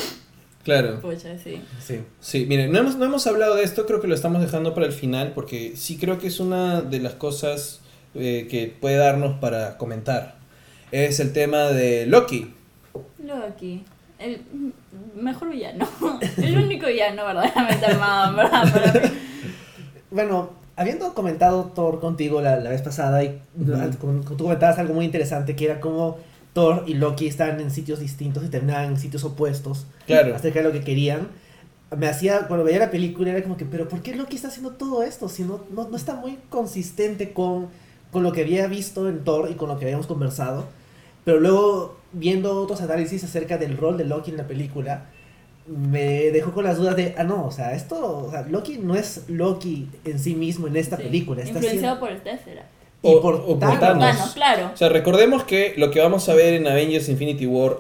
Claro. Pucha, sí. Sí. Sí, miren, no hemos, no hemos hablado de esto, creo que lo estamos dejando para el final, porque sí creo que es una de las cosas eh, que puede darnos para comentar. Es el tema de Loki. Loki. El mejor villano. El único villano verdaderamente armado, ¿verdad? Para mí. Bueno, habiendo comentado Thor contigo la, la vez pasada, y con- tú comentabas algo muy interesante, que era como Thor y Loki estaban en sitios distintos y terminaban en sitios opuestos Claro. acerca de lo que querían. Me hacía, cuando veía la película, era como que, pero ¿por qué Loki está haciendo todo esto? Si no, no, no está muy consistente con, con lo que había visto en Thor y con lo que habíamos conversado. Pero luego, viendo otros análisis acerca del rol de Loki en la película, me dejó con las dudas de, ah, no, o sea, esto, o sea, Loki no es Loki en sí mismo en esta Sí. película. Está Influenciado siendo- por el Tesseract. O- por, o por Thanos. Claro. O sea, recordemos que lo que vamos a ver en Avengers Infinity War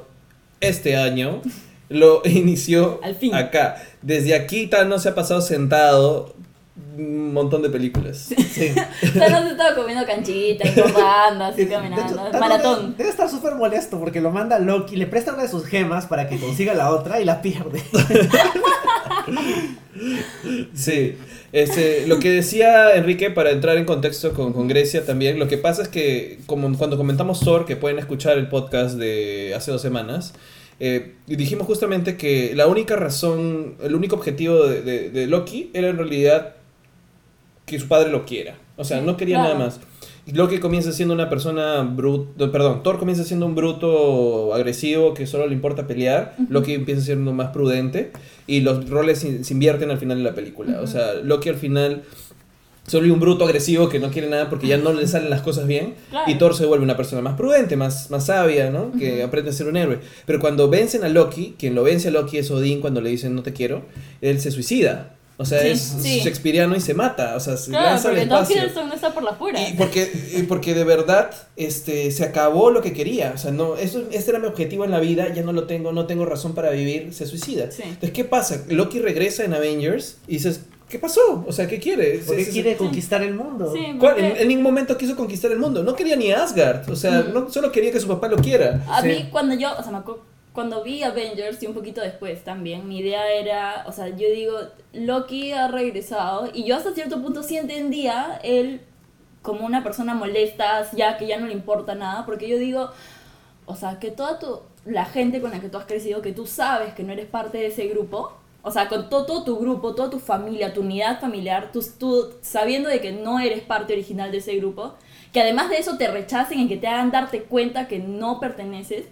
este año lo inició Al fin. acá. Desde aquí Thanos se ha pasado sentado un montón de películas. Sí. Thanos estaba comiendo canchita, engordando, así De hecho, caminando. Thanos Maratón. Debe, debe estar súper molesto porque lo manda Loki, le presta una de sus gemas para que consiga la otra y la pierde. Sí, este, lo que decía Enrique, para entrar en contexto con, con Grecia también, lo que pasa es que como cuando comentamos Thor, que pueden escuchar el podcast de hace dos semanas, eh, dijimos justamente que la única razón, el único objetivo de, de- de Loki era en realidad que su padre lo quiera. O sea, no quería claro. nada más. Loki comienza siendo una persona bruto, perdón, Thor comienza siendo un bruto agresivo que solo le importa pelear, Loki empieza siendo más prudente y los roles se, se invierten al final de la película. O sea, Loki al final vuelve un bruto agresivo que no quiere nada porque ya no le salen las cosas bien Claro. y Thor se vuelve una persona más prudente, más, más sabia, ¿no? Que aprende a ser un héroe. Pero cuando vencen a Loki, quien lo vence a Loki es Odín cuando le dicen no te quiero, él se suicida. O sea, Sí, es sí. shakespeareano y se mata, o sea, se Claro, lanza al espacio. Hiddleston no está por las puras. Y porque, y porque de verdad este, se acabó lo que quería. O sea, no, eso, este era mi objetivo en la vida, ya no lo tengo, no tengo razón para vivir, se suicida. Sí. Entonces, ¿qué pasa? Loki regresa en Avengers y dices, ¿qué pasó? O sea, ¿qué quiere? Porque Es- es- quiere conquistar el mundo. Sí, ¿Cuál? porque- En, en ningún momento quiso conquistar el mundo. No quería ni Asgard. O sea, Mm. no, solo quería que su papá lo quiera. A Sí. mí cuando yo, o sea, me acuerdo- cuando vi Avengers y un poquito después también, mi idea era, o sea, yo digo, Loki ha regresado y yo hasta cierto punto sí entendía él como una persona molesta, ya que ya no le importa nada, porque yo digo, o sea, que toda tu, la gente con la que tú has crecido, que tú sabes que no eres parte de ese grupo, o sea, con todo, todo tu grupo, toda tu familia, tu unidad familiar, tú, tú sabiendo de que no eres parte original de ese grupo, que además de eso te rechacen y que te hagan darte cuenta que no perteneces,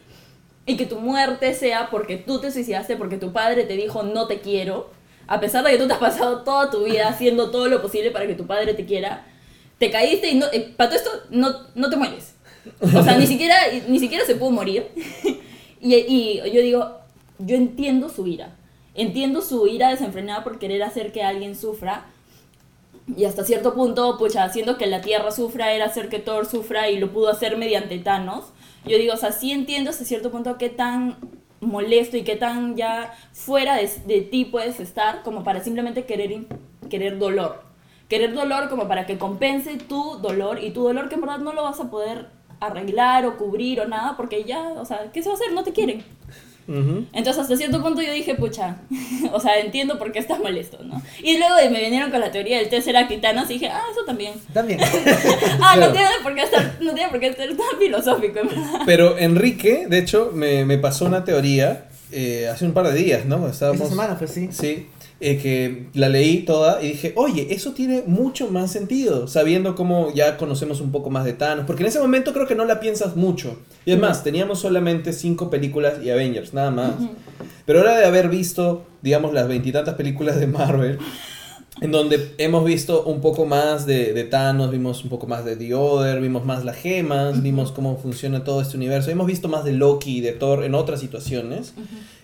y que tu muerte sea porque tú te suicidaste, porque tu padre te dijo no te quiero, a pesar de que tú te has pasado toda tu vida haciendo todo lo posible para que tu padre te quiera, te caíste y no, eh, para todo esto no, no te mueres. O sea, ni siquiera, ni siquiera se pudo morir. y, y yo digo, yo entiendo su ira. Entiendo su ira desenfrenada por querer hacer que alguien sufra. Y hasta cierto punto, pues haciendo que la Tierra sufra era hacer que Thor sufra y lo pudo hacer mediante Thanos. Yo digo, o sea, sí entiendo hasta cierto punto qué tan molesto y qué tan ya fuera de, de ti puedes estar como para simplemente querer, querer dolor. Querer dolor como para que compense tu dolor y tu dolor que en verdad no lo vas a poder arreglar o cubrir o nada porque ya, o sea, ¿qué se va a hacer? No te quieren. Entonces hasta cierto punto yo dije, pucha, o sea, entiendo por qué estás molesto, ¿no? Y luego me vinieron con la teoría del Tesseract y Thanos y dije, ah, eso también. También. Ah, Claro. no tiene por qué estar, no tiene por qué ser tan filosófico, en verdad. Pero Enrique, de hecho, me, me pasó una teoría eh, hace un par de días, ¿no? Estábamos, Esta semana, pues sí. Sí, eh, que la leí toda y dije, oye, eso tiene mucho más sentido, sabiendo cómo ya conocemos un poco más de Thanos, porque en ese momento creo que no la piensas mucho. Y es más, teníamos solamente cinco películas y Avengers, nada más. Pero ahora de haber visto, digamos, las veintitantas películas de Marvel, en donde hemos visto un poco más de, de Thanos, vimos un poco más de The Other, vimos más las gemas, vimos cómo funciona todo este universo, hemos visto más de Loki y de Thor en otras situaciones.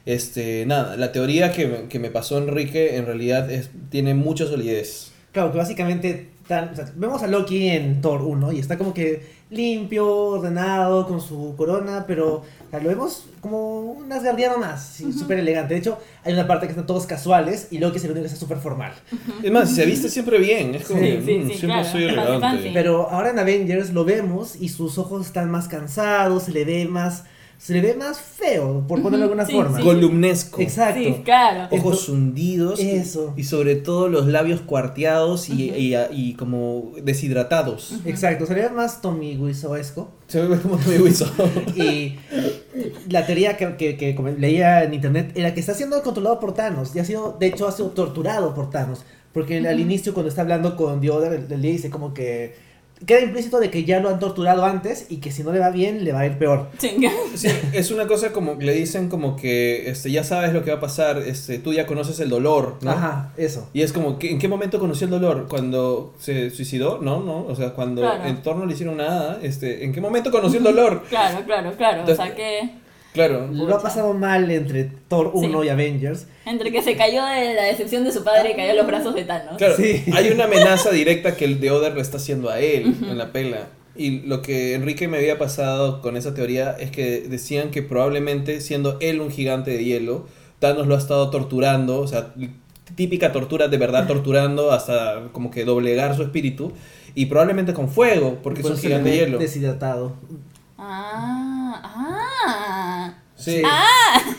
Este, nada, la teoría que, me- que me pasó Enrique en realidad es, tiene mucha solidez. Claro, que básicamente tan- o sea, vemos a Loki en Thor 1 y está como que limpio, ordenado, con su corona, pero o sea, lo vemos como un asgardiano más, sí, súper elegante. De hecho, hay una parte que están todos casuales y Loki es el único que está súper formal. Es más, se viste siempre bien, es como Sí, que, sí, mm, sí, siempre claro, soy elegante. Pero ahora en Avengers lo vemos y sus ojos están más cansados, se le ve más, se le ve más feo, por ponerlo de alguna sí, forma. sí. Columnesco. Exacto. Sí, claro. Ojos hundidos Eso. Y, sobre todo los labios cuarteados y, y- y como deshidratados. Exacto, se le ve más Tommy Wiseauesco. Se ve como me hizo. Y la teoría que, que- que leía en internet era que está siendo controlado por Thanos. Y ha sido, de hecho, ha sido torturado por Thanos. Porque al inicio, cuando está hablando con le le dice como que. Queda implícito de que ya lo han torturado antes y que si no le va bien, le va a ir peor. Chinga. Sí, es una cosa como le dicen como que este, ya sabes lo que va a pasar, este, tú ya conoces el dolor, ¿no? Ajá, eso. Y es como, ¿qué- ¿en qué momento conoció el dolor? ¿Cuando se suicidó? No, no. O sea, cuando Claro. en torno no le hicieron nada, este, ¿en qué momento conoció el dolor? Claro, claro, claro. O sea que Claro. Lo ha pasado mal entre Thor 1 Sí. y Avengers. entre que se cayó de la decepción de su padre y cayó en los brazos de Thanos. Claro, Sí. hay una amenaza directa que el de Oder le está haciendo a él en la pela. Y lo que Enrique me había pasado con esa teoría es que decían que probablemente siendo él un gigante de hielo, Thanos lo ha estado torturando, o sea, típica tortura de verdad torturando hasta como que doblegar su espíritu y probablemente con fuego, porque es un gigante de hielo. Deshidratado. Ah, ah. Sí.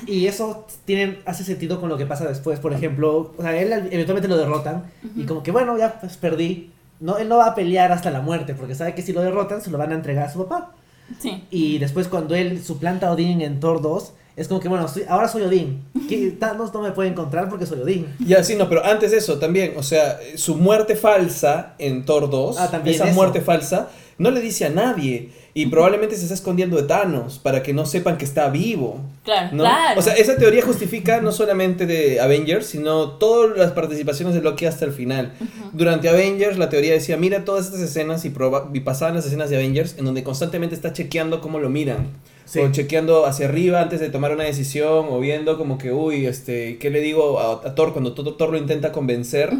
Y eso tiene, hace sentido con lo que pasa después. Por ejemplo, o sea, él eventualmente lo derrotan. Y como que, bueno, ya pues perdí. No, él no va a pelear hasta la muerte, porque sabe que si lo derrotan, se lo van a entregar a su papá. Sí. Y después cuando él suplanta a Odín en Thor 2, es como que, bueno, soy- ahora soy Odín. Que Thanos no me puede encontrar porque soy Odín. Ya, sí, no, pero antes de eso también, o sea, su muerte falsa en Thor 2, Ah, también esa eso. muerte falsa, no le dice a nadie y probablemente se está escondiendo de Thanos para que no sepan que está vivo. Claro, ¿no? claro. O sea, esa teoría justifica no solamente de Avengers, sino todas las participaciones de Loki hasta el final. Durante Avengers, la teoría decía, mira todas estas escenas y, proba- y pasaban las escenas de Avengers en donde constantemente está chequeando cómo lo miran. Sí. O chequeando hacia arriba antes de tomar una decisión, o viendo como que, uy, este, ¿qué le digo a, a Thor cuando Thor, Thor lo intenta convencer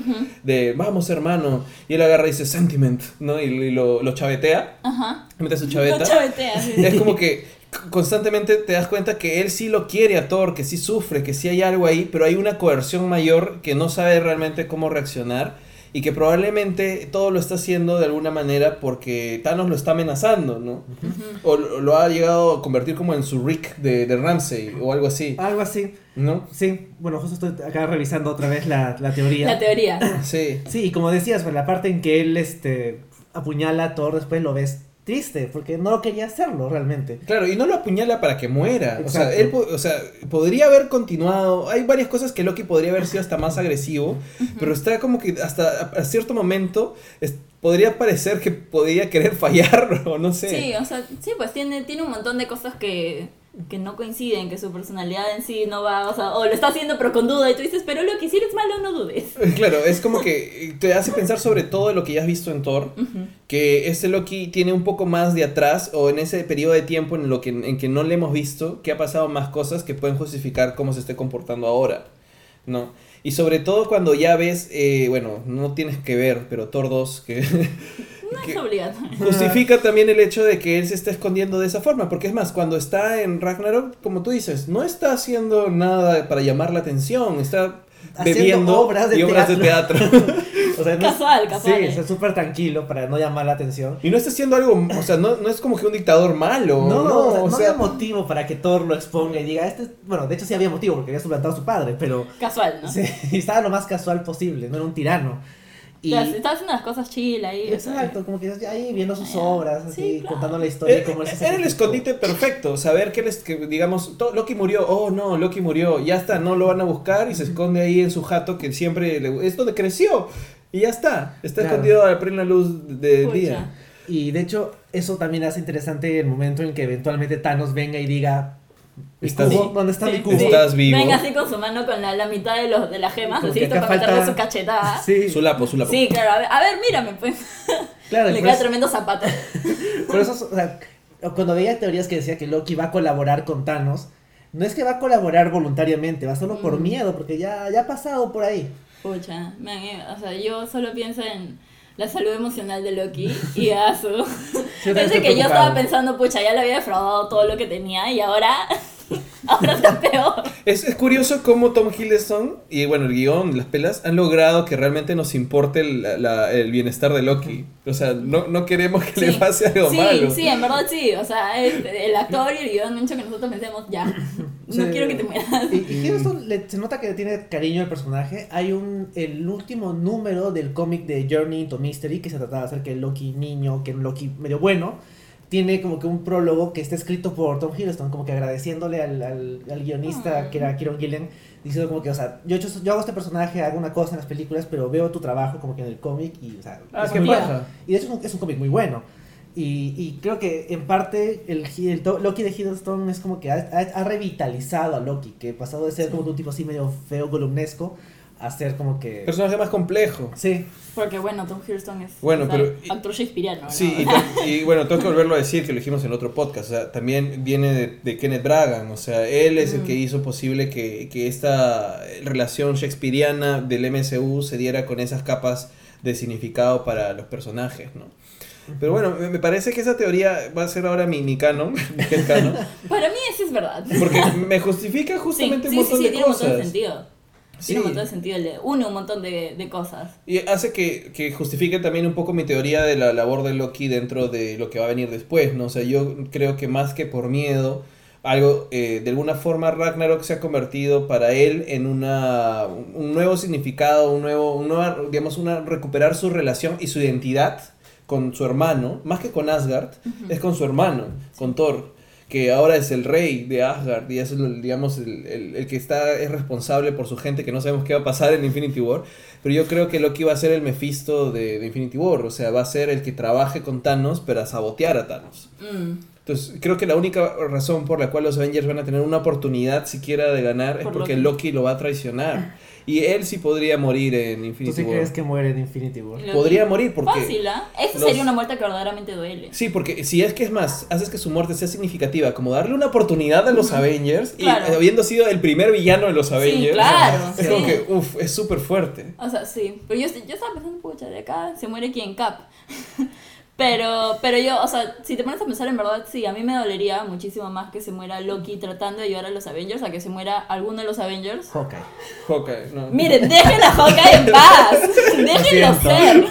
de, vamos hermano? Y él agarra y dice, sentiment, ¿no? Y, y lo, lo chavetea, Ajá. mete su Lo chaveta. chavetea, sí. Es como que constantemente te das cuenta que él sí lo quiere a Thor, que sí sufre, que sí hay algo ahí, pero hay una coerción mayor que no sabe realmente cómo reaccionar y que probablemente todo lo está haciendo de alguna manera porque Thanos lo está amenazando, ¿no? O lo, lo ha llegado a convertir como en su Rick de, de Ramsey o algo así, Algo así. ¿no? Sí, bueno, justo estoy acá revisando otra vez la, la teoría. La teoría. Sí. Sí, y como decías, pues, la parte en que él este, apuñala a Thor, después lo ves triste, porque no quería hacerlo realmente. Claro, y no lo apuñala para que muera. O sea, él, po- o sea, podría haber continuado. Hay varias cosas que Loki podría haber sido hasta más agresivo, pero está como que hasta a, a cierto momento es- podría parecer que podría querer fallar o no sé. Sí, o sea, sí, pues tiene, tiene un montón de cosas que, que no coinciden, que su personalidad en sí no va, o sea, o lo está haciendo pero con duda y tú dices, pero lo que si eres malo no dudes. Claro, es como que te hace pensar sobre todo lo que ya has visto en Thor, que este Loki tiene un poco más de atrás o en ese periodo de tiempo en lo que en que no le hemos visto, que ha pasado más cosas que pueden justificar cómo se esté comportando ahora, ¿no? Y sobre todo cuando ya ves, eh, bueno, no tienes que ver, pero Thor 2, que No que es obligatorio. justifica también el hecho de que él se está escondiendo de esa forma. Porque es más, cuando está en Ragnarok, como tú dices, no está haciendo nada para llamar la atención. Está Haciendo bebiendo obras de y obras de teatro. O sea, no es- Casual, casual. Sí, está súper tranquilo para no llamar la atención. y no está haciendo algo, o sea, no, no es como que un dictador malo. No, No, o sea, o no sea, había motivo para que Thor lo exponga y diga, este, es-". bueno, de hecho sí había motivo porque había suplantado a su padre, pero Casual, ¿no? sí, estaba lo más casual posible, no era un tirano. Y, O sea, estaba haciendo las cosas chill ahí. exacto, como que ahí viendo sus obras, sí, así, claro. contando la historia. Eh, cómo él se Era el escondite perfecto, saber que, les, que digamos, Loki murió, oh no, Loki murió, ya está, no lo van a buscar y se esconde ahí en su jato que siempre le, es donde creció y ya está, está Claro. escondido a plena luz del pucha. día. Y de hecho, eso también hace interesante el momento en que eventualmente Thanos venga y diga, ¿mi Estás-? ¿Dónde está Sí, mi cubo? Estás vivo. Venga así con su mano con la, la mitad de, los, de las gemas, así listo para meterle falta- su cachetada. Sí, Su lapo, su lapo. Sí, claro, a ver, a ver, mírame, pues. claro, Le y queda pues- tremendo zapato. Por eso, o sea, cuando veía teorías que decía que Loki va a colaborar con Thanos, no es que va a colaborar voluntariamente, va solo por Mm. miedo, porque ya, ya ha pasado por ahí. Pucha, man, o sea, yo solo pienso en la salud emocional de Loki y a su... Es de que yo estaba pensando, pucha, ya le había defraudado todo lo que tenía y ahora... ahora está peor. Es, es curioso cómo Tom Hiddleston y bueno, el guion, las pelas, han logrado que realmente nos importe el, la- el bienestar de Loki. O sea, no, no queremos que le Sí. pase algo sí, malo. Sí, en verdad sí. O sea, el, el actor y el guion han hecho que nosotros pensemos, ya, no Sí. quiero que te mueras. Y, y Hiddleston le- se nota que le tiene cariño al personaje. Hay un el último número del cómic de Journey into Mystery que se trataba acerca del Loki niño, que era un Loki medio bueno. Tiene como que un prólogo que está escrito por Tom Hiddleston, como que agradeciéndole al, al, al guionista Ah. que era Kieron Gillen, diciendo como que, o sea, yo, he hecho- yo hago este personaje, hago una cosa en las películas, pero veo tu trabajo como que en el cómic y, o sea, Ah, es qué muy- paja. y de hecho es un, cómic muy bueno. Y, y creo que en parte el, el Loki de Hiddleston es como que ha, ha- ha revitalizado a Loki, que pasado de ser como un tipo así medio feo, columnesco, a ser como que... Personaje más complejo. Sí, Porque bueno, Tom Hiddleston es Bueno, o sea, pero- actor shakespeariano. ¿no? Sí, y, to- y bueno, tengo que volverlo a decir que lo dijimos en otro podcast. O sea, también viene de, de Kenneth Bragan. O sea, él es el que Mm. hizo posible que, que esta relación shakespeariana del MCU se diera con esas capas de significado para los personajes, ¿no? Pero bueno, me parece que esa teoría va a ser ahora mi, mi canon, canon, Para mí eso es verdad. porque me justifica Sí, justamente sí, un sí, montón sí, de tiene un montón de cosas. sentido. Sí. Tiene un montón de sentido, une un montón de, de cosas. Y hace que, que justifique también un poco mi teoría de la labor de Loki dentro de lo que va a venir después, ¿no? O sea, yo creo que más que por miedo, algo, eh, de alguna forma Ragnarok se ha convertido para él en una, un nuevo significado, un nuevo, un nueva, digamos, una, recuperar su relación y su identidad con su hermano, más que con Asgard, es con su hermano, con Thor que ahora es el rey de Asgard y es el, digamos el, el- el que está es responsable por su gente que no sabemos qué va a pasar en Infinity War pero yo creo que Loki va a ser el Mephisto de, de Infinity War o sea va a ser el que trabaje con Thanos para sabotear a Thanos. Mm, entonces creo que la única razón por la cual los Avengers van a tener una oportunidad siquiera de ganar es Por porque Loki. Loki lo va a traicionar y él sí podría morir en ¿tú Infinity sí War crees que muere en Infinity War? Podría morir porque Fácil, ¿ah? Esa los- sería una muerte que verdaderamente duele. Sí, porque si es que es más, haces que su muerte sea significativa, como darle una oportunidad a los. Avengers, Claro. y habiendo sido el primer villano de los Avengers, claro, es sí. como que, uff, es súper fuerte. O sea, sí. Pero yo, yo estaba pensando, pucha, de acá se muere quien Cap. pero, pero yo, o sea, si te pones a pensar en verdad, sí, a mí me dolería muchísimo más que se muera Loki tratando de ayudar a los Avengers a que se muera alguno de los Avengers. Hawkeye. Hawkeye, no. Miren, dejen a Hawkeye en paz. Déjenlo ser.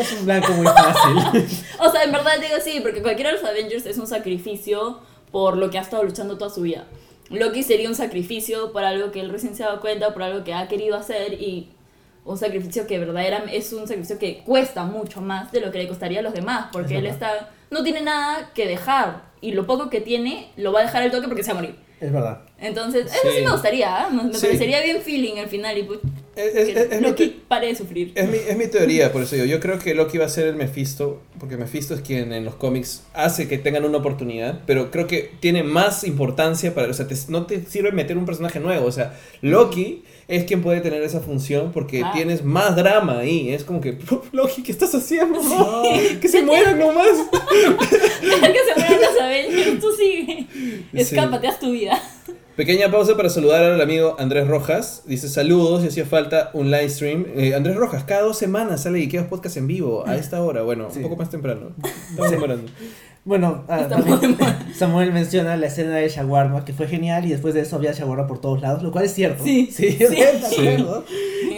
Es un blanco muy fácil. O sea, en verdad digo sí, porque cualquiera de los Avengers es un sacrificio por lo que ha estado luchando toda su vida. Loki sería un sacrificio por algo que él recién se ha dado cuenta, por algo que ha querido hacer y un sacrificio que verdaderamente es un sacrificio que cuesta mucho más de lo que le costaría a los demás, porque Es él está no tiene nada que dejar y lo poco que tiene lo va a dejar al toque porque se va a morir. Es verdad. Entonces, eso Sí. sí me gustaría, ¿ah? me, Sí. parecería bien feeling al final y pues, Es, es- que es- Loki te- pare de sufrir. es mi, es mi teoría, por eso digo, yo creo que Loki va a ser el Mephisto, porque Mephisto es quien en los cómics hace que tengan una oportunidad, pero creo que tiene más importancia para, o sea, te- no te sirve meter un personaje nuevo, o sea, Loki es quien puede tener esa función porque Claro. tienes más drama ahí, es como que, Loki, ¿qué estás haciendo? No, que se mueran nomás. Que se mueran los Avengers, tú sigue. Sí. Escápate, haz tu vida. Pequeña pausa para saludar al amigo Andrés Rojas. Dice saludos y hacía falta un live stream. Eh, Andrés Rojas, cada dos semanas sale Ikeos Podcast en vivo a esta hora. Bueno, Sí. un poco más temprano. Estamos demorando. Bueno, ah, también. Samuel menciona la escena de shawarma, que fue genial, y después de eso había shawarma por todos lados, lo cual es cierto. Sí, sí, sí. acuerdo.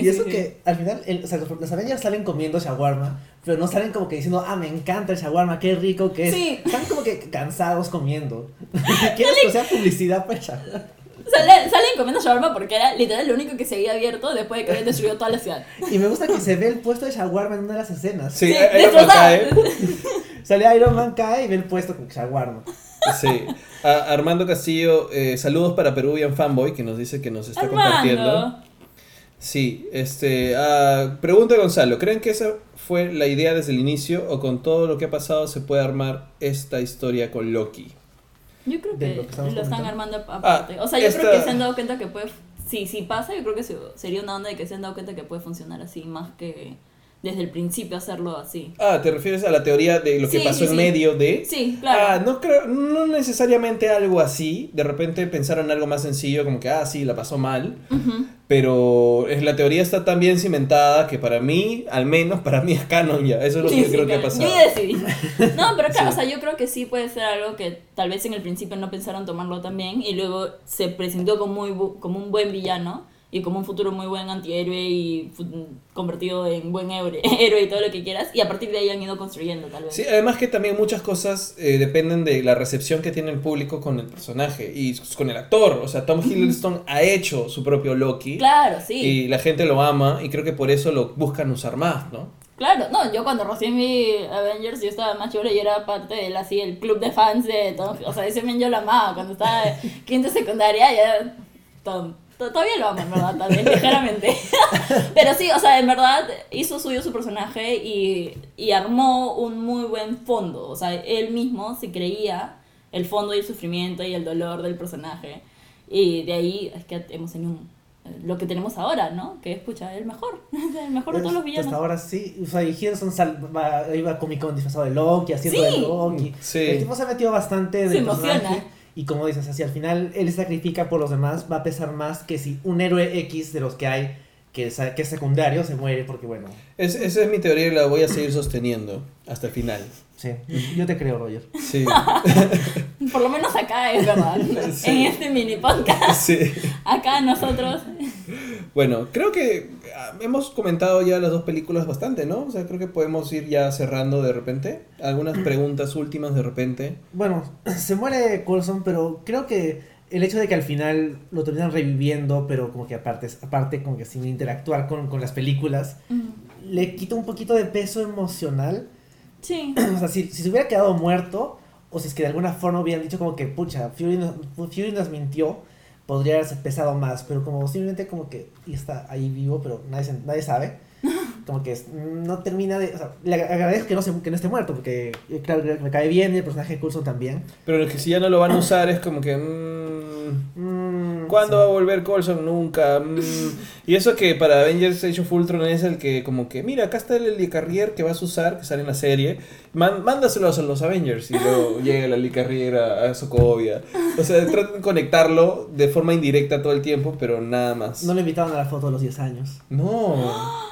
Y eso sí. que al final, el- o sea, Avengers salen comiendo shawarma, pero no salen como que diciendo, ah, me encanta el shawarma, qué rico que es. Sí. Están como que cansados comiendo. ¿Quieres que sea publicidad para el shawarma? Salen, salen comiendo shawarma porque era literal lo único que seguía abierto después de que habían destruido toda la ciudad. Y me gusta que se ve el puesto de shawarma en una de las escenas. Sí, lo destrozada. cae. Sale Iron Man, cae y ve el puesto con shawarma. Sí. A- Armando Castillo, eh, saludos para Peruvian Fanboy, que nos dice que nos está compartiendo. Sí, este. ah, pregunta Gonzalo: ¿Creen que esa fue la idea desde el inicio o con todo lo que ha pasado se puede armar esta historia con Loki? Yo creo que lo que están armando aparte. Ah, o sea, yo creo que se han dado cuenta que puede. Sí, sí pasa, yo creo que se- sería una onda de que se han dado cuenta que puede funcionar así, más que desde el principio hacerlo así. Ah, ¿te refieres a la teoría de lo que Sí, pasó sí, en sí. medio de.? Sí, claro. Ah, no creo, no necesariamente algo así. De repente pensaron algo más sencillo, como que, ah, sí, la pasó mal. Ujú. Pero es- la teoría está tan bien cimentada que para mí, al menos para mí es canon ya. Eso es lo que creo que ha pasado. Yo decidí. No, pero claro, o sea, yo creo que sí puede ser algo que tal vez en el principio no pensaron tomarlo tan bien y luego se presentó como, muy, como un buen villano y como un futuro muy buen antihéroe y convertido en buen héroe, héroe y todo lo que quieras y a partir de ahí han ido construyendo tal vez. Sí, además que también muchas cosas eh, dependen de la recepción que tiene el público con el personaje y con el actor. O sea, Tom Hiddleston ha hecho su propio Loki Claro, sí. y la gente lo ama y creo que por eso lo buscan usar más, ¿no? Claro, no, yo cuando recién vi Avengers yo estaba más chula y era parte del así el club de fans de Tom, o sea, ese men yo lo amaba cuando estaba en quinta secundaria ya Tom, to- todavía lo amo en verdad, vez ligeramente. Pero sí, o sea, en verdad hizo suyo su personaje y, y armó un muy buen fondo, o sea, él mismo se creía el fondo y el sufrimiento y el dolor del personaje y de ahí es que hemos tenido un- lo que tenemos ahora, ¿no? Que es, pucha, el mejor, el mejor de todos los villanos. Hasta ahora sí. O sea, y va- iba a Comic Con disfrazado de Loki, haciendo Sí. de Loki. Sí. El tipo se ha metido bastante Se del emociona. personaje. Y como dices, así al final él sacrifica por los demás, va a pesar más que si un héroe X de los que hay, que es, que es secundario, se muere porque, bueno, Es- esa es mi teoría y la voy a seguir sosteniendo hasta el final. sí, yo te creo, Roger. Sí, Por lo menos acá es verdad. Sí. En este mini podcast. sí. Acá nosotros. Bueno, creo que ah, hemos comentado ya las dos películas bastante, ¿no? O sea, creo que podemos ir ya cerrando de repente. Algunas preguntas últimas de repente. Bueno, se muere Coulson, pero creo que el hecho de que al final lo terminan reviviendo, pero como que aparte, aparte como que sin interactuar con, con las películas, le quita un poquito de peso emocional. Sí. o sea, si, si se hubiera quedado muerto, o si es que de alguna forma hubieran dicho como que, pucha, Fury nos, Fury nos mintió, podría haberse pesado más, pero como simplemente como que y está ahí vivo, pero nadie, nadie sabe. Como que no termina de... O sea, le ag- agradezco que no, se, que no esté muerto, porque eh, claro, me cae bien el personaje de Coulson también. Pero que si ya no lo van a usar es como que... mm, Mm, ¿Cuándo sí. va a volver Coulson? Nunca. mm. Y eso que para Avengers Age of Ultron es el que como que, mira, acá está el Helicarrier que vas a usar, que sale en la serie. Man- mándaselos a los Avengers y luego llega el Helicarrier a, a Sokovia. O sea, tratan de conectarlo de forma indirecta todo el tiempo, pero nada más. No lo invitaron a la foto de los 10 años. No.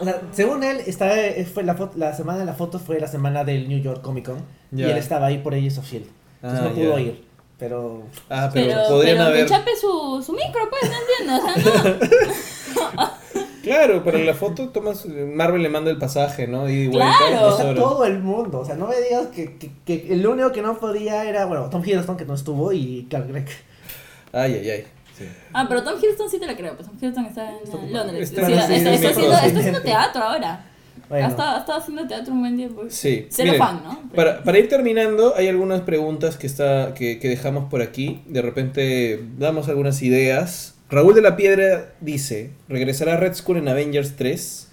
O sea, según él, está, eh, fue la, foto, la semana de la foto fue la semana del New York Comic Con. Y él estaba ahí por Agents of Shield. Entonces Ah, no pudo ir. Pero Ah, pero, Pero, podrían pero haber... que chape su, su micro, pues, no entiendo. O sea, no. Claro, pero en la foto tomas... Marvel le manda el pasaje, ¿no? Y Claro. está todo el mundo. O sea, no me digas que, que, que el único que no podía era, bueno, Tom Hiddleston que no estuvo y Clark Gregg. Ay, ay, ay. Sí. Ah, pero Tom Hiddleston sí te la creo. Pues Tom Hiddleston está en Está. Londres. Está- Sí, está, está haciendo teatro ahora. Bueno, Ha, estado, ha estado haciendo teatro un buen tiempo. Sí. Cero Miren, fan, ¿no? Pero- Para, para ir terminando, hay algunas preguntas que, está, que, que dejamos por aquí. De repente damos algunas ideas. Raúl de la Piedra dice, ¿regresará Red Skull en Avengers 3?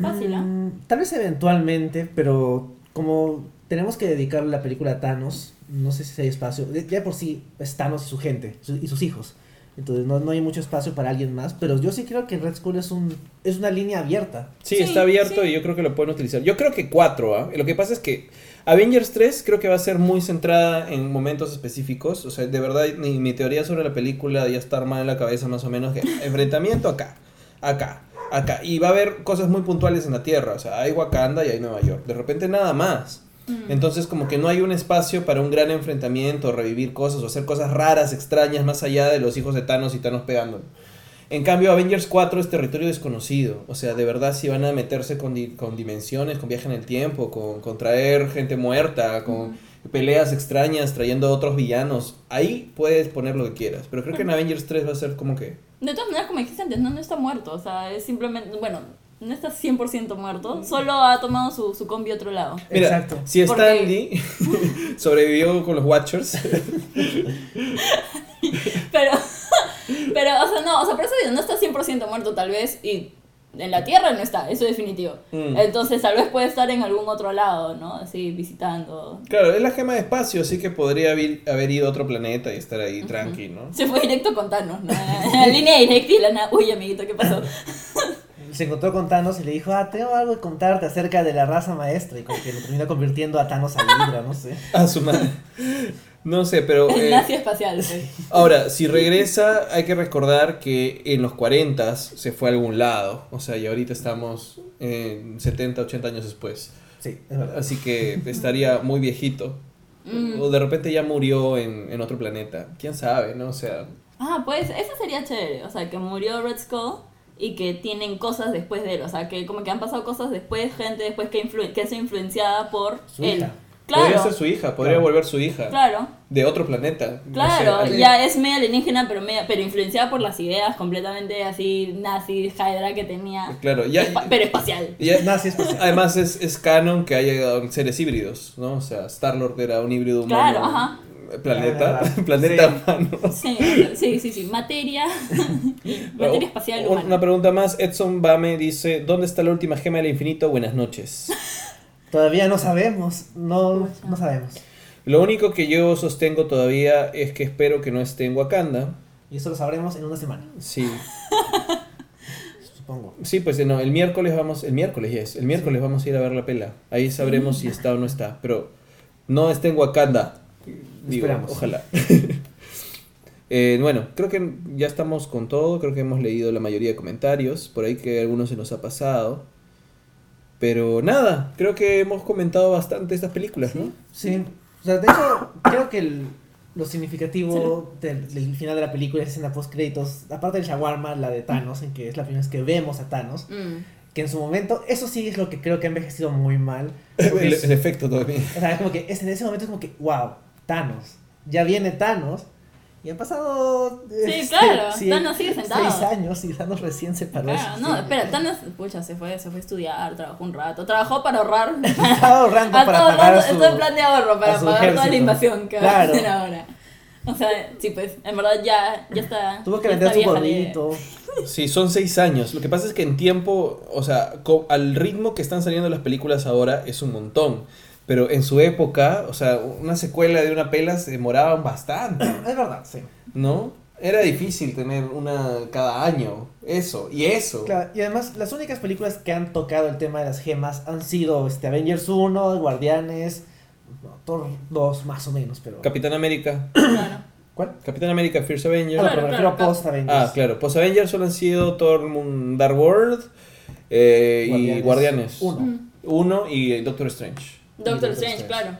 Fácil, ¿ah? mm, tal vez eventualmente, pero como tenemos que dedicarle la película a Thanos, no sé si hay espacio. Ya por sí es Thanos y su gente su- y sus hijos. Entonces no, no hay mucho espacio para alguien más. Pero yo sí creo que Red Skull es, un, es una línea abierta. Sí, Sí, está abierto sí. y yo creo que lo pueden utilizar. Yo creo que 4, ¿ah? Lo que pasa es que Avengers 3 creo que va a ser muy centrada en momentos específicos. O sea, de verdad, mi, mi teoría sobre la película ya está armada en la cabeza más o menos. Que enfrentamiento acá, acá, acá. Y va a haber cosas muy puntuales en la Tierra. O sea, hay Wakanda y hay Nueva York. De repente nada más. Mm. Entonces como que no hay un espacio para un gran enfrentamiento, revivir cosas o hacer cosas raras, extrañas, más allá de los hijos de Thanos y Thanos pegando. En cambio, Avengers 4 es territorio desconocido. O sea, de verdad si van a meterse con, di- con dimensiones, con viaje en el tiempo, con, con traer gente muerta, con peleas extrañas, trayendo otros villanos. Ahí puedes poner lo que quieras. Pero creo que en Avengers 3 va a ser como que... De todas maneras, como dijiste antes, no, no está muerto. O sea, es simplemente. Bueno, no está 100% muerto. Solo ha tomado su, su combi a otro lado. Mira, Exacto. si Porque- Stan Lee sobrevivió con los Watchers, Pero. Pero, o sea, no, o sea, por eso digo, no está 100% muerto, tal vez. Y en la Tierra no está, eso es definitivo. Mm. Entonces, tal vez puede estar en algún otro lado, ¿no? Así, visitando. claro, es la gema de espacio, así que podría haber, haber ido a otro planeta y estar ahí tranqui, ¿no? Se fue directo con Thanos, ¿no? Línea directa y la nada. Uy, amiguito, ¿qué pasó? Se encontró con Thanos y le dijo, ah, tengo algo que contarte acerca de la raza maestra. Y como que lo terminó convirtiendo a Thanos a Libra, no sé. A su madre. No sé, pero... El eh, nazi espacial. sí. ahora, si regresa, hay que recordar que en los 40 se fue a algún lado. O sea, y ahorita estamos en 70, 80 años después. Sí, es verdad. Así que estaría muy viejito. Mm. O de repente ya murió en, en otro planeta. ¿Quién sabe, no? O sea... Ah, pues eso sería chévere. O sea, que murió Red Skull y que tienen cosas después de él. O sea, que como que han pasado cosas después, gente después que, influ que ha sido influenciada por Su él. hija. Podría Claro, ser su hija, podría Claro. volver su hija. claro, De otro planeta. No claro. sé, ya es media alienígena, pero, media, pero influenciada por las ideas completamente así nazi, Hydra que tenía. Claro, ya... Espa- pero espacial. ya- Nazi espacial. Además es, es canon que haya seres híbridos, ¿no? O sea, Star-Lord era un híbrido humano. Claro, ajá. Planeta, Ah, planeta sí. humano. Sí, sí, sí, sí. Materia. materia espacial humana. Una pregunta más, Edson Bame dice, ¿dónde está la última gema del infinito? Buenas noches. Todavía no sabemos. No, no sabemos. Lo único que yo sostengo todavía es que espero que no esté en Wakanda. Y eso lo sabremos en una semana, Sí, supongo. sí, pues no, el miércoles vamos, el miércoles ya es, el miércoles vamos a ir a ver la pela. Ahí sabremos si está o no está, pero no está en Wakanda. Digo, Esperamos. ojalá. Eh, bueno, creo que ya estamos con todo, creo que hemos leído la mayoría de comentarios, por ahí que algunos se nos ha pasado. Pero nada, creo que hemos comentado bastante estas películas, ¿no? Sí. O sea, de hecho, creo que el- lo significativo del, del final de la película es escena post créditos, aparte del shawarma, la de Thanos, en que es la primera vez que vemos a Thanos, Mm. que en su momento, eso sí es lo que creo que ha envejecido muy mal. El, es- el efecto todavía. o sea, es como que es, en ese momento es como que, wow, Thanos, ya viene Thanos. Y han pasado. Sí, claro, sí, Thanos sigue sentado. Seis años y Thanos recién se paró. Claro, no, espera, Thanos, pucha, se fue, se fue a estudiar, trabajó un rato, trabajó para ahorrar. Estaba ahorrando Ah, para pagar su, en plan de ahorro para pagar toda la ejército. invasión que va a Claro. hacer ahora. O sea, sí, pues, en verdad ya, ya está. Tuvo que vender su de- gordito. Sí, son seis años. Lo que pasa es que en tiempo, o sea, co- al ritmo que están saliendo las películas ahora es un montón. Pero en su época, o sea, una secuela de una pela se demoraban bastante, Es verdad, sí. ¿no? Era difícil tener una cada año. Eso, y eso. Claro, y además, las únicas películas que han tocado el tema de las gemas han sido este, Avengers 1, Guardianes, no, Thor 2 más o menos, pero... Capitán América. Claro. ¿Cuál? Capitán América First Ah, no, Avenger. Claro, pero me refiero a claro, post Avengers. Ah, claro. Post Avengers solo han sido Thor Moon Dark World eh, y Guardianes. Uno. Mm. Uno y Doctor Strange. Doctor Strange, Strange. claro.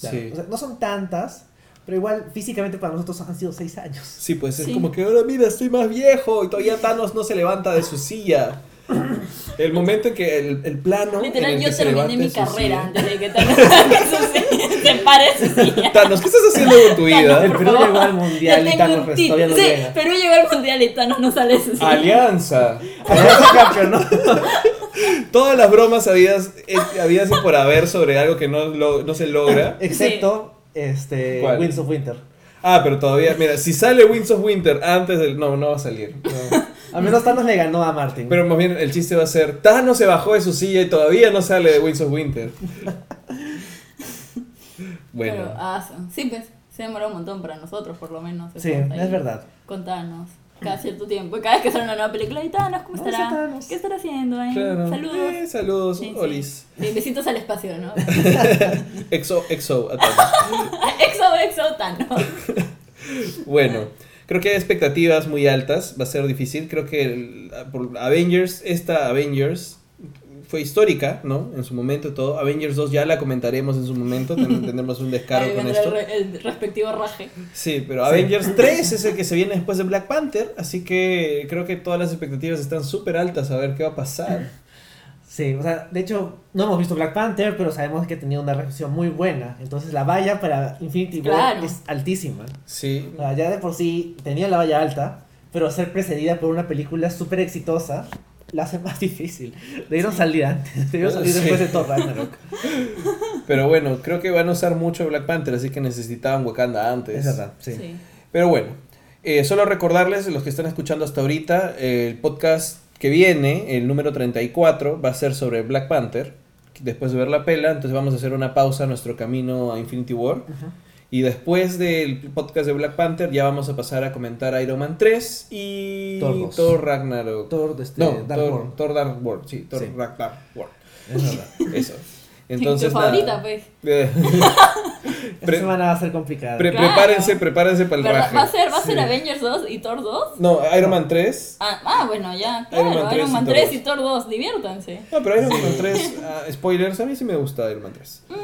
Claro, Sí. o sea, no son tantas, pero igual físicamente para nosotros han sido 6 años. Sí, pues es Sí. como que ahora mira, estoy más viejo y todavía Thanos no se levanta de su silla. El momento en que el, el plano. en Literal, el yo terminé mi carrera silla- antes de que Thanos se, pare de su silla. Thanos, ¿qué estás haciendo con tu vida? El Perú favor. llegó al mundial y Thanos no Sí, llega. Perú llegó al mundial y Thanos no sale de su silla. Alianza. Alianza campeonó. Todas las bromas habías, eh, habías por haber sobre algo que no, lo- no se logra. Excepto este, ¿Cuál? Winds of Winter. Ah, pero todavía, mira, si sale Winds of Winter antes del. No, no va a salir. no. Al menos Thanos le ganó a Martin. Pero más bien el chiste va a ser: Thanos se bajó de su silla y todavía no sale de Winds of Winter. Bueno. Pero, ah, sí, pues. Se demora un montón para nosotros, por lo menos. Sí, es verdad. Con Thanos. Cada cierto tiempo. Cada vez que sale una nueva película, y Thanos, ¿cómo ¿Dónde estará? Thanos? ¿Qué estará haciendo? eh? Claro. Saludos. Eh, saludos, Sí. Olis. Sí, besitos al espacio, ¿no? Exo, exo, a todos. exo, exo, Thanos. Bueno, creo que hay expectativas muy altas, va a ser difícil. Creo que el- por Avengers, esta Avengers fue histórica, ¿no? En su momento todo. Avengers 2 ya la comentaremos en su momento, ten- tendremos un descargo Ahí con esto. el, re- el respectivo raje. Sí, pero Avengers 3 es el que se viene después de Black Panther, así que creo que todas las expectativas están súper altas a ver qué va a pasar. Sí, o sea, de hecho, no hemos visto Black Panther, pero sabemos que tenía una recepción muy buena. Entonces la valla para Infinity War Claro. es altísima. Sí, O sea, ya de por sí tenía la valla alta, pero ser precedida por una película súper exitosa la hace más difícil. Debieron salir antes, debieron salir Sí. después de Thor Ragnarok. pero bueno, creo que van a usar mucho Black Panther, así que necesitaban Wakanda antes. Es verdad, sí. Sí. Pero bueno, eh, solo recordarles, los que están escuchando hasta ahorita, eh, el podcast que viene, el número 34, va a ser sobre Black Panther. Después de ver la pela, entonces vamos a hacer una pausa a nuestro camino a Infinity War. Y después del podcast de Black Panther, ya vamos a pasar a comentar Iron Man 3 y Thor dos. Ragnarok. Thor, este, no, Dark Thor, World. Thor Dark World, sí, Thor Sí. Dark, Dark World. Es verdad. Eso. Entonces, tu favorita, pues. Esta semana va a ser complicada. pre- Claro. Prepárense, prepárense para el raje. ¿Va a ser, va a ser Sí. Avengers 2 y Thor 2? No, Iron Man 3 Ah, ah, bueno, ya. Iron Claro, Man Iron Man 3 y 3 y Thor 2. Diviértanse. No, pero Iron Man 3, ah, spoilers, a mí sí me gusta Iron Man 3. Mm,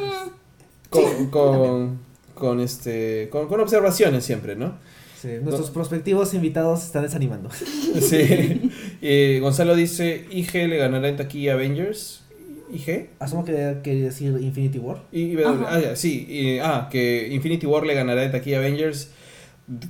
Con, con, con, este, con, con observaciones siempre, ¿no? Sí, nuestros prospectivos invitados se están desanimando. Sí. Eh, Gonzalo dice, IG le ganará en taquilla Avengers. ¿IG? Asumo que quiere decir Infinity War. Y, Ajá. ah, ya, sí. y- ah, que Infinity War le ganará en taquilla Avengers.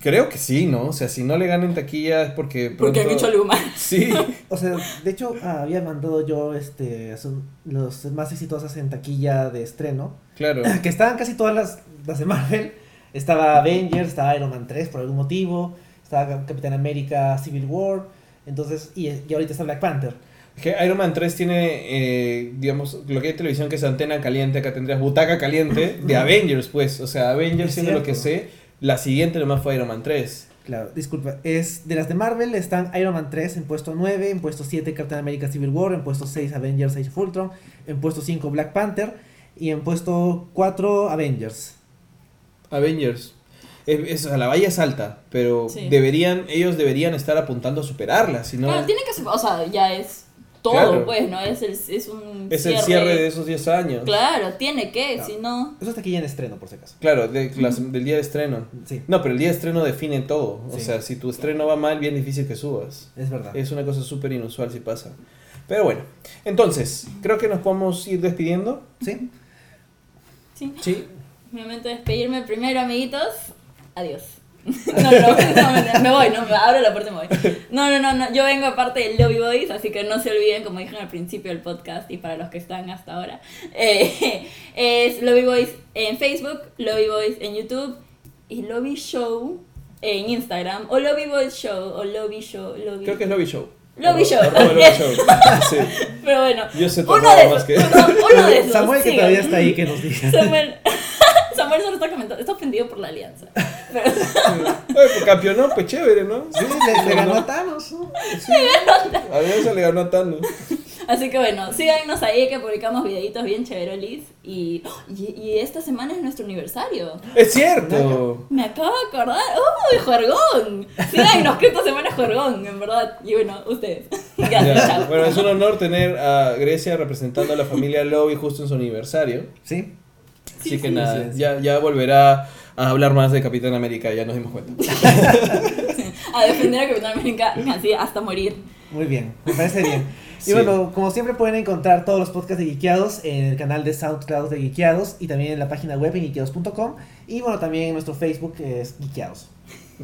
Creo que sí, ¿no? O sea, si no le gana en taquilla es porque... porque han hecho algo mal. Sí. O sea, de hecho, había mandado yo este son los más exitosas en taquilla de estreno. Claro. Que estaban casi todas las, las de Marvel. Estaba Avengers, estaba Iron Man 3 por algún motivo. Estaba Cap- Capitán América Civil War. Entonces, y, y ahorita está Black Panther. Que Iron Man 3 tiene, eh, digamos, lo que hay televisión que es antena caliente, acá tendrías butaca caliente de Avengers, pues. O sea, Avengers, Es siendo lo que sé, la siguiente nomás fue Iron Man 3. Claro, disculpa. Es de las de Marvel están Iron Man 3 en puesto 9, en puesto 7 Capitán América Civil War, en puesto 6 Avengers Age of Ultron, en puesto 5 Black Panther y en puesto 4 Avengers. Avengers. Es, es- o sea, la valla es alta, pero Sí. deberían, ellos deberían estar apuntando a superarla, si no... Claro, tiene que o sea, ya es todo, Claro. pues, ¿no? Es, el, es un es el cierre de esos 10 años. Claro, tiene que, Claro. si no... Eso está aquí ya en estreno, por si acaso. Claro, de- las- del día de estreno. Sí, No, pero el día de estreno define todo. O Sí. sea, si tu estreno va mal, bien difícil que subas. es verdad. Es una cosa súper inusual si pasa. Pero bueno, entonces, creo que nos podemos ir despidiendo. Sí, Sí. Sí. Mi momento de despedirme primero, amiguitos. Adiós. No, no, no, me- me voy, no, me abro la puerta y me voy. No, no, no, no, yo vengo aparte del Lobby Boys, así que no se olviden, como dije al principio del podcast y para los que están hasta ahora, eh, es Lobby Boys en Facebook, Lobby Boys en YouTube y Lobby Show en Instagram, o Lobby Boys Show, o Lobby Show, Lobby... Creo que es Lobby Show. Lobby Show. Sí. Pero bueno, Yo sé todo uno de más esos, que... uno, uno de esos. Samuel que sigan. todavía está ahí que nos diga. Samuel, Samuel solo está comentando, está ofendido por la alianza. Pero, Oye, pues campeonó, pues chévere, ¿no? Sí, le, le ganó a Thanos. ¿no? Alianza le ganó a Thanos. así que bueno, síganos ahí que publicamos videitos bien chéverolis. Y, y, y esta semana es nuestro aniversario. Es cierto. Me acabo de acordar. ¡Uy, Jorgón! Síganos que esta semana es Jorgón, en verdad. Y bueno, ustedes. Gracias, Ya. Bueno, es un honor tener a Grecia representando a la familia Lobby justo en su aniversario. Sí, Así Sí, que sí. nada, Sí, sí. ya, ya volverá a hablar más de Capitán América, ya nos dimos cuenta. A defender a Capitán América así hasta morir. muy bien, me parece bien. Y Sí. bueno, como siempre pueden encontrar todos los podcasts de Geekeados en el canal de SoundCloud de Geekeados y también en la página web en geekeados.com y bueno, también en nuestro Facebook que es Geekeados.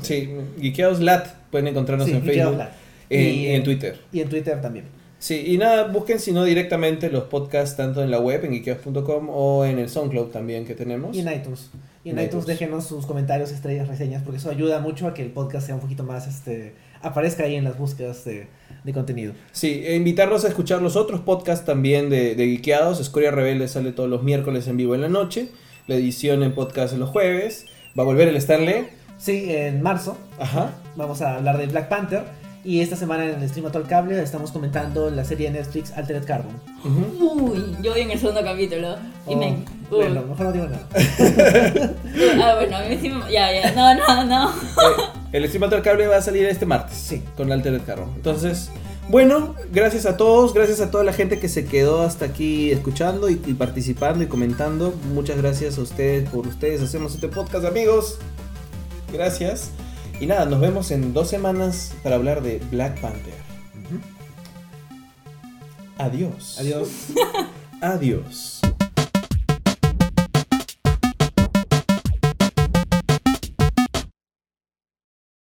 Sí, Geekeados Lat, pueden encontrarnos Sí, en Geekeados Facebook Lat. en- y en Twitter. Y en Twitter también. Sí, y nada, busquen si no directamente los podcasts tanto en la web, en geekeados.com o en el SoundCloud también que tenemos. Y en iTunes. Y en En iTunes iTunes. déjenos sus comentarios, estrellas, reseñas, porque eso ayuda mucho a que el podcast sea un poquito más, este, aparezca ahí en las búsquedas de, de contenido. Sí, e invitarlos a escuchar los otros podcasts también de, de Geekeados. Escoria Rebelde sale todos los miércoles en vivo en la noche. La edición en podcast en los jueves. Va a volver el Stanley. Sí, en marzo Ajá. vamos a hablar de Black Panther. Y esta semana en el stream a todo el cable estamos comentando la serie de Netflix Altered Carbon. Ujú. Uy, yo voy en el segundo capítulo. Y Oh, me. Uy. Bueno, mejor no digo nada. Ah, bueno, a mí sí me. Ya, ya. No, no, no. Eh, el estimator cable va a salir este martes. Sí. Con Altered Carbon. Entonces, bueno, gracias a todos, gracias a toda la gente que se quedó hasta aquí escuchando y, y participando y comentando. Muchas gracias a ustedes por ustedes. Hacemos este podcast, amigos. Gracias. Y nada, nos vemos en dos semanas para hablar de Black Panther. Adiós. Adiós. Adiós.